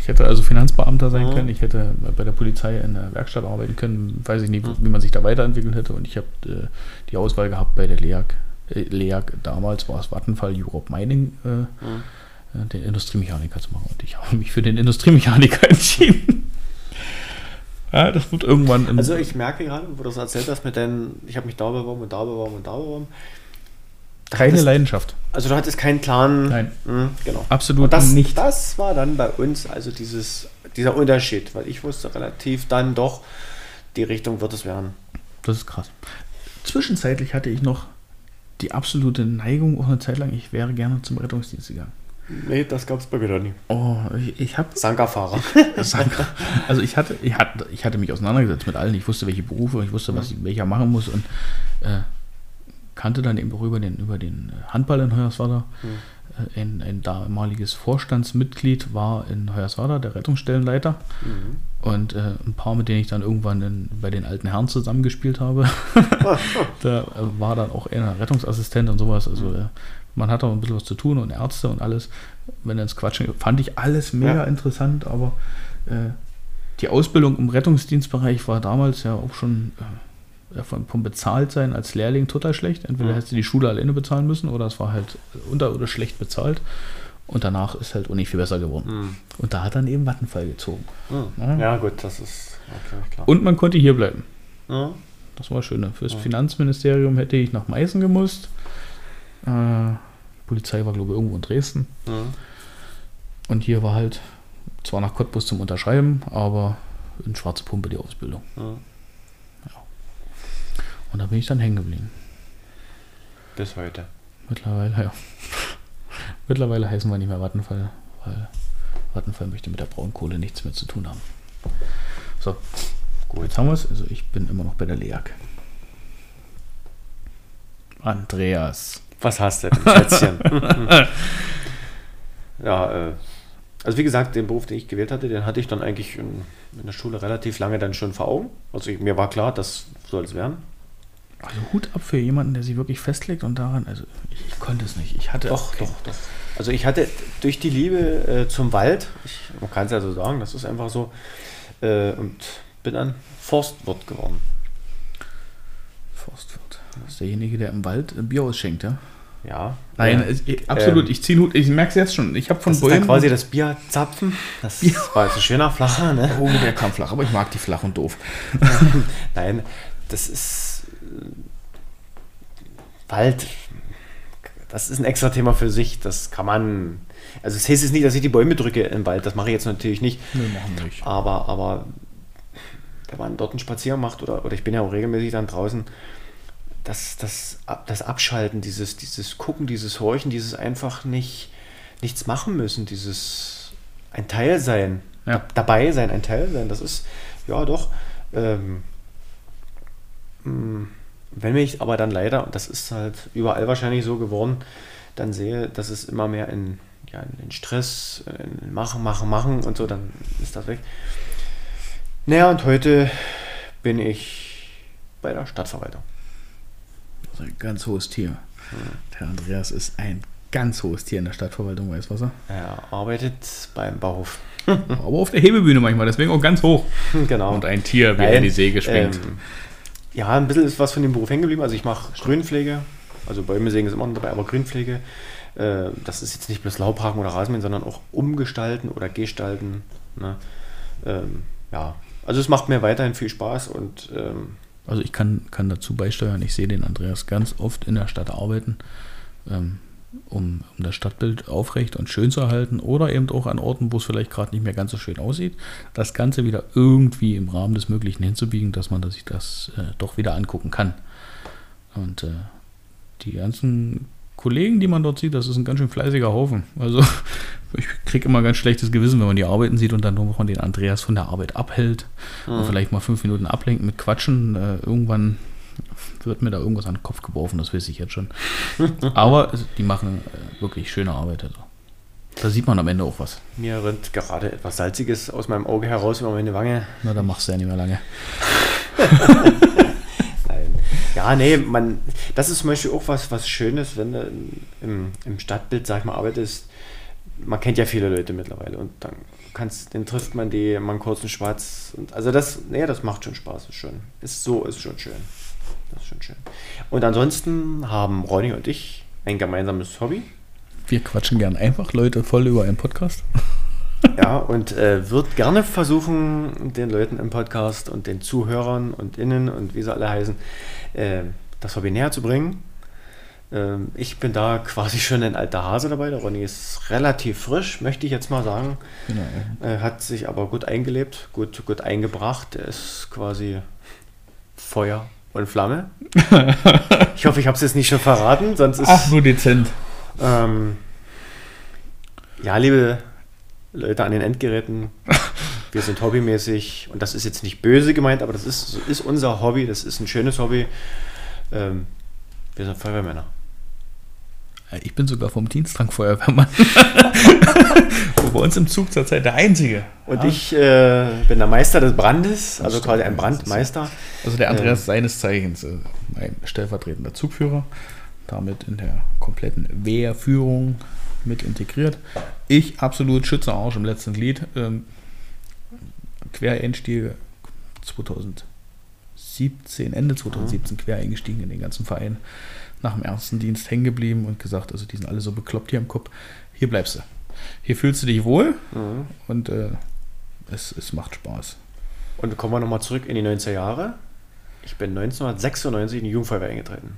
Ich hätte also Finanzbeamter sein Mhm. können, ich hätte bei der Polizei in der Werkstatt arbeiten können, weiß ich nicht, Mhm. wie man sich da weiterentwickelt hätte. Und ich habe äh, die Auswahl gehabt bei der LEAG. Äh, LEAG damals war es Vattenfall Europe Mining, äh, Mhm. äh, den Industriemechaniker zu machen. Und ich habe mich für den Industriemechaniker entschieden. ja, das wird irgendwann Also ich merke gerade, wo du das erzählt hast mit deinen, ich habe mich da beworben und da beworben und da beworben. Keine hattest- Leidenschaft. Also du hattest keinen klaren. Nein. Mhm, genau. Absolut Und das, nicht. das war dann bei uns also dieses, dieser Unterschied, weil ich wusste relativ dann doch, die Richtung wird es werden. Das ist krass. Zwischenzeitlich hatte ich noch die absolute Neigung, auch eine Zeit lang, ich wäre gerne zum Rettungsdienst gegangen. Nee, das gab es bei mir noch nie. Oh, ich, ich habe Sanka-Fahrer. also ich hatte, ich hatte, ich hatte mich auseinandergesetzt mit allen. Ich wusste, welche Berufe, ich wusste, was ich, welcher machen muss und äh, kannte dann eben auch über den, über den Handball in Hoyerswerda. Äh, Ein, ein damaliges Vorstandsmitglied war in Hoyerswerda, der Rettungsstellenleiter. Mhm. Und äh, ein paar, mit denen ich dann irgendwann in, bei den alten Herren zusammengespielt habe. da äh, war dann auch einer Rettungsassistent und sowas. Also äh, man hat auch ein bisschen was zu tun und Ärzte und alles. Wenn ins Quatschen fand ich alles mega Ja. interessant, aber äh, die Ausbildung im Rettungsdienstbereich war damals ja auch schon äh, vom, vom Bezahltsein als Lehrling total schlecht. Entweder Mhm. hättest du die Schule alleine bezahlen müssen oder es war halt unter- oder schlecht bezahlt. Und danach ist halt auch nicht viel besser geworden. Mhm. Und da hat dann eben Vattenfall gezogen. Mhm. Ja, gut, das ist okay, klar. Und man konnte hier bleiben. Mhm. Das war schön. Fürs Ja. Finanzministerium hätte ich nach Meißen gemusst. Äh, Polizei war, glaube ich, irgendwo in Dresden. Mhm. Und hier war halt zwar nach Cottbus zum Unterschreiben, aber in Schwarze Pumpe die Ausbildung. Und da bin ich dann hängen geblieben. Bis heute. Mittlerweile, ja. Mittlerweile heißen wir nicht mehr Vattenfall, weil Vattenfall möchte mit der Braunkohle nichts mehr zu tun haben. So, gut, jetzt haben wir es. Also ich bin immer noch bei der LEAG. Andreas. Was hast du denn, Schätzchen? ja, äh, also wie gesagt, den Beruf, den ich gewählt hatte, den hatte ich dann eigentlich in, in der Schule relativ lange dann schon vor Augen. Also ich, mir war klar, das soll es werden. Also Hut ab für jemanden, der sich wirklich festlegt und daran, also ich, ich konnte es nicht. Ich hatte Doch, doch, doch. Also ich hatte durch die Liebe äh, zum Wald, ich, man kann es ja so sagen, das ist einfach so, äh, und bin dann Forstwirt geworden. Forstwirt. Das ist derjenige, der im Wald äh, Bier ausschenkt, ja? Ja. Nein, es- ich, absolut. ähm, ich ziehe Hut. Ich merke es jetzt schon. Ich habe von das ist Bäumen. quasi das Bierzapfen. Das war jetzt ein schöner flacher, ne? oh, der kam flach, aber ich mag die flach und doof. Nein, das ist Wald. Das ist ein extra Thema für sich. Das kann man. Also es heißt jetzt nicht, dass ich die Bäume drücke im Wald. Das mache ich jetzt natürlich nicht. Nö, machen wir nicht. Aber, aber wenn man dort einen Spaziergang macht oder, oder ich bin ja auch regelmäßig dann draußen, das, das, das Abschalten, dieses, dieses Gucken, dieses Horchen, dieses einfach nicht nichts machen müssen, dieses ein Teil sein, Ja. dabei sein, ein Teil sein, das ist ja doch. Ähm, mh, wenn ich aber dann leider, und das ist halt überall wahrscheinlich so geworden, dann sehe, dass es immer mehr in, ja, in Stress, in Machen, Machen, Machen und so, dann ist das weg. Naja, und heute bin ich bei der Stadtverwaltung. Das ist ein ganz hohes Tier. Der Andreas ist ein ganz hohes Tier in der Stadtverwaltung Weißwasser. Er arbeitet beim Bauhof. Aber auf der Hebebühne manchmal, deswegen auch ganz hoch. genau. Und ein Tier, wie er in die Säge springt. Ähm, ja, ein bisschen ist was von dem Beruf hängen geblieben. Also ich mache Grünpflege, also Bäume sägen ist immer noch dabei, aber Grünpflege, äh, das ist jetzt nicht bloß Laubhaken oder Rasenmähen, sondern auch umgestalten oder gestalten. Ne? Ähm, ja, also es macht mir weiterhin viel Spaß und ähm, Also ich kann, kann dazu beisteuern, ich sehe den Andreas ganz oft in der Stadt arbeiten, ähm, um, um das Stadtbild aufrecht und schön zu erhalten oder eben auch an Orten, wo es vielleicht gerade nicht mehr ganz so schön aussieht, das Ganze wieder irgendwie im Rahmen des Möglichen hinzubiegen, dass man sich das äh, doch wieder angucken kann. Und äh, die ganzen Kollegen, die man dort sieht, das ist ein ganz schön fleißiger Haufen. Also ich kriege immer ganz schlechtes Gewissen, wenn man die Arbeiten sieht und dann nur von den Andreas von der Arbeit abhält und vielleicht mal fünf Minuten ablenkt mit Quatschen. Äh, irgendwann wird mir da irgendwas an den Kopf geworfen, das weiß ich jetzt schon. Aber die machen äh, wirklich schöne Arbeit. Also. Da sieht man am Ende auch was. mir rennt gerade etwas Salziges aus meinem Auge heraus über meine Wange. Na, da machst du ja nicht mehr lange. Nein. Ja, nee, man, das ist zum Beispiel auch was, was Schönes, wenn du im, im Stadtbild, sag ich mal, arbeitest. Man kennt ja viele Leute mittlerweile und dann kannst, den trifft man die, man kurz einen Schwarz. Und, also das, nee, das macht schon Spaß, ist schon, ist so, ist schon schön. Schon schön. Und ansonsten haben Ronny und ich ein gemeinsames Hobby. Wir quatschen gern einfach Leute voll über einen Podcast. Ja, und äh, wird gerne versuchen, den Leuten im Podcast und den Zuhörern und Innen und wie sie alle heißen, äh, das Hobby näher zu bringen. Ähm, ich bin da quasi schon ein alter Hase dabei. Der Ronny ist relativ frisch, möchte ich jetzt mal sagen. Genau. Äh, hat sich aber gut eingelebt, gut, gut eingebracht. Er ist quasi Feuer und Flamme. ich hoffe, ich habe es jetzt nicht schon verraten, sonst ist. Ach, nur dezent. Ähm, ja, liebe Leute an den Endgeräten, wir sind hobbymäßig und das ist jetzt nicht böse gemeint, aber das ist, ist unser Hobby, das ist ein schönes Hobby. Ähm, wir sind Feuerwehrmänner. Ich bin sogar vom Diensttrang Feuerwehrmann. Bei uns im Zug zurzeit der Einzige. Und Ja. ich äh, bin der Meister des Brandes, also quasi ein Brandmeister. Also der Andreas seines Zeichens, äh, mein stellvertretender Zugführer, damit in der kompletten Wehrführung mit integriert. Ich absolut Schützenarsch im letzten Glied. Ähm, Quereinstiege 2017, Ende 2017 quer eingestiegen in den ganzen Verein. Nach dem ersten Dienst hängen geblieben und gesagt, also die sind alle so bekloppt hier im Kopf. Hier bleibst du. Hier fühlst du dich wohl Mhm. und äh, es, es macht Spaß. Und kommen wir nochmal zurück in die 90er Jahre. Ich bin 1996 in die Jugendfeuerwehr eingetreten.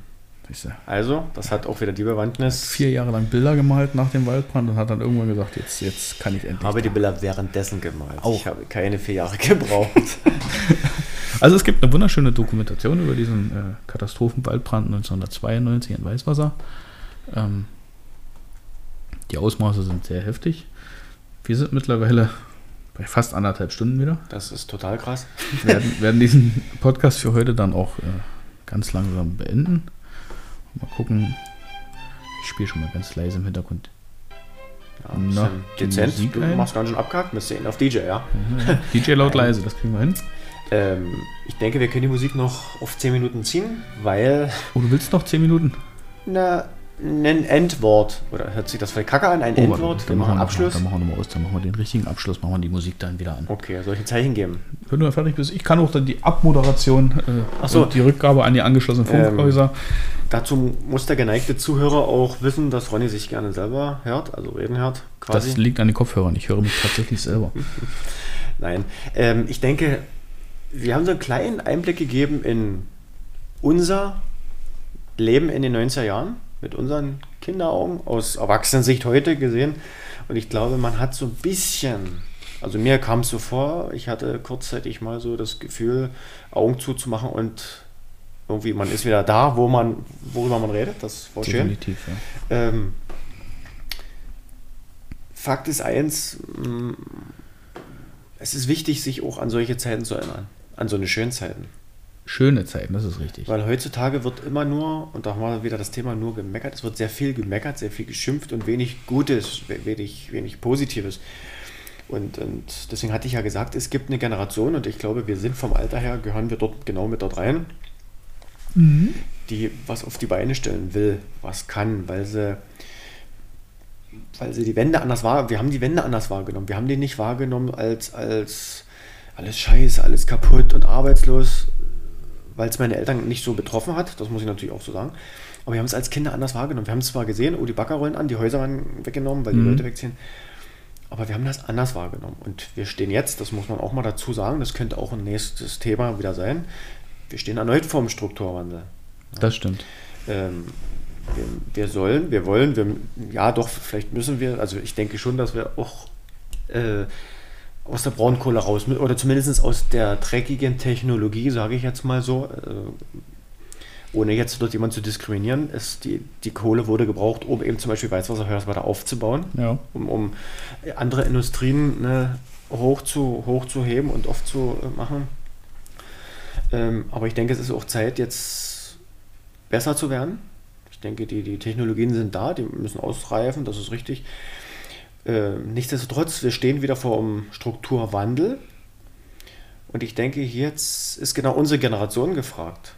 Also, das hat auch wieder die Bewandtnis. vier Jahre lang Bilder gemalt nach dem Waldbrand und hat dann irgendwann gesagt, jetzt, jetzt kann ich endlich. habe die Bilder währenddessen gemalt. Auch. Ich habe keine vier Jahre gebraucht. Also es gibt eine wunderschöne Dokumentation über diesen äh, Katastrophenwaldbrand 1992 in Weißwasser. Ähm, die Ausmaße sind sehr heftig. Wir sind mittlerweile bei fast anderthalb Stunden wieder. Das ist total krass. Wir werden, werden diesen Podcast für heute dann auch äh, ganz langsam beenden. Mal gucken. Ich spiele schon mal ganz leise im Hintergrund. Ja, Na, dezent. Musik Du ein. machst ganz schön abgehakt. Ihr ihn auf DJ, ja. DJ laut leise, das kriegen wir hin. Ähm, ich denke, wir können die Musik noch auf 10 Minuten ziehen, weil Oh, du willst noch 10 Minuten? na, ein Endwort, oder hört sich das vielleicht kacke an? Ein Oh, Endwort, wir dann machen einen wir Abschluss. Mal- dann machen wir nochmal aus, dann machen wir den richtigen Abschluss, machen wir die Musik dann wieder an. Okay, soll ich ein Zeichen geben? Wenn du fertig bist, ich kann auch dann die Abmoderation äh, so. die Rückgabe an die angeschlossenen Ähm, Funkhäuser. Dazu muss der geneigte Zuhörer auch wissen, dass Ronny sich gerne selber hört, also reden hört, quasi. das liegt an den Kopfhörern. Ich höre mich tatsächlich selber. Nein, ähm, ich denke, wir haben so einen kleinen Einblick gegeben in unser Leben in den 90er Jahren mit unseren Kinderaugen aus Erwachsenensicht heute gesehen. Und ich glaube, man hat so ein bisschen, also mir kam es so vor, ich hatte kurzzeitig mal so das Gefühl, Augen zuzumachen und irgendwie man ist wieder da, wo man, worüber man redet. Das war schön. Definitiv, ja. Ähm, Fakt ist eins, mh, es ist wichtig, sich auch an solche Zeiten zu erinnern. An so eine schönen Zeiten. Schöne Zeiten, das ist richtig. Weil heutzutage wird immer nur, und da haben wir wieder das Thema nur gemeckert, es wird sehr viel gemeckert, sehr viel geschimpft und wenig Gutes, we- wenig, wenig Positives. Und, und deswegen hatte ich ja gesagt, es gibt eine Generation, und ich glaube, wir sind vom Alter her, gehören wir dort genau mit dort rein, die was auf die Beine stellen will, was kann, weil sie weil sie die Wende anders war. Wir haben die Wende anders wahrgenommen. Wir haben die nicht wahrgenommen als, als alles scheiße, alles kaputt und arbeitslos, weil es meine Eltern nicht so betroffen hat. Das muss ich natürlich auch so sagen. Aber wir haben es als Kinder anders wahrgenommen. Wir haben es zwar gesehen, oh, die Bagger rollen an, die Häuser waren weggenommen, weil die Mhm. Leute wegziehen. Aber wir haben das anders wahrgenommen. Und wir stehen jetzt, das muss man auch mal dazu sagen, das könnte auch ein nächstes Thema wieder sein. Wir stehen erneut vor dem Strukturwandel. Das stimmt. Ähm, wir, wir sollen, wir wollen, wir, ja doch, vielleicht müssen wir, also ich denke schon, dass wir auch äh, aus der Braunkohle raus oder zumindest aus der dreckigen Technologie, sage ich jetzt mal so, äh, ohne jetzt dort jemanden zu diskriminieren, ist die, die Kohle wurde gebraucht, um eben zum Beispiel Weißwasserhörs weiter aufzubauen, Ja. um, um andere Industrien ne, hoch zu, hochzuheben und aufzumachen. Ähm, aber ich denke, es ist auch Zeit, jetzt besser zu werden. Ich denke, die, die Technologien sind da, die müssen ausreifen, das ist richtig. Ähm, nichtsdestotrotz, wir stehen wieder vor einem Strukturwandel. Und ich denke, jetzt ist genau unsere Generation gefragt,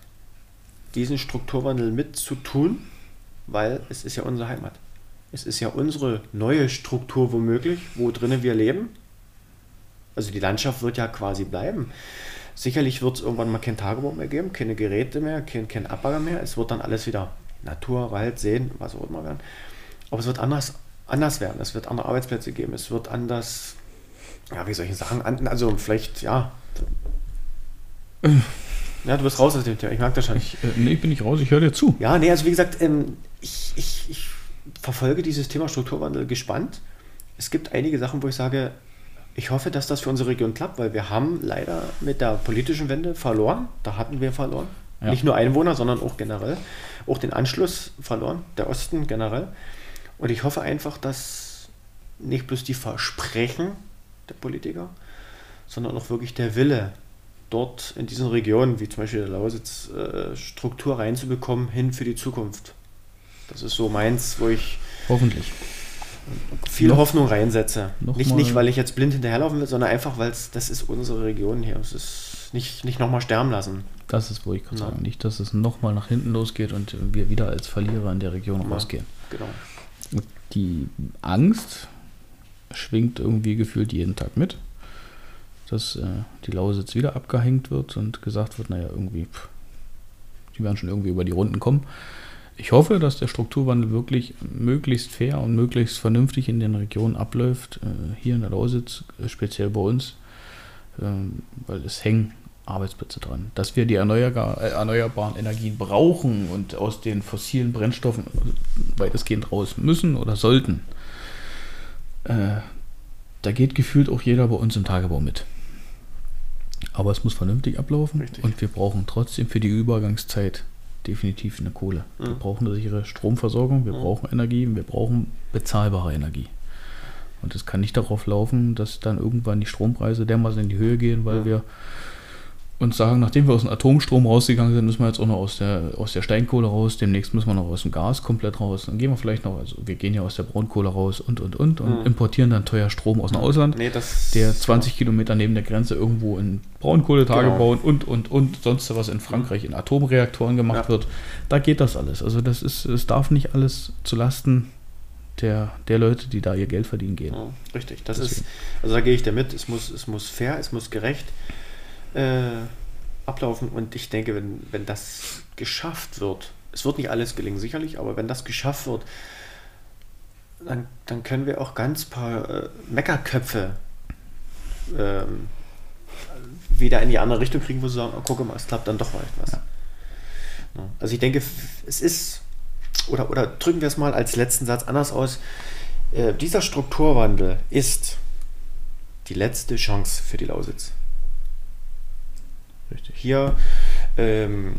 diesen Strukturwandel mitzutun, weil es ist ja unsere Heimat. Es ist ja unsere neue Struktur womöglich, wo drinnen wir leben. Also die Landschaft wird ja quasi bleiben. Sicherlich wird es irgendwann mal kein Tagebuch mehr geben, keine Geräte mehr, kein, kein Abbagger mehr. Es wird dann alles wieder Natur, Wald, Seen, was auch immer werden. Aber es wird anders, anders werden. Es wird andere Arbeitsplätze geben. Es wird anders, ja, wie soll ich sagen, an, also vielleicht, ja. Ja, du bist raus aus dem Thema. Ich mag das schon. Ich, äh, nee, ich bin nicht raus, ich höre dir zu. Ja, nee, also wie gesagt, ähm, ich, ich, ich verfolge dieses Thema Strukturwandel gespannt. Es gibt einige Sachen, wo ich sage, ich hoffe, dass das für unsere Region klappt, weil wir haben leider mit der politischen Wende verloren. Da hatten wir verloren. Ja. Nicht nur Einwohner, sondern auch generell. Auch den Anschluss verloren, der Osten generell. Und ich hoffe einfach, dass nicht bloß die Versprechen der Politiker, sondern auch wirklich der Wille, dort in diesen Regionen, wie zum Beispiel der Lausitz, äh, Struktur reinzubekommen, hin für die Zukunft. Das ist so meins, wo ich Hoffentlich. viel Noch- Hoffnung reinsetze. Nicht, mal- nicht, weil ich jetzt blind hinterherlaufen will, sondern einfach, weil es, das ist unsere Region hier. Es ist nicht, nicht nochmal sterben lassen. Das ist, wo ich gerade sagen. Nicht, dass es nochmal nach hinten losgeht und wir wieder als Verlierer in der Region Ja. rausgehen. Genau. Die Angst schwingt irgendwie gefühlt jeden Tag mit, dass äh, die Lausitz wieder abgehängt wird und gesagt wird, naja, irgendwie, pff, die werden schon irgendwie über die Runden kommen. Ich hoffe, dass der Strukturwandel wirklich möglichst fair und möglichst vernünftig in den Regionen abläuft, äh, hier in der Lausitz, äh, speziell bei uns, ähm, weil es hängen Arbeitsplätze dran. Dass wir die äh, erneuerbaren Energien brauchen und aus den fossilen Brennstoffen weitestgehend raus müssen oder sollten, äh, da geht gefühlt auch jeder bei uns im Tagebau mit. Aber es muss vernünftig ablaufen Richtig. und wir brauchen trotzdem für die Übergangszeit definitiv eine Kohle. Wir Mhm. brauchen eine sichere Stromversorgung, wir Mhm. brauchen Energie, wir brauchen bezahlbare Energie. Und es kann nicht darauf laufen, dass dann irgendwann die Strompreise dermaßen in die Höhe gehen, weil Mhm. wir uns sagen, nachdem wir aus dem Atomstrom rausgegangen sind, müssen wir jetzt auch noch aus der, aus der Steinkohle raus, demnächst müssen wir noch aus dem Gas komplett raus, dann gehen wir vielleicht noch, also wir gehen ja aus der Braunkohle raus und und und und Mhm. importieren dann teuer Strom aus dem Ausland, Nee, das, der 20 Kilometer neben der Grenze irgendwo in Braunkohletage Genau. bauen und und und sonst was in Frankreich in Atomreaktoren gemacht Ja. wird. Da geht das alles. Also das ist, es darf nicht alles zu Lasten der, der Leute, die da ihr Geld verdienen, gehen. Ja, richtig. Das Deswegen. ist, also da gehe ich damit. Es muss, es muss fair, es muss gerecht äh, ablaufen. Und ich denke, wenn, wenn das geschafft wird, es wird nicht alles gelingen, sicherlich, aber wenn das geschafft wird, dann, dann können wir auch ganz paar äh, Meckerköpfe ähm, wieder in die andere Richtung kriegen, wo sie sagen, oh, guck mal, es klappt dann doch was. Ja. Also ich denke, es ist, oder, oder drücken wir es mal als letzten Satz anders aus, äh, dieser Strukturwandel ist die letzte Chance für die Lausitz. Richtig. Hier ähm,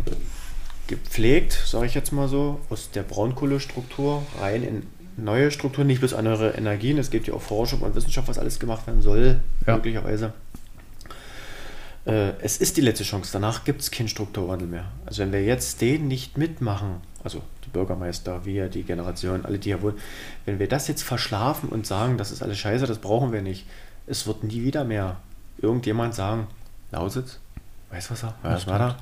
gepflegt, sage ich jetzt mal so, aus der Braunkohlestruktur rein in neue Strukturen, nicht bloß andere Energien. Es gibt ja auch Forschung und Wissenschaft, was alles gemacht werden soll, Ja. möglicherweise. Äh, es ist die letzte Chance. Danach gibt es keinen Strukturwandel mehr. Also wenn wir jetzt den nicht mitmachen, also die Bürgermeister, wir, die Generation, alle, die hier wohnen, wenn wir das jetzt verschlafen und sagen, das ist alles scheiße, das brauchen wir nicht, es wird nie wieder mehr irgendjemand sagen, Lausitz, Weißwasser, Das was war da?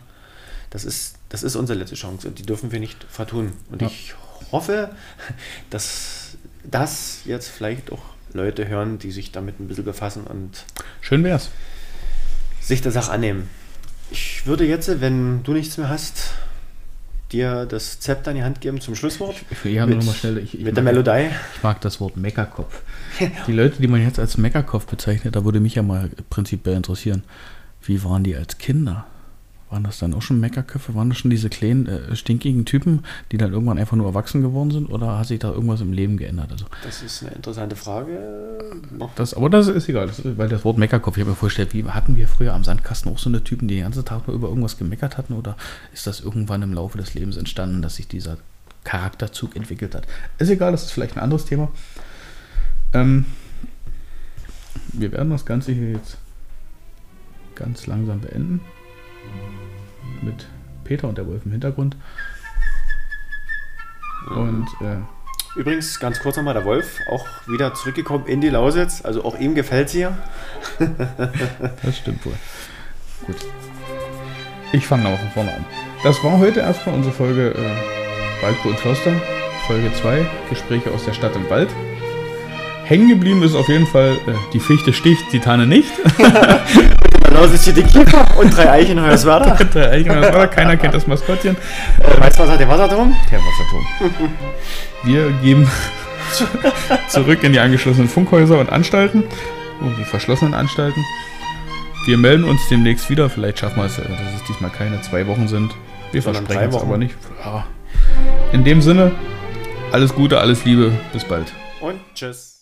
Das ist, das ist unsere letzte Chance und die dürfen wir nicht vertun. Und Ja. ich hoffe, dass dass jetzt vielleicht auch Leute hören, die sich damit ein bisschen befassen und Schön wär's. sich der Sache annehmen. Ich würde jetzt, wenn du nichts mehr hast, dir das Zepter in die Hand geben zum Schlusswort. Ich ja mal schnell. Ich, ich mit der mag- Melodie. Ich mag das Wort Meckerkopf. Die Leute, die man jetzt als Meckerkopf bezeichnet, da würde mich ja mal prinzipiell interessieren, wie waren die als Kinder? Waren das dann auch schon Meckerköpfe? Waren das schon diese kleinen, äh, stinkigen Typen, die dann irgendwann einfach nur erwachsen geworden sind? Oder hat sich da irgendwas im Leben geändert? Also Das ist eine interessante Frage. das, aber das ist egal, das ist, weil das Wort Meckerkopf, ich habe mir vorgestellt, wie hatten wir früher am Sandkasten auch so eine Typen, die den ganzen Tag nur über irgendwas gemeckert hatten? Oder ist das irgendwann im Laufe des Lebens entstanden, dass sich dieser Charakterzug entwickelt hat? Ist egal, das ist vielleicht ein anderes Thema. Ähm, wir werden das Ganze hier jetzt ganz langsam beenden. Mit Peter und der Wolf im Hintergrund. Und äh, Übrigens, ganz kurz nochmal, der Wolf, auch wieder zurückgekommen in die Lausitz. Also auch ihm gefällt hier. Das stimmt wohl. Gut. Ich fange aber von vorne an. Das war heute erstmal unsere Folge äh, Waldko und Förster. Folge 2, Gespräche aus der Stadt im Wald. Hängen geblieben ist auf jeden Fall, äh, die Fichte sticht, die Tanne nicht. In der Lausitz steht die Kiefer und drei Eichen in Hoyerswerda. Der Eichhörnchen, das war, keiner kennt das Maskottchen. Äh, Weißwasser, der Wasserturm. Der Wasserturm. Wir geben zu- zurück in die angeschlossenen Funkhäuser und Anstalten. Oh, die verschlossenen Anstalten. Wir melden uns demnächst wieder. Vielleicht schaffen wir es, äh, dass es diesmal keine zwei Wochen sind. Wir Sondern versprechen drei es aber nicht. Ja. In dem Sinne, alles Gute, alles Liebe. Bis bald. Und tschüss.